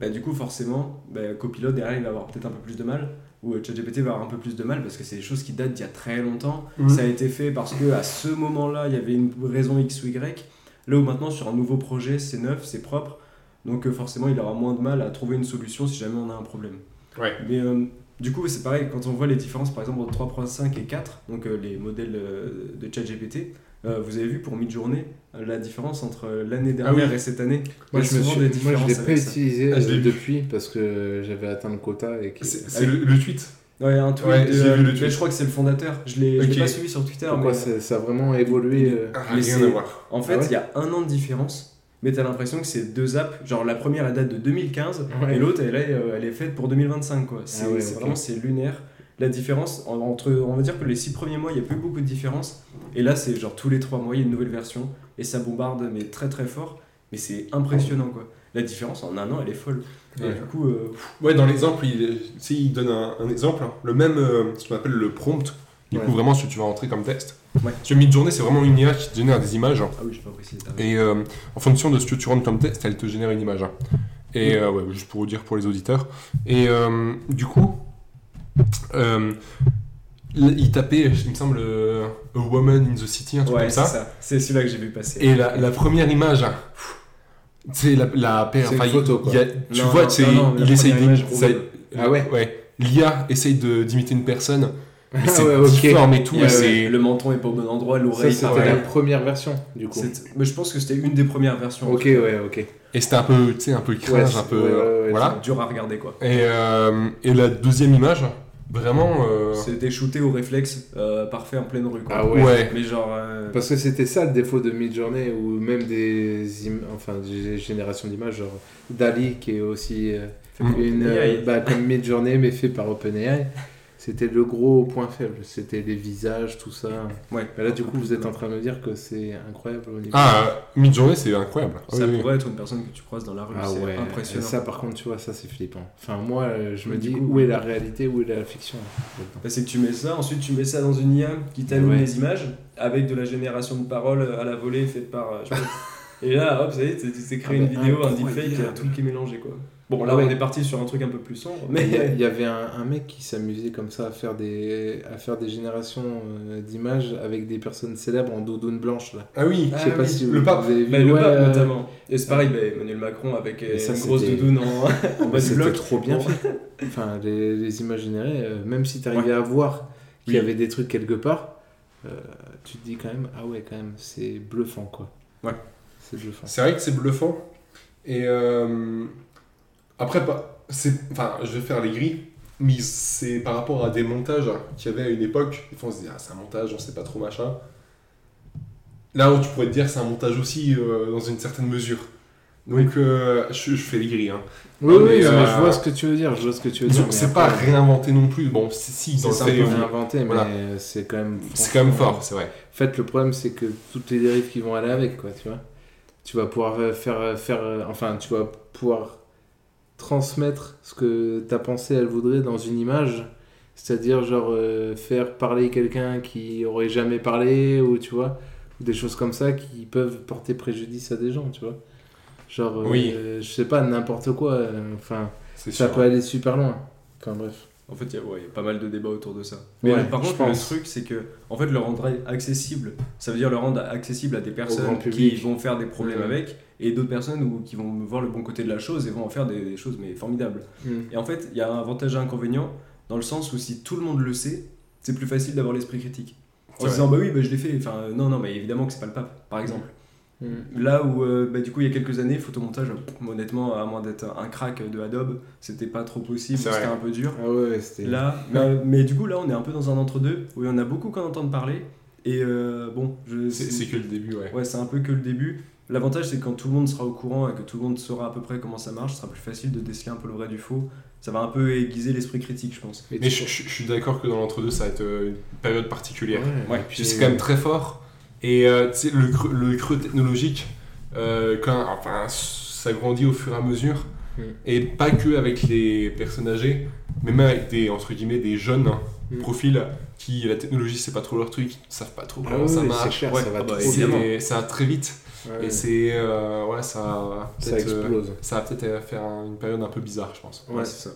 [SPEAKER 1] bah, du coup, forcément, bah, Copilot, derrière, il va avoir peut-être un peu plus de mal. Ou euh, ChatGPT va avoir un peu plus de mal parce que c'est des choses qui datent d'il y a très longtemps.
[SPEAKER 2] Mhm.
[SPEAKER 1] Ça a été fait parce que à ce moment-là, il y avait une raison X ou Y. Là où maintenant, sur un nouveau projet, c'est neuf, c'est propre. Donc euh, forcément, il aura moins de mal à trouver une solution si jamais on a un problème.
[SPEAKER 2] Ouais.
[SPEAKER 1] Mais euh, du coup, c'est pareil, quand on voit les différences, par exemple, entre 3.5 et 4, donc euh, les modèles euh, de ChatGPT, euh, vous avez vu pour Midjourney euh, la différence entre l'année dernière
[SPEAKER 2] oui.
[SPEAKER 1] et cette année?
[SPEAKER 3] Moi, je me suis...
[SPEAKER 1] des
[SPEAKER 3] moi, je l'ai pas utilisé
[SPEAKER 2] Ah, je l'ai
[SPEAKER 3] euh, depuis parce que j'avais atteint le quota et que...
[SPEAKER 2] C'est c'est le, le tweet.
[SPEAKER 1] Ouais, un tweet.
[SPEAKER 2] Ouais,
[SPEAKER 1] de-
[SPEAKER 2] vu le
[SPEAKER 1] mais
[SPEAKER 2] tweet.
[SPEAKER 1] je crois que c'est le fondateur. Je l'ai je l'ai
[SPEAKER 2] Ok.
[SPEAKER 1] pas suivi sur Twitter.
[SPEAKER 3] Pourquoi
[SPEAKER 1] mais-
[SPEAKER 3] ça a vraiment évolué euh,
[SPEAKER 2] Ah,
[SPEAKER 1] Mais
[SPEAKER 2] rien à voir.
[SPEAKER 1] En fait,
[SPEAKER 3] Ah ouais
[SPEAKER 1] il y a un an de différence, mais t'as l'impression que c'est deux apps. Genre la première, elle date de 2015,
[SPEAKER 3] Ouais.
[SPEAKER 1] et l'autre, elle, est, euh, elle est faite pour 2025. quoi. C'est
[SPEAKER 3] Ah
[SPEAKER 1] vraiment c'est lunaire. La différence en- entre, on va dire que les six premiers mois, il n'y a plus beaucoup de différence. Et là, c'est genre tous les trois mois, il y a une nouvelle version, et ça bombarde, mais très très fort. Mais c'est impressionnant, quoi. La différence en un an, elle est folle. Et
[SPEAKER 2] Ouais.
[SPEAKER 1] du coup, euh,
[SPEAKER 2] Ouais, dans l'exemple, il, il donne un, un exemple, hein. le même, euh, ce qu'on appelle le prompt. Du
[SPEAKER 3] Ouais.
[SPEAKER 2] coup, vraiment, ce que tu vas rentrer comme texte.
[SPEAKER 1] Ouais.
[SPEAKER 2] Sur Midjourney, c'est vraiment une IA qui te génère des images.
[SPEAKER 1] ah oui, je pas raison.
[SPEAKER 2] Et euh, en fonction de ce que tu rentres comme texte, elle te génère une image. hein. Et euh, ouais, juste pour vous dire pour les auditeurs. Et du coup, euh, il tapait, il me semble, euh, A Woman in the City, un truc
[SPEAKER 1] Ouais,
[SPEAKER 2] comme
[SPEAKER 1] c'est
[SPEAKER 2] ça.
[SPEAKER 1] ça. C'est celui-là que j'ai vu passer.
[SPEAKER 2] Et la, la première image, c'est la, la paire.
[SPEAKER 3] C'est une
[SPEAKER 2] enfin, il-
[SPEAKER 3] photo, quoi.
[SPEAKER 2] il y a- tu
[SPEAKER 1] Non,
[SPEAKER 2] vois,
[SPEAKER 1] non,
[SPEAKER 2] c'est-
[SPEAKER 1] non, non, la
[SPEAKER 2] il essaye d'imiter.
[SPEAKER 3] Ah ouais?
[SPEAKER 2] Ouais. L'IA essaye de- d'imiter une personne. Mais
[SPEAKER 3] Ah
[SPEAKER 2] c'est
[SPEAKER 3] ouais,
[SPEAKER 2] et tout. Et c'est-
[SPEAKER 1] Le menton est pas au bon endroit,
[SPEAKER 3] Ça,
[SPEAKER 1] l'oreille
[SPEAKER 3] c'était
[SPEAKER 1] pareil.
[SPEAKER 3] la première version, du coup.
[SPEAKER 1] C'est- Mais je pense que c'était une des premières versions.
[SPEAKER 3] Ok, ouais, ok.
[SPEAKER 2] Et c'était un peu, tu sais, un peu cringe,
[SPEAKER 3] Ouais,
[SPEAKER 2] un peu.
[SPEAKER 3] ouais, ouais, ouais,
[SPEAKER 2] voilà.
[SPEAKER 1] Dur à regarder quoi.
[SPEAKER 2] Et, euh, et la deuxième image, vraiment. euh,
[SPEAKER 1] C'était shooté au réflexe, euh, parfait en pleine rue quoi.
[SPEAKER 3] Ah ouais.
[SPEAKER 2] ouais.
[SPEAKER 1] Mais genre. euh,
[SPEAKER 3] Parce que c'était ça le défaut de Midjourney ou même des im- enfin des générations d'images genre Dali qui est aussi euh, une euh, bah, comme Midjourney mais fait par OpenAI. C'était le gros point faible, c'était les visages, tout ça.
[SPEAKER 1] Ouais.
[SPEAKER 3] Mais là du coup vous êtes en train de me dire que c'est incroyable au niveau.
[SPEAKER 2] Ah, euh, Midjourney, c'est incroyable.
[SPEAKER 1] Ça
[SPEAKER 2] Oui, oui.
[SPEAKER 1] pourrait être une personne que tu croises dans la rue,
[SPEAKER 3] Ah
[SPEAKER 1] c'est
[SPEAKER 3] ouais,
[SPEAKER 1] impressionnant.
[SPEAKER 3] ça par contre tu vois ça c'est flippant. Enfin moi euh, je me dis
[SPEAKER 1] coup,
[SPEAKER 3] où est la réalité, où est la fiction.
[SPEAKER 1] Bah, c'est que tu mets ça, ensuite tu mets ça dans une IA qui t'allume
[SPEAKER 3] Ouais.
[SPEAKER 1] les images avec de la génération de paroles à la volée faite par. euh, je sais pas. [LAUGHS] Et là, hop, ça y est, tu t'es créé
[SPEAKER 3] Ah,
[SPEAKER 1] une vidéo, un deepfake, a tout qui est mélangé quoi. Bon,
[SPEAKER 3] Ah
[SPEAKER 1] là
[SPEAKER 3] ouais.
[SPEAKER 1] on est parti sur un truc un peu plus sombre,
[SPEAKER 3] Mais il y, avait un, un mec qui s'amusait comme ça à faire des, à faire des générations euh, d'images avec des personnes célèbres en doudoune blanche là.
[SPEAKER 2] Ah oui,
[SPEAKER 3] Je sais
[SPEAKER 1] Ah
[SPEAKER 3] pas
[SPEAKER 1] oui,
[SPEAKER 3] si
[SPEAKER 2] le pape.
[SPEAKER 3] vous avez vu.
[SPEAKER 1] Bah, le
[SPEAKER 3] ouais,
[SPEAKER 1] pape
[SPEAKER 3] euh,
[SPEAKER 1] notamment. Et c'est pareil, bah, Emmanuel Macron avec euh,
[SPEAKER 3] ça,
[SPEAKER 1] une grosse doudoune en, [LAUGHS] en bas du
[SPEAKER 3] C'était
[SPEAKER 1] bloc.
[SPEAKER 3] trop bien fait. Enfin, les, les images générées, euh, même si tu arrivais à voir qu'il y avait des trucs quelque part, euh, tu te dis quand même, ah ouais, quand même, c'est bluffant quoi.
[SPEAKER 1] Ouais.
[SPEAKER 3] C'est bluffant.
[SPEAKER 2] C'est vrai que c'est bluffant. Et euh, après, enfin, je vais faire les grilles, mais c'est par rapport à des montages qu'il y avait à une époque. Des fois, on se dit, ah, c'est un montage, on sait pas trop machin. Là où tu pourrais te dire, c'est un montage aussi euh, dans une certaine mesure. Donc, euh, je, je fais les grilles. Hein.
[SPEAKER 3] Oui, oui,
[SPEAKER 2] mais, euh,
[SPEAKER 3] je vois ce que tu veux dire, je vois ce que tu veux dire.
[SPEAKER 2] C'est
[SPEAKER 3] après,
[SPEAKER 2] pas réinventé non plus. Bon, si, si
[SPEAKER 3] C'est réinventer, mais
[SPEAKER 2] voilà.
[SPEAKER 3] c'est quand même.
[SPEAKER 2] C'est quand même fort, c'est vrai.
[SPEAKER 3] En fait, le problème, c'est que toutes les dérives qui vont aller avec, quoi, tu vois. Tu vas pouvoir faire, faire enfin, tu vas pouvoir transmettre ce que ta pensée, elle voudrait dans une image. C'est-à-dire, genre, euh, faire parler quelqu'un qui aurait jamais parlé, ou tu vois, ou des choses comme ça qui peuvent porter préjudice à des gens, tu vois. Genre, euh,
[SPEAKER 2] Oui.
[SPEAKER 3] je sais pas, n'importe quoi. euh, Enfin, ça
[SPEAKER 2] sûr.
[SPEAKER 3] peut aller super loin. Enfin, bref.
[SPEAKER 1] En fait, il y, a ouais, il y a pas mal de débats autour de ça. Mais
[SPEAKER 3] Ouais,
[SPEAKER 1] par contre, le truc, c'est que, en fait, le rendre accessible, ça veut dire le rendre accessible à des personnes qui vont faire des problèmes avec, et d'autres personnes où- qui vont voir le bon côté de la chose et vont en faire des, des choses mais formidables. Et en fait, il y a un avantage et un inconvénient, dans le sens où si tout le monde le sait, c'est plus facile d'avoir l'esprit critique. En se disant, bah oui, bah, je l'ai fait. Enfin, non, non, mais évidemment que c'est pas le pape, par exemple.
[SPEAKER 3] Mm.
[SPEAKER 1] Là où, euh, bah, du coup, il y a quelques années, photomontage, honnêtement, à moins d'être un crack de Adobe, c'était pas trop possible, c'était un peu dur.
[SPEAKER 3] Ah ouais, ouais, c'était.
[SPEAKER 1] Là, mais, mais du coup, là, on est un peu dans un entre-deux où il y en a beaucoup qui en entendent parler. Et euh, bon, je,
[SPEAKER 2] C'est c'est que le début, ouais.
[SPEAKER 1] ouais, c'est un peu que le début. L'avantage, c'est que quand tout le monde sera au courant et que tout le monde saura à peu près comment ça marche, ce sera plus facile de déceler un peu le vrai du faux. Ça va un peu aiguiser l'esprit critique, je pense.
[SPEAKER 2] Mais je, je- je suis d'accord que dans l'entre-deux, ça va être euh, une période particulière.
[SPEAKER 1] Ouais,
[SPEAKER 3] et
[SPEAKER 2] Puis
[SPEAKER 3] puis
[SPEAKER 2] c'est quand même très fort. Et euh, le, creux, le creux technologique, euh, quand, enfin, ça grandit au fur et à mesure.
[SPEAKER 3] Mm.
[SPEAKER 2] Et pas que avec les personnes âgées, mais même avec des, entre guillemets, des jeunes hein,
[SPEAKER 3] Mm.
[SPEAKER 2] profils qui, la technologie, c'est pas trop leur truc, ils savent pas trop
[SPEAKER 3] Ah
[SPEAKER 2] comment ça
[SPEAKER 3] oui,
[SPEAKER 2] marche.
[SPEAKER 3] clair,
[SPEAKER 1] Ouais,
[SPEAKER 3] ça va
[SPEAKER 1] ah bah,
[SPEAKER 2] Et ça va très vite.
[SPEAKER 3] Ouais,
[SPEAKER 2] Et c'est. euh, ouais, ça va
[SPEAKER 3] ça
[SPEAKER 2] peut-être,
[SPEAKER 3] explose.
[SPEAKER 2] ça va peut-être faire un- une période un peu bizarre, je pense.
[SPEAKER 3] Ouais.
[SPEAKER 1] c'est ça.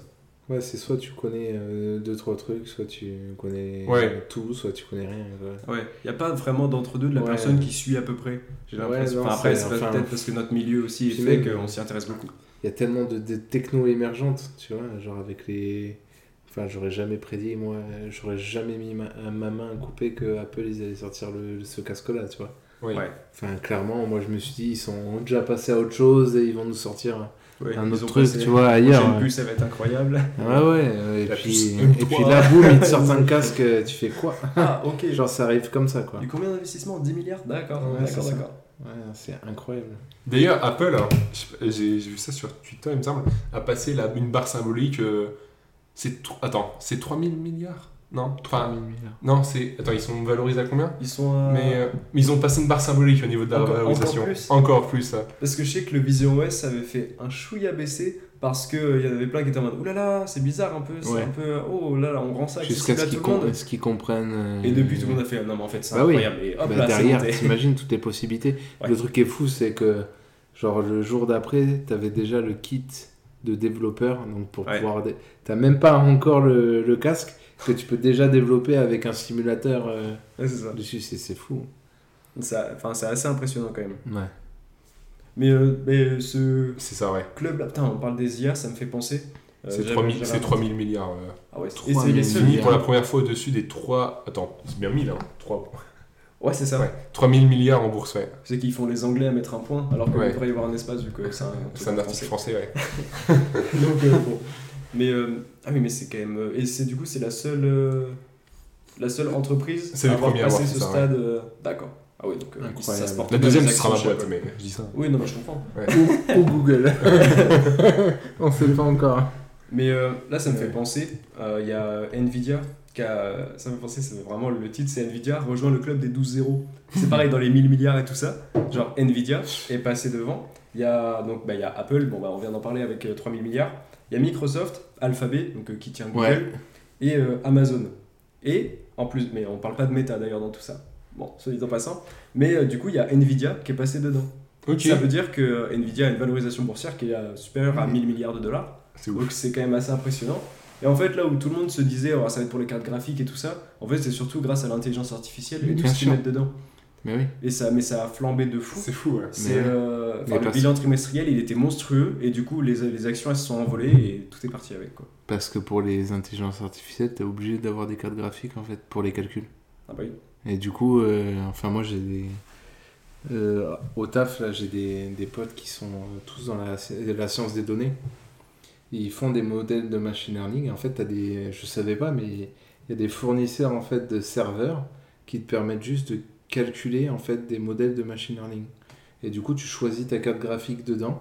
[SPEAKER 3] Ouais, c'est soit tu connais euh, deux trois trucs, soit tu connais
[SPEAKER 2] Ouais.
[SPEAKER 3] tout, soit tu connais rien.
[SPEAKER 1] Ouais, il n'y a pas vraiment d'entre-deux de la
[SPEAKER 3] Ouais.
[SPEAKER 1] personne qui suit à peu près. J'ai l'impression. enfin, après,
[SPEAKER 3] c'est- enfin,
[SPEAKER 1] peut-être parce que notre milieu aussi fait
[SPEAKER 3] même,
[SPEAKER 1] qu'on s'y intéresse beaucoup.
[SPEAKER 3] Il y a tellement de, de techno émergentes, tu vois, genre avec les. Enfin, j'aurais jamais prédit, moi, j'aurais jamais mis ma, ma main à couper que Apple ils allaient sortir le, ce casque-là, tu vois.
[SPEAKER 2] Oui.
[SPEAKER 1] Ouais.
[SPEAKER 3] Enfin, clairement, moi je me suis dit, ils sont déjà passés à autre chose et ils vont nous sortir
[SPEAKER 1] Ouais,
[SPEAKER 3] un autre truc, tu vois,
[SPEAKER 1] prochaine
[SPEAKER 3] ailleurs. ouais.
[SPEAKER 1] puce, ça va être incroyable.
[SPEAKER 3] Ouais, ouais, euh, et puis, et
[SPEAKER 2] M3.
[SPEAKER 3] puis là, boum, ils te sortent un casque, tu fais quoi?
[SPEAKER 1] Ah, ok. [LAUGHS]
[SPEAKER 3] Genre, ça arrive comme ça, quoi.
[SPEAKER 1] Et combien d'investissements? 10 milliards? D'accord,
[SPEAKER 3] Ouais,
[SPEAKER 1] d'accord,
[SPEAKER 3] ça.
[SPEAKER 1] d'accord.
[SPEAKER 3] Ouais, c'est incroyable.
[SPEAKER 2] D'ailleurs, Apple, hein, j'ai j'ai vu ça sur Twitter, il me semble, a passé la, une barre symbolique. euh, c'est Attends, c'est 3000 milliards? Non, enfin,
[SPEAKER 3] 3000 milliards.
[SPEAKER 2] non, c'est. Attends, ils sont valorisés à combien
[SPEAKER 1] Ils sont à...
[SPEAKER 2] mais, euh, mais ils ont passé une barre symbolique au niveau de la
[SPEAKER 1] Encore-
[SPEAKER 2] valorisation.
[SPEAKER 1] encore plus
[SPEAKER 2] Encore plus.
[SPEAKER 1] Parce que je sais que le Vision OS avait fait un chouïa baissé parce qu'il y en avait plein qui étaient en mode oulala, c'est bizarre un peu, c'est
[SPEAKER 3] Ouais.
[SPEAKER 1] un peu oh là là, on rend ça
[SPEAKER 3] Jusqu'à ce qu'ils com- comprennent. euh,
[SPEAKER 1] Et depuis, tout le monde a fait non, mais en fait, c'est
[SPEAKER 3] Bah oui.
[SPEAKER 1] incroyable. Et hop
[SPEAKER 3] Bah,
[SPEAKER 1] là,
[SPEAKER 3] derrière, t'imagines toutes les possibilités.
[SPEAKER 1] Ouais.
[SPEAKER 3] Le truc qui est fou, c'est que, genre, le jour d'après, t'avais déjà le kit de développeur. Donc, pour
[SPEAKER 1] Ouais.
[SPEAKER 3] pouvoir. T'as même pas encore le, le casque que tu peux déjà développer avec un simulateur euh,
[SPEAKER 1] Ouais, ça.
[SPEAKER 3] dessus. C'est fou.
[SPEAKER 1] Enfin, c'est assez impressionnant quand même.
[SPEAKER 3] Ouais.
[SPEAKER 1] Mais, euh, mais ce
[SPEAKER 2] C'est ça, ouais.
[SPEAKER 1] club là, putain, on parle des IA, ça me fait penser. Euh,
[SPEAKER 2] C'est
[SPEAKER 1] j'avais-
[SPEAKER 2] 3000
[SPEAKER 1] j'avais
[SPEAKER 2] c'est
[SPEAKER 1] un-
[SPEAKER 2] 3000 milliards. euh.
[SPEAKER 1] Ah ouais, et
[SPEAKER 3] 3000
[SPEAKER 1] c'est les seuls.
[SPEAKER 2] Pour la première fois au-dessus des 3. Attends, c'est bien 1000, hein 3...
[SPEAKER 1] Ouais, c'est ça.
[SPEAKER 2] Ouais. 3000 milliards en bourse, ouais.
[SPEAKER 1] C'est qu'ils font les Anglais à mettre un point, alors qu'il
[SPEAKER 2] Ouais.
[SPEAKER 1] devrait y avoir un espace vu que c'est un,
[SPEAKER 2] un article français, ouais. [LAUGHS]
[SPEAKER 1] Donc, euh, bon. Mais euh, ah oui, mais c'est quand même. euh, et c'est du coup, c'est la seule, euh, la seule entreprise à avoir passé
[SPEAKER 2] avoir
[SPEAKER 1] ce
[SPEAKER 2] ça,
[SPEAKER 1] stade. D'accord. Ah oui, donc euh, ça se porte
[SPEAKER 2] La deuxième, ce sera ma boîte, mais je dis ça.
[SPEAKER 1] Oui, non, mais je comprends.
[SPEAKER 3] ou, ou Google. [LAUGHS] On sait pas encore.
[SPEAKER 1] Mais euh, là, ça me fait penser. euh, Il y a Nvidia qui a. Ça me fait penser, c'est vraiment le titre, c'est Nvidia rejoint le club des 12 zéros. C'est pareil dans les 1000 milliards et tout ça. Genre Nvidia est passé devant. Il y a donc bah, il y a Apple, bon bah on vient d'en parler avec euh, 3000 milliards. Il y a Microsoft, Alphabet, donc euh, qui tient Google,
[SPEAKER 3] Ouais.
[SPEAKER 1] et euh, Amazon. Et en plus, mais on parle pas de méta d'ailleurs dans tout ça. Bon, soit dit en passant. Mais euh, du coup, il y a Nvidia qui est passé dedans. Ça veut dire que Nvidia a une valorisation boursière qui est supérieure à 1000 milliards de dollars. Donc c'est quand même assez impressionnant. Et en fait, là où tout le monde se disait, oh, ça va être pour les cartes graphiques et tout ça, en fait, c'est surtout grâce à l'intelligence artificielle et tout ce qu'ils mettent dedans.
[SPEAKER 3] Mais oui.
[SPEAKER 1] Et ça, mais ça a flambé de fou.
[SPEAKER 2] C'est fou, ouais.
[SPEAKER 3] Mais-
[SPEAKER 1] euh,
[SPEAKER 3] mais
[SPEAKER 1] le
[SPEAKER 3] parce-
[SPEAKER 1] bilan trimestriel, il était monstrueux et du coup, les, les actions elles se sont envolées et tout est parti avec. Quoi.
[SPEAKER 3] Parce que pour les intelligences artificielles, t'es obligé d'avoir des cartes graphiques en fait pour les calculs.
[SPEAKER 1] Ah bah oui.
[SPEAKER 3] Et du coup, euh, enfin moi j'ai des... euh, au taf, là j'ai des, des potes qui sont tous dans la, la science des données. Ils font des modèles de machine learning. En fait, t'as des... je savais pas, mais il y a des fournisseurs en fait de serveurs qui te permettent juste de calculer en fait des modèles de machine learning. Et du coup, tu choisis ta carte graphique dedans.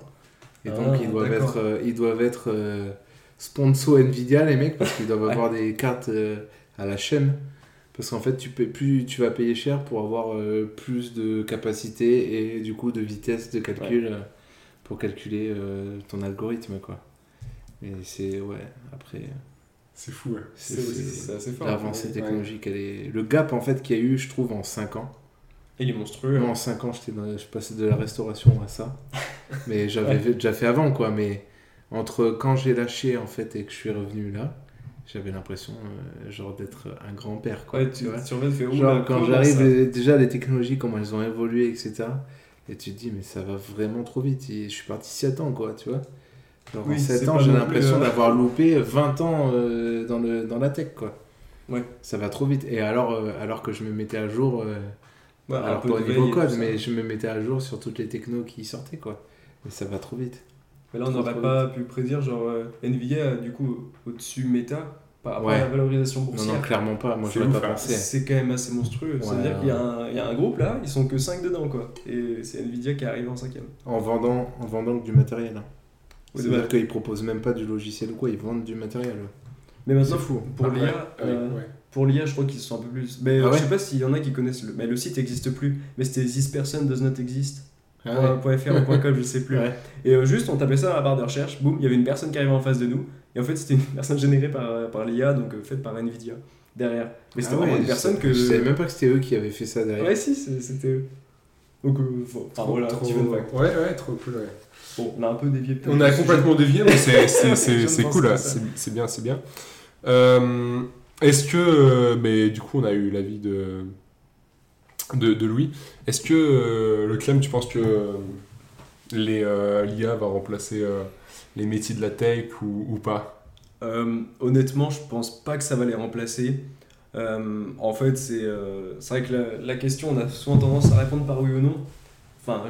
[SPEAKER 3] Et donc,
[SPEAKER 1] Ah,
[SPEAKER 3] ils doivent être, euh, ils doivent être euh, sponsor Nvidia, les mecs, parce qu'ils doivent [LAUGHS]
[SPEAKER 1] Ouais.
[SPEAKER 3] avoir des cartes euh, à la chaîne. Parce qu'en fait, tu, paies plus, tu vas payer cher pour avoir euh, plus de capacité et du coup de vitesse de calcul euh, pour calculer ton algorithme. quoi. Et c'est, ouais, après,
[SPEAKER 2] C'est fou, ouais.
[SPEAKER 3] c'est,
[SPEAKER 1] assez fort.
[SPEAKER 3] l'avancée
[SPEAKER 1] Ouais.
[SPEAKER 3] technologique. Elle est... Le gap en fait qu'il y a eu, je trouve, en 5 ans.
[SPEAKER 1] Et il est monstrueux.
[SPEAKER 3] Moi, en 5 ans, j'étais dans- je passais de la restauration à ça. [LAUGHS] Mais j'avais
[SPEAKER 1] Ouais.
[SPEAKER 3] déjà fait avant, quoi. Mais entre quand j'ai lâché, en fait, et que je suis revenu là, j'avais l'impression, euh, genre, d'être un grand-père, quoi.
[SPEAKER 1] Ouais,
[SPEAKER 3] tu
[SPEAKER 1] tu,
[SPEAKER 3] vois
[SPEAKER 1] tu fais oula,
[SPEAKER 3] Genre, quand j'arrive, les- déjà, les technologies, comment elles ont évolué, etc. Et tu te dis, mais ça va vraiment trop vite. Je suis parti 7 ans, quoi, tu vois. Genre,
[SPEAKER 1] Oui,
[SPEAKER 3] en 7
[SPEAKER 1] c'est
[SPEAKER 3] ans, j'ai l'impression
[SPEAKER 1] euh,
[SPEAKER 3] d'avoir [LAUGHS] loupé 20 ans euh, dans, le, dans la tech, quoi.
[SPEAKER 1] Ouais.
[SPEAKER 3] Ça va trop vite. Et alors, euh, alors que je me mettais à jour... euh,
[SPEAKER 1] Ouais, un
[SPEAKER 3] alors
[SPEAKER 1] peu
[SPEAKER 3] pas au niveau code, mais je me mettais à jour sur toutes les technos qui sortaient, quoi. Mais ça va trop vite.
[SPEAKER 1] Mais là, on n'aurait pas pu prédire, genre, euh, Nvidia, du coup, au-dessus méta, par rapport
[SPEAKER 3] Ouais.
[SPEAKER 1] à la valorisation
[SPEAKER 3] Non,
[SPEAKER 1] boursière.
[SPEAKER 3] non, clairement pas. Moi,
[SPEAKER 2] C'est
[SPEAKER 3] je pas
[SPEAKER 2] hein.
[SPEAKER 3] pensé.
[SPEAKER 1] C'est quand même assez monstrueux. Ça veut
[SPEAKER 3] Ouais,
[SPEAKER 1] dire
[SPEAKER 3] ouais.
[SPEAKER 1] qu'il y, a un- il y a un groupe là, ils sont que 5 dedans quoi. Et c'est Nvidia qui arrive en cinquième.
[SPEAKER 3] En vendant, en vendant que du matériel. hein.
[SPEAKER 1] Oui,
[SPEAKER 3] C'est-à-dire qu'ils proposent même pas du logiciel ou quoi, ils vendent du matériel.
[SPEAKER 1] Mais maintenant,
[SPEAKER 3] C'est fou.
[SPEAKER 1] pour l'IA,
[SPEAKER 2] ouais,
[SPEAKER 1] euh,
[SPEAKER 2] ouais.
[SPEAKER 1] Pour l'IA, je crois qu'ils sont un peu plus. Mais
[SPEAKER 3] Ah
[SPEAKER 1] euh,
[SPEAKER 3] ouais
[SPEAKER 1] je sais pas s'il y en a qui connaissent le. Mais le site n'existe plus. Mais c'était This person does not exist.
[SPEAKER 3] Ah ouais.
[SPEAKER 1] .fr ou .com, je sais plus. [LAUGHS]
[SPEAKER 3] Ouais.
[SPEAKER 1] Et euh, juste, on tapait ça à la barre de recherche, boum, il y avait une personne qui arrivait en face de nous. Et en fait, c'était une [LAUGHS] personne générée par, par l'IA, donc euh, faite par Nvidia, derrière. Mais c'était
[SPEAKER 3] Ah
[SPEAKER 1] vraiment
[SPEAKER 3] ouais,
[SPEAKER 1] une personne que.
[SPEAKER 3] Je savais même pas que c'était eux qui avaient fait ça derrière.
[SPEAKER 1] Ouais, si, c'était eux. Donc, euh,
[SPEAKER 2] Trop-
[SPEAKER 1] voilà.
[SPEAKER 2] Ouais, ouais, trop cool, ouais.
[SPEAKER 1] Bon, on a un peu dévié peut-être.
[SPEAKER 2] On a complètement dévié, mais c'est- [LAUGHS] cool, là. c'est bien, c'est bien. Euh, Est-ce que, euh, mais du coup, on a eu l'avis de, de, Louis. Est-ce que euh, le Clem, tu penses que euh, les l'IA va remplacer les métiers de la tech ou, pas?
[SPEAKER 1] Honnêtement, je pense pas que ça va les remplacer. En fait, c'est euh, vrai que la, question, on a souvent tendance à répondre par oui ou non. Enfin,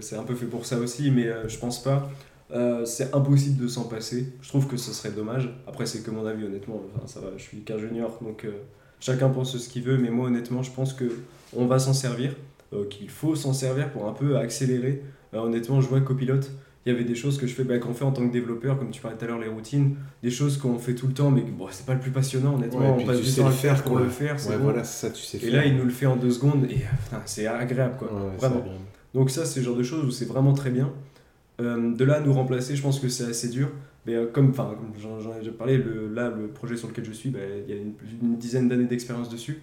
[SPEAKER 1] c'est un peu fait pour ça aussi, mais je pense pas. Euh, c'est impossible de s'en passer. Je trouve que ce serait dommage. Après, c'est que mon avis, honnêtement. Enfin, ça va, je suis qu'un junior, donc euh, chacun pense ce qu'il veut. Mais moi, honnêtement, je pense que on va s'en servir, euh, qu'il faut s'en servir pour un peu accélérer. Euh, honnêtement, je vois copilote. Il y avait des choses que je fais, bah, qu'on fait en tant que développeur, comme tu parlais tout à l'heure, les routines, des choses qu'on fait tout le temps, mais bon, c'est pas le plus passionnant, honnêtement.
[SPEAKER 3] Ouais,
[SPEAKER 1] on passe du temps à
[SPEAKER 3] le
[SPEAKER 1] faire pour le faire.
[SPEAKER 3] Ouais,
[SPEAKER 1] bon.
[SPEAKER 3] voilà, ça, tu sais
[SPEAKER 1] Et
[SPEAKER 3] faire.
[SPEAKER 1] là, il nous le fait en deux secondes, et c'est agréable, quoi.
[SPEAKER 3] Ouais,
[SPEAKER 1] Vraiment. Donc ça, c'est le genre de choses où c'est vraiment très bien. Euh, de là à nous remplacer, je pense que c'est assez dur. Mais euh, comme, comme j'en ai déjà parlé, le, là, le projet sur lequel je suis, bah, il y a une, dizaine d'années d'expérience dessus.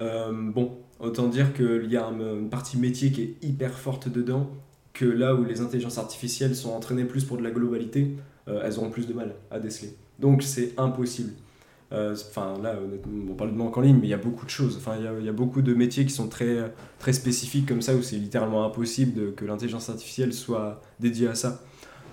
[SPEAKER 1] Euh, bon, autant dire qu'il y a un- une partie métier qui est hyper forte dedans, que là où les intelligences artificielles sont entraînées plus pour de la globalité, euh, elles auront plus de mal à déceler. Donc c'est impossible. Euh, Enfin là, honnêtement, on parle de manque en ligne, mais il y a beaucoup de choses. Enfin, il y a, il y a beaucoup de métiers qui sont très, très spécifiques comme ça, où c'est littéralement impossible de- que l'intelligence artificielle soit dédiée à ça.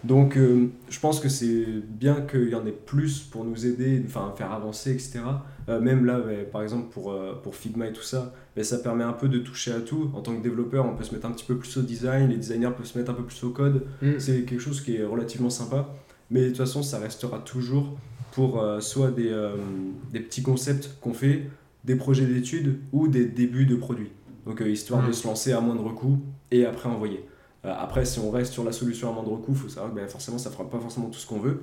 [SPEAKER 1] Donc euh, je pense que c'est bien qu'il y en ait plus pour nous aider, enfin faire avancer, etc. Euh, même là, ouais, par exemple pour, pour Figma et tout ça, ben, ça permet un peu de toucher à tout. En tant que développeur, on peut se mettre un petit peu plus au design, les designers peuvent se mettre un peu plus au code.
[SPEAKER 3] Mm.
[SPEAKER 1] C'est quelque chose qui est relativement sympa. Mais de toute façon, ça restera toujours pour euh, soit des, euh, des petits concepts qu'on fait, des projets d'études ou des débuts de produits. Donc euh, histoire de se lancer à moindre coût et après envoyer. Après, si on reste sur la solution à moindre coût, il faut savoir que ben, forcément, ça fera pas forcément tout ce qu'on veut.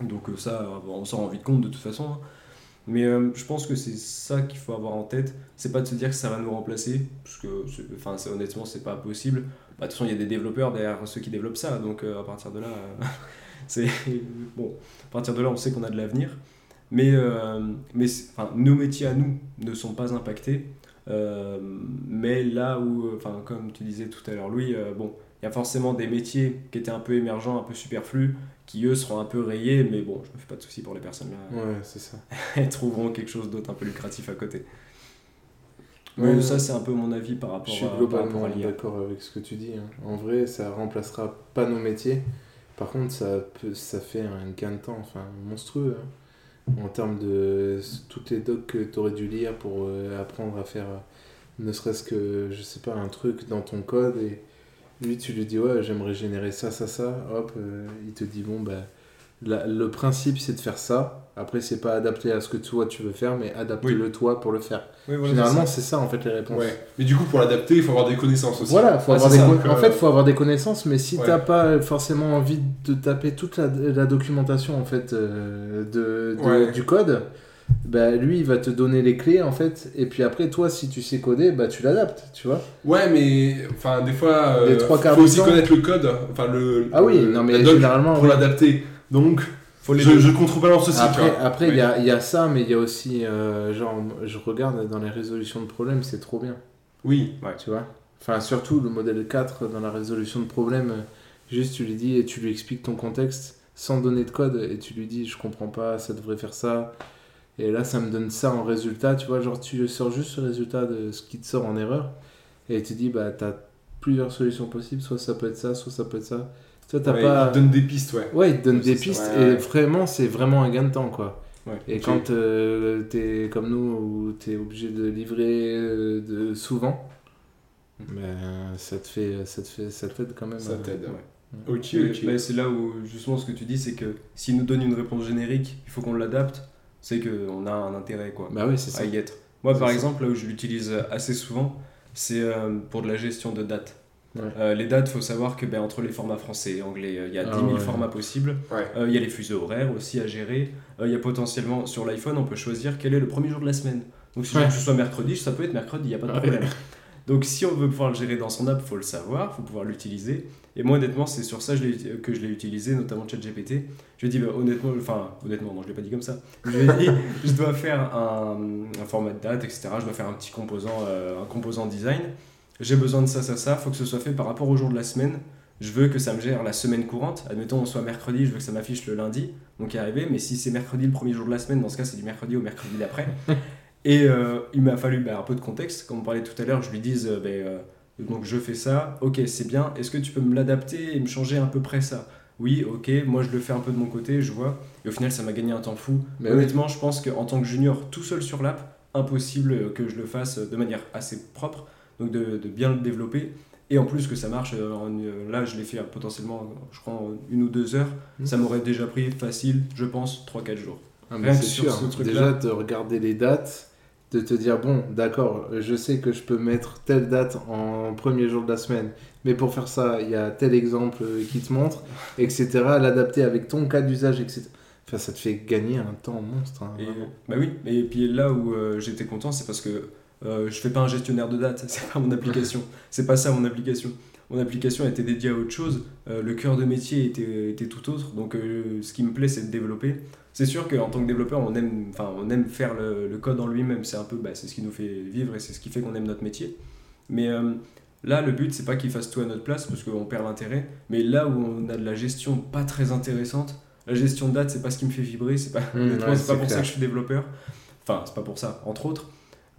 [SPEAKER 1] Donc euh, ça, on s'en rend vite compte de toute façon. hein. Mais je pense que c'est ça qu'il faut avoir en tête. C'est pas de se dire que ça va nous remplacer, parce que enfin, honnêtement, c'est pas possible. Bah, de toute façon, il y a des développeurs derrière ceux qui développent ça, donc à partir de là, c'est [LAUGHS] bon. À partir de là, on sait qu'on a de l'avenir. Mais, euh, mais enfin, nos métiers à nous ne sont pas impactés. Euh, mais là où, euh, enfin, comme tu disais tout à l'heure, Louis, euh, bon, il y a forcément des métiers qui étaient un peu émergents, un peu superflus, qui eux seront un peu rayés, mais bon, je me fais pas de soucis pour les personnes là.
[SPEAKER 3] Ouais, c'est ça. [LAUGHS]
[SPEAKER 1] Elles trouveront quelque chose d'autre un peu lucratif à côté.
[SPEAKER 3] Ouais,
[SPEAKER 1] Mais ça, c'est un peu mon avis par
[SPEAKER 3] Je
[SPEAKER 1] rapport
[SPEAKER 3] suis
[SPEAKER 1] à,
[SPEAKER 3] globalement
[SPEAKER 1] rapport à l'IA.
[SPEAKER 3] d'accord avec ce que tu dis. hein. En vrai, ça remplacera pas nos métiers. Par contre, ça, peut, ça fait un gain de temps enfin, monstrueux. hein. En termes de toutes les docs que tu aurais dû lire pour euh, apprendre à faire, euh, ne serait-ce que, je sais pas, un truc dans ton code. Et lui, tu lui dis, ouais, j'aimerais générer ça, ça, ça. Hop, euh, il te dit, bon, bah, le principe, c'est de faire ça. Après, c'est pas adapté à ce que toi tu veux faire, mais adapte-le toi pour le faire.
[SPEAKER 1] Oui, voilà,
[SPEAKER 3] Généralement,
[SPEAKER 1] c'est
[SPEAKER 3] ça en fait les réponses.
[SPEAKER 2] Ouais. Mais du coup, pour l'adapter, il faut avoir des connaissances aussi.
[SPEAKER 3] Voilà, faut
[SPEAKER 1] Ah,
[SPEAKER 3] avoir des
[SPEAKER 1] ça,
[SPEAKER 3] con-
[SPEAKER 2] donc,
[SPEAKER 3] en
[SPEAKER 2] euh,
[SPEAKER 3] fait, faut avoir des connaissances, mais si
[SPEAKER 2] Ouais.
[SPEAKER 3] t'as pas forcément envie de taper toute la, la documentation en fait euh, de, de-
[SPEAKER 2] Ouais.
[SPEAKER 3] du code, bah lui il va te donner les clés en fait, et puis après toi si tu sais coder, bah tu l'adaptes, tu vois.
[SPEAKER 2] Ouais, mais enfin, des fois, euh,
[SPEAKER 3] Les trois quarts
[SPEAKER 2] faut aussi connaître le code, enfin le.
[SPEAKER 3] Ah oui,
[SPEAKER 2] le-
[SPEAKER 3] non mais généralement
[SPEAKER 2] pour
[SPEAKER 3] oui.
[SPEAKER 2] l'adapter. Donc,
[SPEAKER 1] Faut les
[SPEAKER 2] je, je contrebalance aussi.
[SPEAKER 3] Après, après il y, a, il y a ça, mais il y a aussi euh, genre je regarde dans les résolutions de problèmes, c'est trop bien.
[SPEAKER 2] Oui.
[SPEAKER 3] tu vois? Enfin, surtout le modèle 4 dans la résolution de problèmes, juste tu lui dis et tu lui expliques ton contexte sans donner de code et tu lui dis je comprends pas, ça devrait faire ça. Et là, ça me donne ça en résultat, tu vois. Genre, tu sors juste le résultat de ce qui te sort en erreur et tu dis bah t'as plusieurs solutions possibles, soit ça peut être ça, soit ça peut être ça. Toi, t'as
[SPEAKER 2] Ouais,
[SPEAKER 3] pas.
[SPEAKER 2] il donne des pistes, ouais.
[SPEAKER 3] Ouais, il te donne des pistes
[SPEAKER 2] ça.
[SPEAKER 3] et
[SPEAKER 2] Ouais,
[SPEAKER 3] vraiment, c'est vraiment un gain de temps, quoi.
[SPEAKER 1] Ouais.
[SPEAKER 3] Et quand euh, t'es comme nous, où t'es obligé de livrer euh, de souvent, ben, ça te fait, ça te fait, ça t'aide quand même.
[SPEAKER 2] Ça
[SPEAKER 3] à-
[SPEAKER 2] t'aide.
[SPEAKER 1] Ouais.
[SPEAKER 2] Ok,
[SPEAKER 1] Mais-
[SPEAKER 2] ok.
[SPEAKER 1] mais c'est là où justement ce que tu dis, c'est que s'il nous donne une réponse générique, il faut qu'on l'adapte. C'est qu'on a un intérêt quoi,
[SPEAKER 3] Bah oui, ça.
[SPEAKER 1] à y être. Moi, par
[SPEAKER 3] ça.
[SPEAKER 1] exemple, là où je l'utilise assez souvent, c'est euh, pour de la gestion de dates.
[SPEAKER 3] Ouais.
[SPEAKER 1] Euh, les dates, faut savoir que ben, entre les formats français et anglais, euh, il y a
[SPEAKER 3] Ah
[SPEAKER 1] 10 000
[SPEAKER 3] ouais.
[SPEAKER 1] formats possibles.
[SPEAKER 2] Ouais.
[SPEAKER 1] Euh, Il y a les fuseaux horaires aussi à gérer. Euh, Il y a potentiellement sur l'iPhone, on peut choisir quel est le premier jour de la semaine. Donc si je
[SPEAKER 3] Ouais.
[SPEAKER 1] veux que ce soit mercredi, ça peut être mercredi, il n'y a pas de
[SPEAKER 3] Ouais.
[SPEAKER 1] problème. Donc si on veut pouvoir le gérer dans son app, il faut le savoir, il faut pouvoir l'utiliser. Et moi honnêtement, c'est sur ça que je l'ai utilisé, notamment ChatGPT. Je lui ai dit, bah, honnêtement, enfin honnêtement, non, je ne l'ai pas dit comme ça. Je lui ai dit, [LAUGHS] je dois faire un, un format de date, etc. Je dois faire un petit composant, euh, un composant design. J'ai besoin de ça, ça, ça. Il faut que ce soit fait par rapport au jour de la semaine. Je veux que ça me gère la semaine courante. Admettons, on soit mercredi, je veux que ça m'affiche le lundi. Donc, y arriver. Mais si c'est mercredi le premier jour de la semaine, dans ce cas, c'est du mercredi au mercredi d'après. [LAUGHS] Et euh, il m'a fallu bah, un peu de contexte. Comme on parlait tout à l'heure, je lui dise euh, ben, euh, donc je fais ça. Ok, c'est bien. Est-ce que tu peux me l'adapter et me changer à peu près ça? Oui, ok. Moi, je le fais un peu de mon côté, je vois. Et au final, ça m'a gagné un temps fou.
[SPEAKER 3] Mais oui.
[SPEAKER 1] Honnêtement, je pense qu'en tant que junior, tout seul sur l'app, impossible que je le fasse de manière assez propre, donc de, de bien le développer. Et en plus que ça marche, euh, en une- là je l'ai fait euh, potentiellement, euh, je crois, en une ou deux heures.
[SPEAKER 3] Mhm.
[SPEAKER 1] Ça m'aurait déjà pris facile, je pense, 3-4 jours.
[SPEAKER 3] Ah,
[SPEAKER 1] Rien sur
[SPEAKER 3] sûr.
[SPEAKER 1] ce truc-là.
[SPEAKER 3] Déjà, de regarder les dates, de te dire, bon, d'accord, je sais que je peux mettre telle date en premier jour de la semaine, mais pour faire ça, il y a tel exemple euh, qui te montre, etc. L'adapter avec ton cas d'usage, etc. Enfin, ça te fait gagner un temps monstre. hein,
[SPEAKER 1] Et, bah oui, et puis là où euh, j'étais content, c'est parce que euh, je fais pas un gestionnaire de date, [LAUGHS] c'est pas mon application. c'est pas ça mon application. Mon application était dédiée à autre chose, euh, le cœur de métier était, était tout autre, donc euh, ce qui me plaît c'est de développer. C'est sûr qu'en tant que développeur, on aime, enfin, on aime faire le, le code en lui-même, c'est un peu, bah, c'est ce qui nous fait vivre et c'est ce qui fait qu'on aime notre métier. Mais euh, là, le but c'est pas qu'il fasse tout à notre place parce qu'on perd l'intérêt, mais là où on a de la gestion pas très intéressante, la gestion de date c'est pas ce qui me fait vibrer, c'est pas,
[SPEAKER 3] Mmh,
[SPEAKER 1] honnêtement,
[SPEAKER 3] ouais,
[SPEAKER 1] c'est pas pour ça que je suis développeur. Enfin, c'est pas pour ça, entre autres.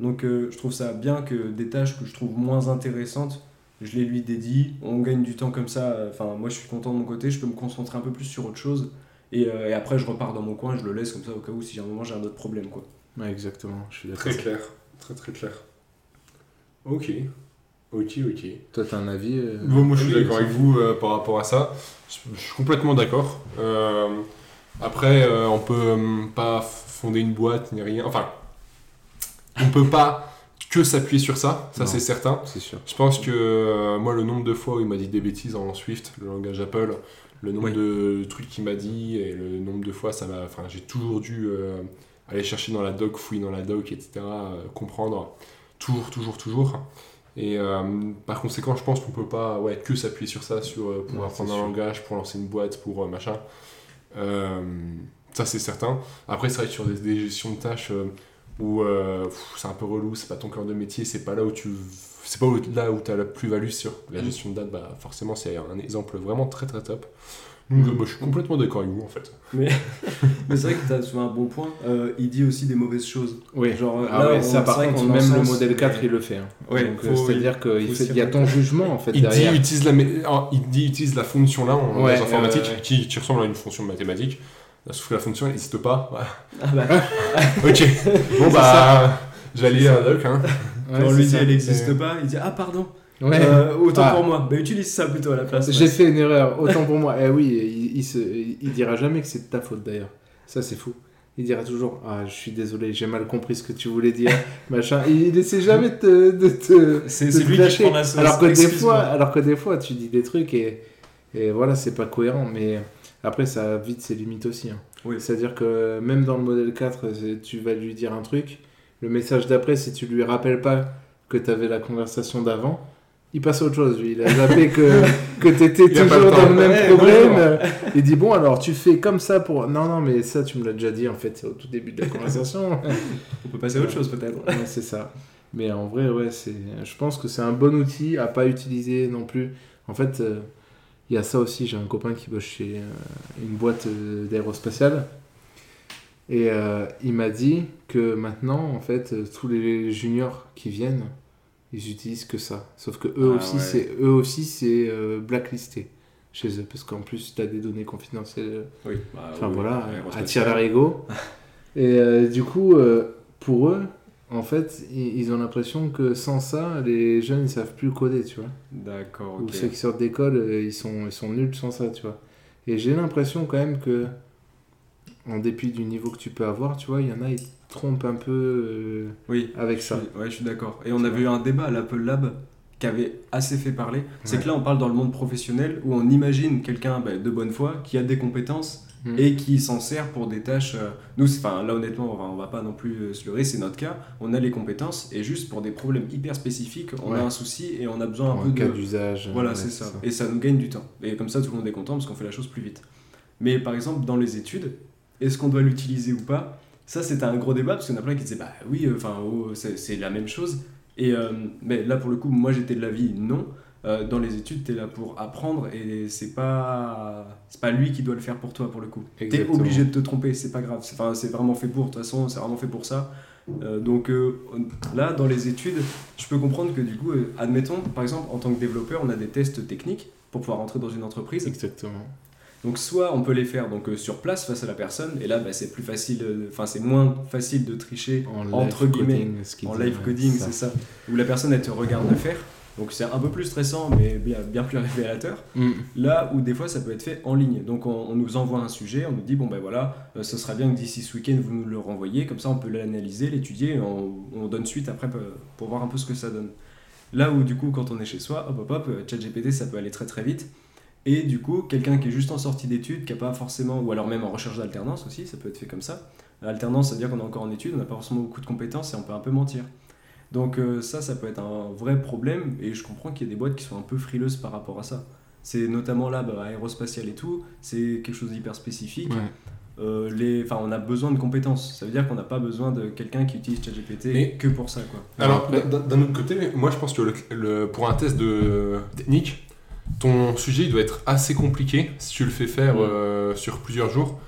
[SPEAKER 1] Donc euh, je trouve ça bien que des tâches que je trouve moins intéressantes, je les lui dédie. On gagne du temps comme ça. Enfin, moi je suis content de mon côté, je peux me concentrer un peu plus sur autre chose. Et, euh, et après je repars dans mon coin, je le laisse comme ça au cas où si à un moment j'ai un autre problème. quoi.
[SPEAKER 3] Ouais, exactement, je suis d'accord.
[SPEAKER 2] Très clair, très très clair. Ok, ok, ok.
[SPEAKER 3] Toi, t'as un avis euh,
[SPEAKER 2] Bon, moi je suis d'accord avec vous euh, par rapport à ça. Je je suis complètement d'accord. Euh, après, euh, on peut euh, pas fonder une boîte ni rien. Enfin, on peut pas que s'appuyer sur ça, ça c'est certain.
[SPEAKER 3] C'est sûr.
[SPEAKER 2] Je pense que euh, moi, le nombre de fois où il m'a dit des bêtises en Swift, le langage Apple, le nombre
[SPEAKER 1] Oui.
[SPEAKER 2] de trucs qu'il m'a dit et le nombre de fois, ça m'a. Enfin, j'ai toujours dû euh, aller chercher dans la doc, fouiller dans la doc, etc., euh, comprendre. Toujours, toujours, toujours. Et par conséquent, je pense qu'on peut pas ouais, que s'appuyer sur ça sur, pour
[SPEAKER 3] Ouais,
[SPEAKER 2] apprendre un
[SPEAKER 3] sûr.
[SPEAKER 2] langage, pour lancer une boîte, pour machin. Ça, c'est certain. Après, c'est vrai que sur des, des gestions de tâches où euh, c'est un peu relou, c'est pas ton cœur de métier, c'est pas là où tu. C'est pas où- là où tu as la plus-value sur la
[SPEAKER 1] Mm.
[SPEAKER 2] gestion de date, bah forcément, c'est un exemple vraiment très très top. Donc, euh, moi, je suis complètement d'accord avec vous en fait.
[SPEAKER 1] Mais, [LAUGHS] mais c'est vrai que tu as souvent un bon point. Euh, il dit aussi des mauvaises choses.
[SPEAKER 3] Oui,
[SPEAKER 1] Genre,
[SPEAKER 3] ah
[SPEAKER 1] là,
[SPEAKER 3] ouais,
[SPEAKER 1] on-
[SPEAKER 3] ça par contre, même le modèle 4,
[SPEAKER 1] mais-
[SPEAKER 3] il le fait. hein.
[SPEAKER 1] Ouais,
[SPEAKER 3] Donc, euh, c'est-à-dire qu'il y a ton jugement en fait
[SPEAKER 2] Il dit, utilise la, il dit utilise la fonction là en
[SPEAKER 3] Ouais,
[SPEAKER 2] informatique. Qui, qui ressemble à une fonction mathématique. Sauf que la fonction n'existe pas. Voilà.
[SPEAKER 1] Ah bah, [LAUGHS]
[SPEAKER 2] ok. Bon bah, j'allais à doc. Hein.
[SPEAKER 3] Ouais,
[SPEAKER 1] quand on lui dit
[SPEAKER 3] ça.
[SPEAKER 1] elle n'existe
[SPEAKER 2] c'est-
[SPEAKER 1] pas, il dit Ah, pardon,
[SPEAKER 3] Ouais.
[SPEAKER 1] Euh, autant
[SPEAKER 3] Ah.
[SPEAKER 1] pour moi. Bah, utilise ça plutôt à la place.
[SPEAKER 3] J'ai
[SPEAKER 1] ouais.
[SPEAKER 3] fait une erreur, autant pour moi. Eh oui, il, il, se, il dira jamais que c'est de ta faute d'ailleurs. Ça, c'est fou. Il dira toujours Ah, je suis désolé, j'ai mal compris ce que tu voulais dire. machin. Il, essaie jamais de te. De te
[SPEAKER 1] C'est lui qui
[SPEAKER 3] lâcher.
[SPEAKER 1] prend la sauce.
[SPEAKER 3] alors que, des fois, alors que des fois, tu dis des trucs et, et voilà, c'est pas cohérent. Mais après, ça a vite ses limites aussi. hein.
[SPEAKER 1] Oui.
[SPEAKER 3] C'est-à-dire que même dans le modèle 4, c'est- tu vas lui dire un truc. Le message d'après, si tu lui rappelles pas que tu avais la conversation d'avant, il passe à autre chose. Lui. Il a zappé que, que tu étais [LAUGHS]
[SPEAKER 2] Il
[SPEAKER 3] toujours dans le même
[SPEAKER 1] Ouais,
[SPEAKER 3] problème. Il dit Bon, alors tu fais comme ça pour. Non, non, mais ça, tu me l'as déjà dit en fait, au tout début de la conversation. [LAUGHS]
[SPEAKER 1] On peut passer à autre chose peut-être.
[SPEAKER 3] Ouais, c'est ça. Mais en vrai, ouais, c'est. Je pense que c'est un bon outil à pas utiliser non plus. En fait, euh, il y a ça aussi. J'ai un copain qui bosse chez euh, une boîte euh, d'aérospatiale. Et euh, il m'a dit que maintenant, en fait, tous les juniors qui viennent, ils utilisent que ça. Sauf que eux
[SPEAKER 1] Ah
[SPEAKER 3] aussi,
[SPEAKER 1] ouais.
[SPEAKER 3] c'est eux aussi, c'est euh, blacklisté chez eux, parce qu'en plus, tu as des données confidentielles.
[SPEAKER 1] Oui. bah,
[SPEAKER 3] Enfin
[SPEAKER 1] oui,
[SPEAKER 3] voilà,
[SPEAKER 1] aérospatial.
[SPEAKER 3] attire l'arigot. [LAUGHS] Et euh, du coup, pour eux, en fait, ils ont l'impression que sans ça, les jeunes ils savent plus coder, tu vois.
[SPEAKER 1] D'accord,
[SPEAKER 3] Ou ceux qui sortent d'école, euh, ils sont, ils sont nuls sans ça, tu vois. Et j'ai l'impression quand même que, en dépit du niveau que tu peux avoir, tu vois, il y en a, ils trompent un peu euh,
[SPEAKER 1] Oui,
[SPEAKER 3] avec ça.
[SPEAKER 1] suis- ouais, je suis d'accord. Et on avait eu un débat à l'Apple Lab qui avait assez fait parler. C'est que là, on parle dans le monde professionnel où on imagine quelqu'un bah, de bonne foi qui a des compétences
[SPEAKER 3] Mm.
[SPEAKER 1] et qui s'en sert pour des tâches. euh, nous, enfin, là, honnêtement, on va, on va pas non plus euh, se leurrer, c'est notre cas. On a les compétences et juste pour des problèmes hyper spécifiques, on
[SPEAKER 3] Ouais.
[SPEAKER 1] a un souci et on a besoin un
[SPEAKER 3] En
[SPEAKER 1] peu
[SPEAKER 3] cas
[SPEAKER 1] de.
[SPEAKER 3] d'usage.
[SPEAKER 1] Voilà,
[SPEAKER 3] ouais,
[SPEAKER 1] c'est ça. Et ça nous gagne du temps. Et comme ça, tout le monde est content parce qu'on fait la chose plus vite. Mais par exemple, dans les études, est-ce qu'on doit l'utiliser ou pas? Ça, c'était un gros débat parce qu'il y en a plein qui disaient bah oui, euh, enfin, oh, c'est c'est la même chose. Et euh, mais là, pour le coup, moi, j'étais de l'avis non. Euh, dans les études, tu es là pour apprendre et c'est pas c'est pas lui qui doit le faire pour toi pour le coup. Tu es obligé de te tromper, c'est pas grave. C'est vraiment fait pour, de toute façon, c'est vraiment fait pour ça. Euh, donc euh, là, dans les études, je peux comprendre que du coup, admettons, par exemple, en tant que développeur, on a des tests techniques pour pouvoir entrer dans une entreprise.
[SPEAKER 3] Exactement.
[SPEAKER 1] Donc soit on peut les faire donc euh, sur place face à la personne et là bah, c'est plus facile, euh, enfin c'est moins facile de tricher
[SPEAKER 3] En
[SPEAKER 1] entre
[SPEAKER 3] live
[SPEAKER 1] guillemets
[SPEAKER 3] coding,
[SPEAKER 1] en live coding, c'est ça, où la personne elle te regarde le faire. Donc c'est un peu plus stressant, mais bien, bien plus [LAUGHS] révélateur.
[SPEAKER 3] Mm.
[SPEAKER 1] Là où des fois ça peut être fait en ligne. Donc on, on nous envoie un sujet, on nous dit bon ben voilà, euh, ce serait bien que d'ici ce week-end vous nous le renvoyiez, comme ça on peut l'analyser, l'étudier, on, on donne suite après pour- voir un peu ce que ça donne. Là où du coup quand on est chez soi, hop hop hop, euh, ChatGPT ça peut aller très très vite. Et du coup quelqu'un qui est juste en sortie d'études, qui a pas forcément, ou alors même en recherche d'alternance aussi, ça peut être fait comme ça. L'alternance, ça veut dire qu'on est encore en études, on n'a pas forcément beaucoup de compétences et on peut un peu mentir. Donc euh, ça, ça peut être un vrai problème et je comprends qu'il y a des boîtes qui sont un peu frileuses par rapport à ça. C'est notamment là, bah, aérospatial et tout, c'est quelque chose d'hyper spécifique.
[SPEAKER 3] Ouais.
[SPEAKER 1] Euh, les, enfin, on a besoin de compétences. Ça veut dire qu'on n'a pas besoin de quelqu'un qui utilise ChatGPT
[SPEAKER 2] Mais-
[SPEAKER 1] que pour ça, quoi.
[SPEAKER 2] Alors, d'un autre côté, moi je pense que le, le- pour un test de technique, ton sujet il doit être assez compliqué si tu le fais faire euh, sur plusieurs jours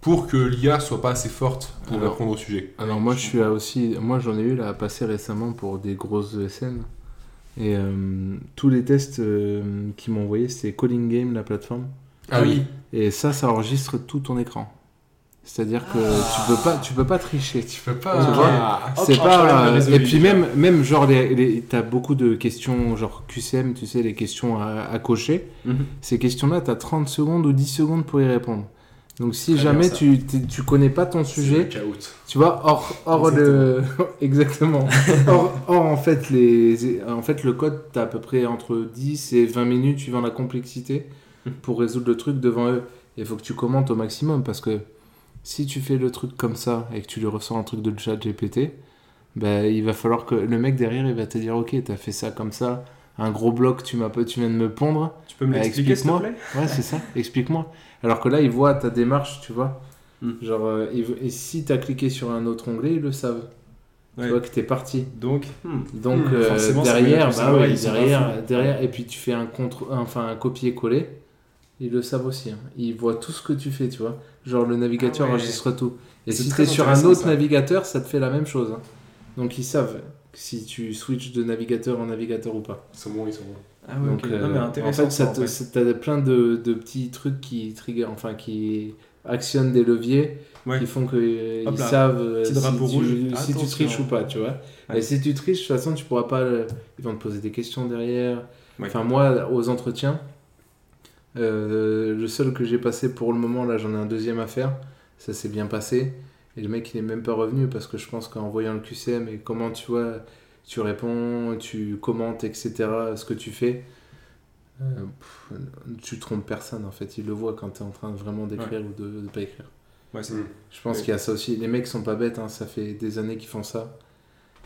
[SPEAKER 2] pour que l'IA soit pas assez forte pour
[SPEAKER 3] Alors-
[SPEAKER 2] répondre au sujet.
[SPEAKER 3] Alors moi je suis aussi, moi j'en ai eu là à passer récemment pour des grosses ESN et euh, tous les tests euh, qu'ils m'ont envoyé c'était Calling Game la plateforme
[SPEAKER 2] Ah oui.
[SPEAKER 3] et ça ça enregistre tout ton écran. C'est-à-dire que tu peux pas tu peux pas tricher.
[SPEAKER 2] Tu peux pas. Ah,
[SPEAKER 3] C'est pas et puis même même genre les, les- t'as beaucoup de questions genre QCM, tu sais les questions à, à cocher.
[SPEAKER 1] Mhm.
[SPEAKER 3] Ces questions-là, tu as 30 secondes ou 10 secondes pour y répondre. Donc si
[SPEAKER 1] Très
[SPEAKER 3] jamais tu, tu connais pas ton sujet, tu vois, hors, hors le... [LAUGHS] Exactement. hors, hors, en, fait, les... en fait, le code, tu as à peu près entre 10 et 20 minutes suivant la complexité pour résoudre le truc devant eux. Il faut que tu commentes au maximum parce que si tu fais le truc comme ça et que tu lui ressors un truc de chat GPT, ben, il va falloir que le mec derrière, il va te dire, ok, tu as fait ça comme ça, un gros bloc, tu, m'as pas- tu viens de me pondre.
[SPEAKER 1] Tu peux me
[SPEAKER 3] Bah,
[SPEAKER 1] l'expliquer, s'il te
[SPEAKER 3] explique-moi.
[SPEAKER 1] plaît
[SPEAKER 3] Ouais, c'est ça, explique-moi. Alors que là, ils voient ta démarche, tu vois.
[SPEAKER 1] Hmm.
[SPEAKER 3] Genre, euh, ils- et si tu as cliqué sur un autre onglet, ils le savent.
[SPEAKER 1] Ouais.
[SPEAKER 3] Tu vois que t'es parti.
[SPEAKER 1] Donc, hmm.
[SPEAKER 3] Donc
[SPEAKER 1] Hmm,
[SPEAKER 3] euh, derrière, bah ouais, derrière, derrière, et puis tu fais un contre, enfin un copier-coller, ils le savent aussi. hein. Ils voient tout ce que tu fais, tu vois. Genre le navigateur
[SPEAKER 1] Ah ouais.
[SPEAKER 3] enregistre tout. Et si
[SPEAKER 1] très
[SPEAKER 3] t'es sur un autre
[SPEAKER 1] ça.
[SPEAKER 3] navigateur, ça te fait la même chose. hein. Donc ils savent si tu switches de navigateur en navigateur ou pas.
[SPEAKER 2] Ils sont bons, ils sont bons.
[SPEAKER 1] Ah ouais,
[SPEAKER 3] Donc,
[SPEAKER 1] ok.
[SPEAKER 3] euh,
[SPEAKER 1] Non, mais
[SPEAKER 3] en
[SPEAKER 1] intéressant.
[SPEAKER 3] fait, ça
[SPEAKER 1] ça,
[SPEAKER 3] te-
[SPEAKER 1] en fait.
[SPEAKER 3] ça- t'as plein de, de petits trucs qui trigger, enfin qui actionnent des leviers
[SPEAKER 1] Ouais.
[SPEAKER 3] qui font qu'ils savent euh,
[SPEAKER 1] petit
[SPEAKER 3] si,
[SPEAKER 1] drapeau
[SPEAKER 3] tu,
[SPEAKER 1] rouge.
[SPEAKER 3] si tu triches ou pas, tu vois.
[SPEAKER 1] Ouais.
[SPEAKER 3] Et si tu triches, de toute façon, tu pourras pas. le- Ils vont te poser des questions derrière.
[SPEAKER 1] Ouais.
[SPEAKER 3] Enfin, moi, aux entretiens, euh, le seul que j'ai passé pour le moment, là, j'en ai un deuxième à faire. Ça s'est bien passé. Et le mec, il est même pas revenu parce que je pense qu'en voyant le QCM et comment tu vois, tu réponds, tu commentes, etc., ce que tu fais, euh, pff, tu trompes personne en fait. Il le voit quand tu es en train vraiment d'écrire ou de, de pas écrire.
[SPEAKER 1] Ouais,
[SPEAKER 2] Mm.
[SPEAKER 3] Je pense
[SPEAKER 2] Ouais.
[SPEAKER 3] qu'il y a ça aussi. Les mecs sont pas bêtes, hein. ça fait des années qu'ils font ça.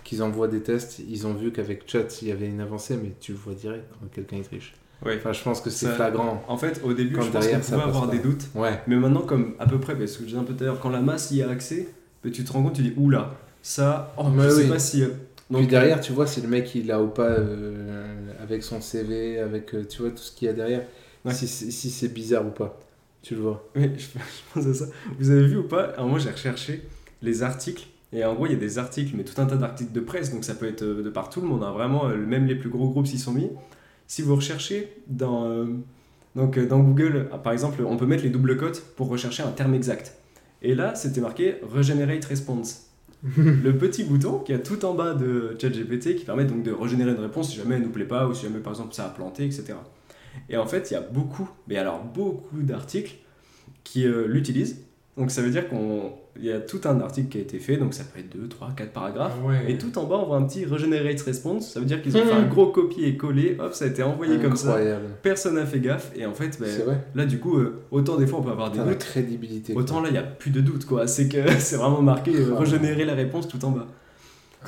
[SPEAKER 3] Qu'ils envoient des tests, ils ont vu qu'avec chat il y avait une avancée, mais tu le vois direct quand quelqu'un il triche.
[SPEAKER 1] Ouais.
[SPEAKER 3] Enfin, je pense que c'est flagrant.
[SPEAKER 1] En fait, au début,
[SPEAKER 3] Quand
[SPEAKER 1] je pense qu'on pouvait avoir
[SPEAKER 3] pas.
[SPEAKER 1] des doutes.
[SPEAKER 3] Ouais.
[SPEAKER 1] Mais maintenant, comme à peu près, parce que je disais un peu tout à l'heure, quand la masse y a accès, ben, tu te rends compte, tu dis oula, ça, oh,
[SPEAKER 3] Mais
[SPEAKER 1] je sais
[SPEAKER 3] oui.
[SPEAKER 1] pas si. euh,
[SPEAKER 3] Puis derrière, tu vois si le mec il a ou pas euh, avec son CV, avec euh, tu vois tout ce qu'il y a derrière,
[SPEAKER 1] Ouais.
[SPEAKER 3] si, c'est- si c'est bizarre ou pas. Tu le vois.
[SPEAKER 1] Oui, je, [LAUGHS] je pense à ça. Vous avez vu ou pas? Alors moi j'ai recherché les articles. Et en gros, il y a des articles, mais tout un tas d'articles de presse, donc ça peut être euh, de partout. Le monde a vraiment, euh, même les plus gros groupes s'y sont mis. Si vous recherchez dans, euh, donc, euh, dans Google, ah, par exemple, on peut mettre les doubles cotes pour rechercher un terme exact. Et là, c'était marqué Regenerate Response. [LAUGHS] le petit bouton qui est tout en bas de ChatGPT qui permet donc de régénérer une réponse si jamais elle nous plaît pas ou si jamais par exemple ça a planté, etc. Et en fait, il y a beaucoup, mais alors beaucoup d'articles qui euh, l'utilisent. Donc ça veut dire qu'il y a tout un article qui a été fait, donc ça peut être 2, 3, 4 paragraphes.
[SPEAKER 2] Ouais.
[SPEAKER 1] Et tout en bas, on voit un petit Regenerate Response. Ça veut dire qu'ils ont
[SPEAKER 3] Mhm.
[SPEAKER 1] fait un gros copier-coller, hop, ça a été envoyé comme ça. Personne n'a fait gaffe. Et en fait, ben,
[SPEAKER 3] vrai.
[SPEAKER 1] là, du coup, euh, autant des fois on peut avoir des doutes,
[SPEAKER 3] crédibilité.
[SPEAKER 1] autant
[SPEAKER 3] quoi.
[SPEAKER 1] là, il n'y a plus de doute, quoi. C'est que [LAUGHS] c'est vraiment marqué euh. Régénérer la réponse tout en bas.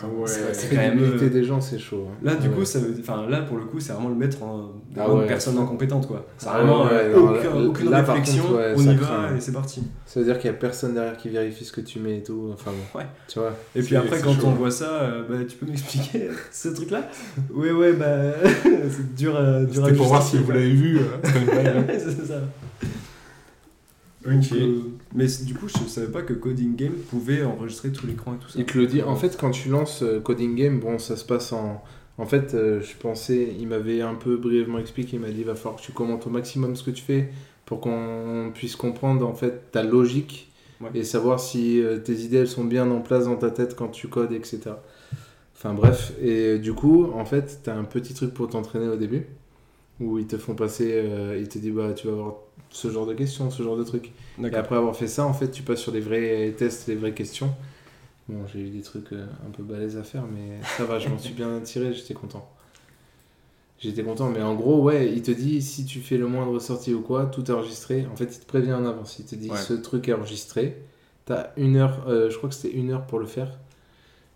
[SPEAKER 2] Ah ouais.
[SPEAKER 1] C'est- quand même, euh,
[SPEAKER 3] des gens, c'est chaud. hein.
[SPEAKER 1] Là, du coup, ça veut, enfin, là, pour le coup, c'est vraiment le mettre en des
[SPEAKER 3] Ah ouais, faut-
[SPEAKER 1] incompétentes, quoi. C'est
[SPEAKER 3] Ah
[SPEAKER 1] vraiment
[SPEAKER 3] ouais,
[SPEAKER 1] euh,
[SPEAKER 3] ouais, non,
[SPEAKER 1] aucun-
[SPEAKER 3] là-
[SPEAKER 1] aucune
[SPEAKER 3] là,
[SPEAKER 1] réflexion,
[SPEAKER 3] contre, ouais,
[SPEAKER 1] on y
[SPEAKER 3] craint.
[SPEAKER 1] va et c'est parti.
[SPEAKER 3] Ça veut dire qu'il y a personne derrière qui vérifie ce que tu mets et tout. Enfin bon.
[SPEAKER 1] Ouais.
[SPEAKER 3] Tu vois.
[SPEAKER 1] Et puis après, quand
[SPEAKER 2] chaud,
[SPEAKER 1] on voit ça, euh, bah, tu peux m'expliquer [LAUGHS] ce truc-là? Ouais, ouais, bah, [LAUGHS] c'est dur, à- dur à
[SPEAKER 2] C'était pour voir si vous l'avez vu. euh, hein. [LAUGHS]
[SPEAKER 1] Ouais, c'est ça.
[SPEAKER 2] Ok.
[SPEAKER 1] Euh, mais du coup, je savais pas que Coding Game pouvait enregistrer tout l'écran et tout ça.
[SPEAKER 3] Il te le dit. En fait, quand tu lances euh, Coding Game, bon, ça se passe en. En fait, euh, je pensais, il m'avait un peu brièvement expliqué. Il m'a dit, il va falloir que tu commentes au maximum ce que tu fais pour qu'on puisse comprendre en fait ta logique
[SPEAKER 1] Ouais.
[SPEAKER 3] et savoir si euh, tes idées elles sont bien en place dans ta tête quand tu codes, etc. Enfin bref, et du coup, en fait, t'as un petit truc pour t'entraîner au début, où ils te font passer, euh, ils te disent, bah, tu vas avoir ce genre de questions, ce genre de trucs. Et après avoir fait ça, en fait, tu passes sur les vrais tests, les vraies questions. Bon, j'ai eu des trucs euh, un peu balèzes à faire, mais ça va, je m'en suis bien tiré, j'étais content. J'étais content, mais en gros, ouais, il te dit si tu fais le moindre sortie ou quoi, tout est enregistré. En fait, il te prévient en avance. Il te dit
[SPEAKER 1] Ouais.
[SPEAKER 3] ce truc est enregistré. T'as une heure, euh, je crois que c'était une heure pour le faire.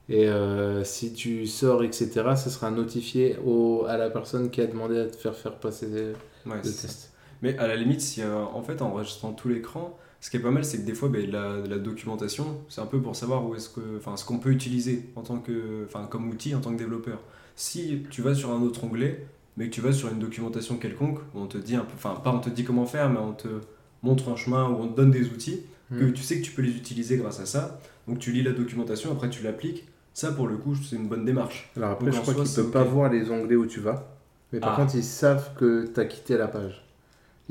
[SPEAKER 3] Et euh, si tu sors, etc., ça sera notifié au, à la personne qui a demandé à te faire faire passer le
[SPEAKER 1] ça. Mais à la limite, si euh, en fait en enregistrant tout l'écran, ce qui est pas mal, c'est que des fois, ben, la, la documentation, c'est un peu pour savoir où est-ce que, enfin, ce qu'on peut utiliser en tant que, enfin, comme outil en tant que développeur. Si tu vas sur un autre onglet, mais que tu vas sur une documentation quelconque, on te dit un peu, enfin, pas on te dit comment faire, mais on te montre un chemin où on te donne des outils que
[SPEAKER 3] Hmm.
[SPEAKER 1] tu sais que tu peux les utiliser grâce à ça. Donc tu lis la documentation, après tu l'appliques. Ça, pour le coup, c'est une bonne démarche.
[SPEAKER 3] Alors après,
[SPEAKER 1] Donc,
[SPEAKER 3] je crois qu'ils ne peuvent pas voir les onglets où tu vas. Mais par
[SPEAKER 1] Ah.
[SPEAKER 3] contre, ils savent que tu as quitté la page.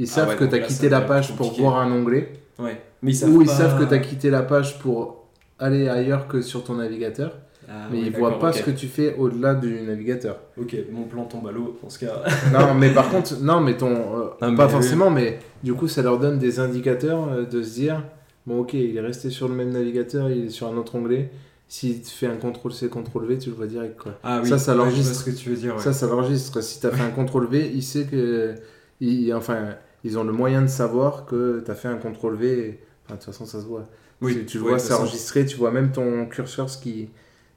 [SPEAKER 3] Ils
[SPEAKER 1] Ah
[SPEAKER 3] savent
[SPEAKER 1] ouais,
[SPEAKER 3] que tu as
[SPEAKER 1] là,
[SPEAKER 3] quitté
[SPEAKER 1] ça
[SPEAKER 3] la page pour voir un onglet.
[SPEAKER 1] Ouais. Mais ils savent
[SPEAKER 3] Ou ils
[SPEAKER 1] pas-
[SPEAKER 3] savent que tu as quitté la page pour aller ailleurs que sur ton navigateur.
[SPEAKER 1] Ah,
[SPEAKER 3] mais
[SPEAKER 1] ouais,
[SPEAKER 3] ils voient pas ce que tu fais au-delà du navigateur.
[SPEAKER 1] Ok, mon plan tombe à l'eau dans ce cas. [LAUGHS]
[SPEAKER 3] non, mais par contre, non, mais ton. euh,
[SPEAKER 1] Non,
[SPEAKER 3] pas
[SPEAKER 1] mais
[SPEAKER 3] forcément, mais du coup, ça leur donne des indicateurs euh, de se dire bon, ok, il est resté sur le même navigateur, il est sur un autre onglet. S'il te fait un CTRL-C, CTRL-V, tu le vois direct, quoi.
[SPEAKER 1] Ah
[SPEAKER 3] Ça, ça
[SPEAKER 1] ouais,
[SPEAKER 3] l'enregistre.
[SPEAKER 1] Vois ce que tu veux dire. Ouais.
[SPEAKER 3] Ça, ça l'enregistre. Si tu as fait un CTRL-V, il sait que. il- enfin, ils ont le moyen de savoir que tu as fait un CTRL-V. et- Enfin, de toute façon, ça se voit.
[SPEAKER 1] Oui,
[SPEAKER 3] tu, tu
[SPEAKER 1] ouais,
[SPEAKER 3] vois,
[SPEAKER 1] de
[SPEAKER 3] c'est enregistré. Tu vois même ton curseur ce qui,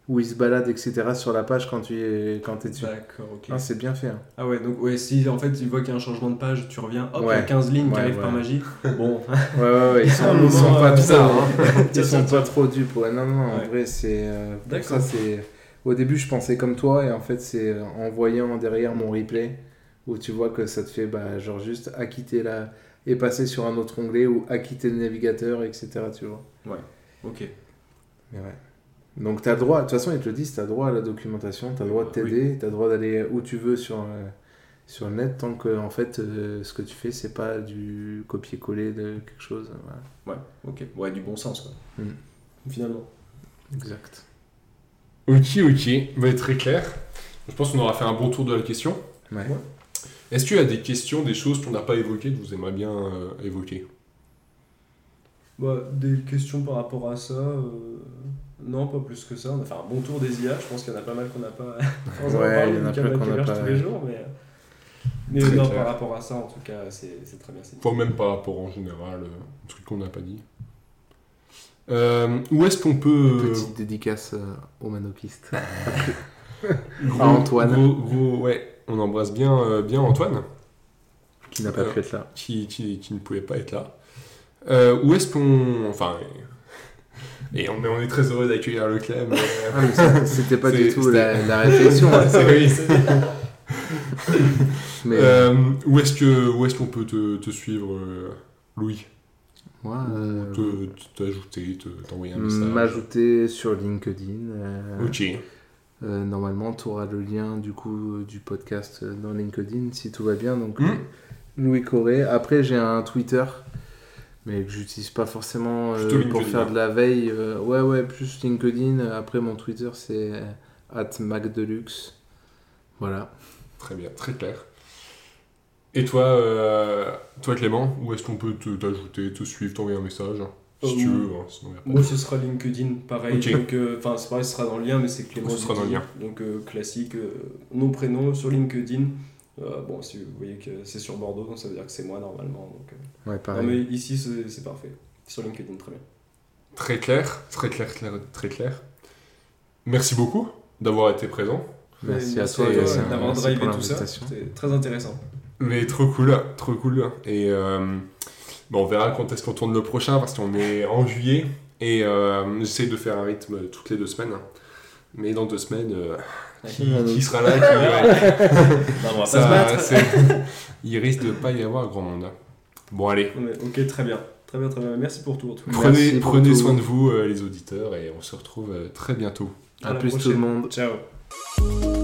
[SPEAKER 3] où il se balade, etc. sur la page quand tu es, quand es dessus.
[SPEAKER 1] D'accord, ok.
[SPEAKER 3] Ah, c'est bien fait. hein.
[SPEAKER 1] Ah ouais, donc ouais, si en fait il voit qu'il y a un changement de page, tu reviens, hop, il y
[SPEAKER 3] Ouais.
[SPEAKER 1] a 15 lignes qui
[SPEAKER 3] Ouais,
[SPEAKER 1] arrivent
[SPEAKER 3] ouais.
[SPEAKER 1] par magie. Bon, [LAUGHS]
[SPEAKER 3] Ouais, ouais, ouais. Ils [LAUGHS] sont, ils sont pas
[SPEAKER 1] euh,
[SPEAKER 3] trop.
[SPEAKER 1] bizarre, hein. [LAUGHS]
[SPEAKER 3] ils sont pas trop dupes. Ouais, non, non, en
[SPEAKER 1] Ouais.
[SPEAKER 3] vrai, c'est. euh,
[SPEAKER 1] D'accord.
[SPEAKER 3] ça, c'est. Au début, je pensais comme toi, et en fait, c'est euh, en voyant derrière mon replay où tu vois que ça te fait, bah, genre, juste acquitter la. et passer sur un autre onglet ou acquitter le navigateur, etc. Tu vois.
[SPEAKER 1] ok.
[SPEAKER 3] Mais ouais. Donc, tu as le droit, de toute façon, ils te le disent, tu as droit à la documentation, tu as le droit de
[SPEAKER 1] Oui.
[SPEAKER 3] t'aider, tu as le droit d'aller où tu veux sur, euh, sur le net, tant que, en fait, euh, ce que tu fais, c'est pas du copier-coller de quelque chose. Voilà.
[SPEAKER 1] Ouais, ok. Ouais, du bon sens, quoi.
[SPEAKER 3] Mm.
[SPEAKER 1] Finalement.
[SPEAKER 3] Exact.
[SPEAKER 2] Ok, ok, va très clair. Je pense qu'on aura fait un bon tour de la question.
[SPEAKER 3] Ouais.
[SPEAKER 1] Ouais.
[SPEAKER 2] Est-ce qu'il y a des questions, des choses qu'on n'a pas évoquées que vous aimeriez bien euh, évoquer?
[SPEAKER 1] Bah, des questions par rapport à ça euh, Non, pas plus que ça. On a fait un bon tour des IA, je pense qu'il y en a pas mal qu'on n'a pas. [LAUGHS] sans en
[SPEAKER 3] Ouais,
[SPEAKER 1] parler,
[SPEAKER 3] il y en a plein qu'on
[SPEAKER 1] qui
[SPEAKER 3] n'a pas-
[SPEAKER 1] tous les jours, mais. Mais
[SPEAKER 2] Très
[SPEAKER 1] non,
[SPEAKER 2] clair.
[SPEAKER 1] par rapport à ça, en tout cas, c'est c'est très bien.
[SPEAKER 2] Enfin, même par rapport en général, euh, un truc qu'on n'a pas dit. Euh, où est-ce qu'on peut... euh,
[SPEAKER 3] Petite dédicace euh, aux
[SPEAKER 2] gros- [LAUGHS] [LAUGHS]
[SPEAKER 3] à Antoine.
[SPEAKER 2] Gros, gros- ouais, on embrasse bien, euh, bien Antoine.
[SPEAKER 3] qui n'a pas pu être là.
[SPEAKER 2] qui, qui, qui ne pouvait pas être là. Euh, où est-ce qu'on. Enfin. [LAUGHS] Et on, mais on est très heureux d'accueillir le Clem. euh,
[SPEAKER 3] Ah, c'était pas du tout la, la réflexion. [LAUGHS] hein.
[SPEAKER 2] oui, [LAUGHS]
[SPEAKER 3] Mais
[SPEAKER 2] Euh, où est-ce que où est-ce qu'on peut te, te suivre, euh, Louis?
[SPEAKER 3] Moi, euh,
[SPEAKER 2] Te- T'ajouter, te- t'envoyer un message?
[SPEAKER 3] m'ajouter sur LinkedIn. euh,
[SPEAKER 2] Ok.
[SPEAKER 3] Euh, normalement, tu auras le lien du coup du podcast euh, dans LinkedIn si tout va bien. Donc,
[SPEAKER 2] Hmm.
[SPEAKER 3] euh, Louis Corré. Après, j'ai un Twitter, mais que j'utilise pas forcément euh, pour faire de la veille. euh, ouais, ouais, plus LinkedIn. Après, mon Twitter, c'est at MacDeluxe. Voilà.
[SPEAKER 2] Très bien, très clair. Et toi, euh, toi Clément, où est-ce qu'on peut te- t'ajouter, te suivre, t'envoyer un message? Si
[SPEAKER 1] Euh,
[SPEAKER 2] tu veux, hein, sinon y a pas.
[SPEAKER 1] Moi, ce sera LinkedIn, pareil.
[SPEAKER 2] Ok.
[SPEAKER 1] Donc, euh, enfin, c'est pareil, ce sera dans le lien, mais c'est Clément.
[SPEAKER 2] Ce sera dans le lien.
[SPEAKER 1] Donc, euh, classique, euh, nom, prénom sur LinkedIn. Euh, bon, si vous voyez que c'est sur Bordeaux, donc ça veut dire que c'est moi normalement. Donc, euh,
[SPEAKER 3] Ouais,
[SPEAKER 1] non,
[SPEAKER 3] pareil.
[SPEAKER 1] mais ici, c'est c'est parfait. Sur LinkedIn, très bien.
[SPEAKER 2] Très clair, très clair, clair, très clair. Merci beaucoup d'avoir été présent.
[SPEAKER 3] Merci,
[SPEAKER 1] Et
[SPEAKER 3] à toi,
[SPEAKER 2] à toi
[SPEAKER 3] Yacine.
[SPEAKER 1] d'avoir
[SPEAKER 3] Merci
[SPEAKER 1] drivé
[SPEAKER 3] pour
[SPEAKER 1] tout ça.
[SPEAKER 3] l'invitation.
[SPEAKER 1] C'est très intéressant.
[SPEAKER 2] Mais trop cool, trop cool. Et euh, bon, on verra quand est-ce qu'on tourne le prochain parce qu'on est en juillet et euh, j'essaie de faire un rythme toutes les deux semaines. Mais dans deux semaines, euh, qui, qui sera là qui, [LAUGHS]
[SPEAKER 1] Non, on va
[SPEAKER 2] ça, Il risque de pas y avoir grand monde. Bon, allez,
[SPEAKER 1] ok, très bien. Très bien, très bien. Merci pour tout. en tout cas.
[SPEAKER 2] prenez,
[SPEAKER 3] Merci pour
[SPEAKER 2] prenez
[SPEAKER 3] tout.
[SPEAKER 2] soin de vous, euh, les auditeurs, et on se retrouve euh, très bientôt.
[SPEAKER 3] À
[SPEAKER 1] la
[SPEAKER 3] plus tout le
[SPEAKER 1] prochaine.
[SPEAKER 3] monde.
[SPEAKER 1] Ciao.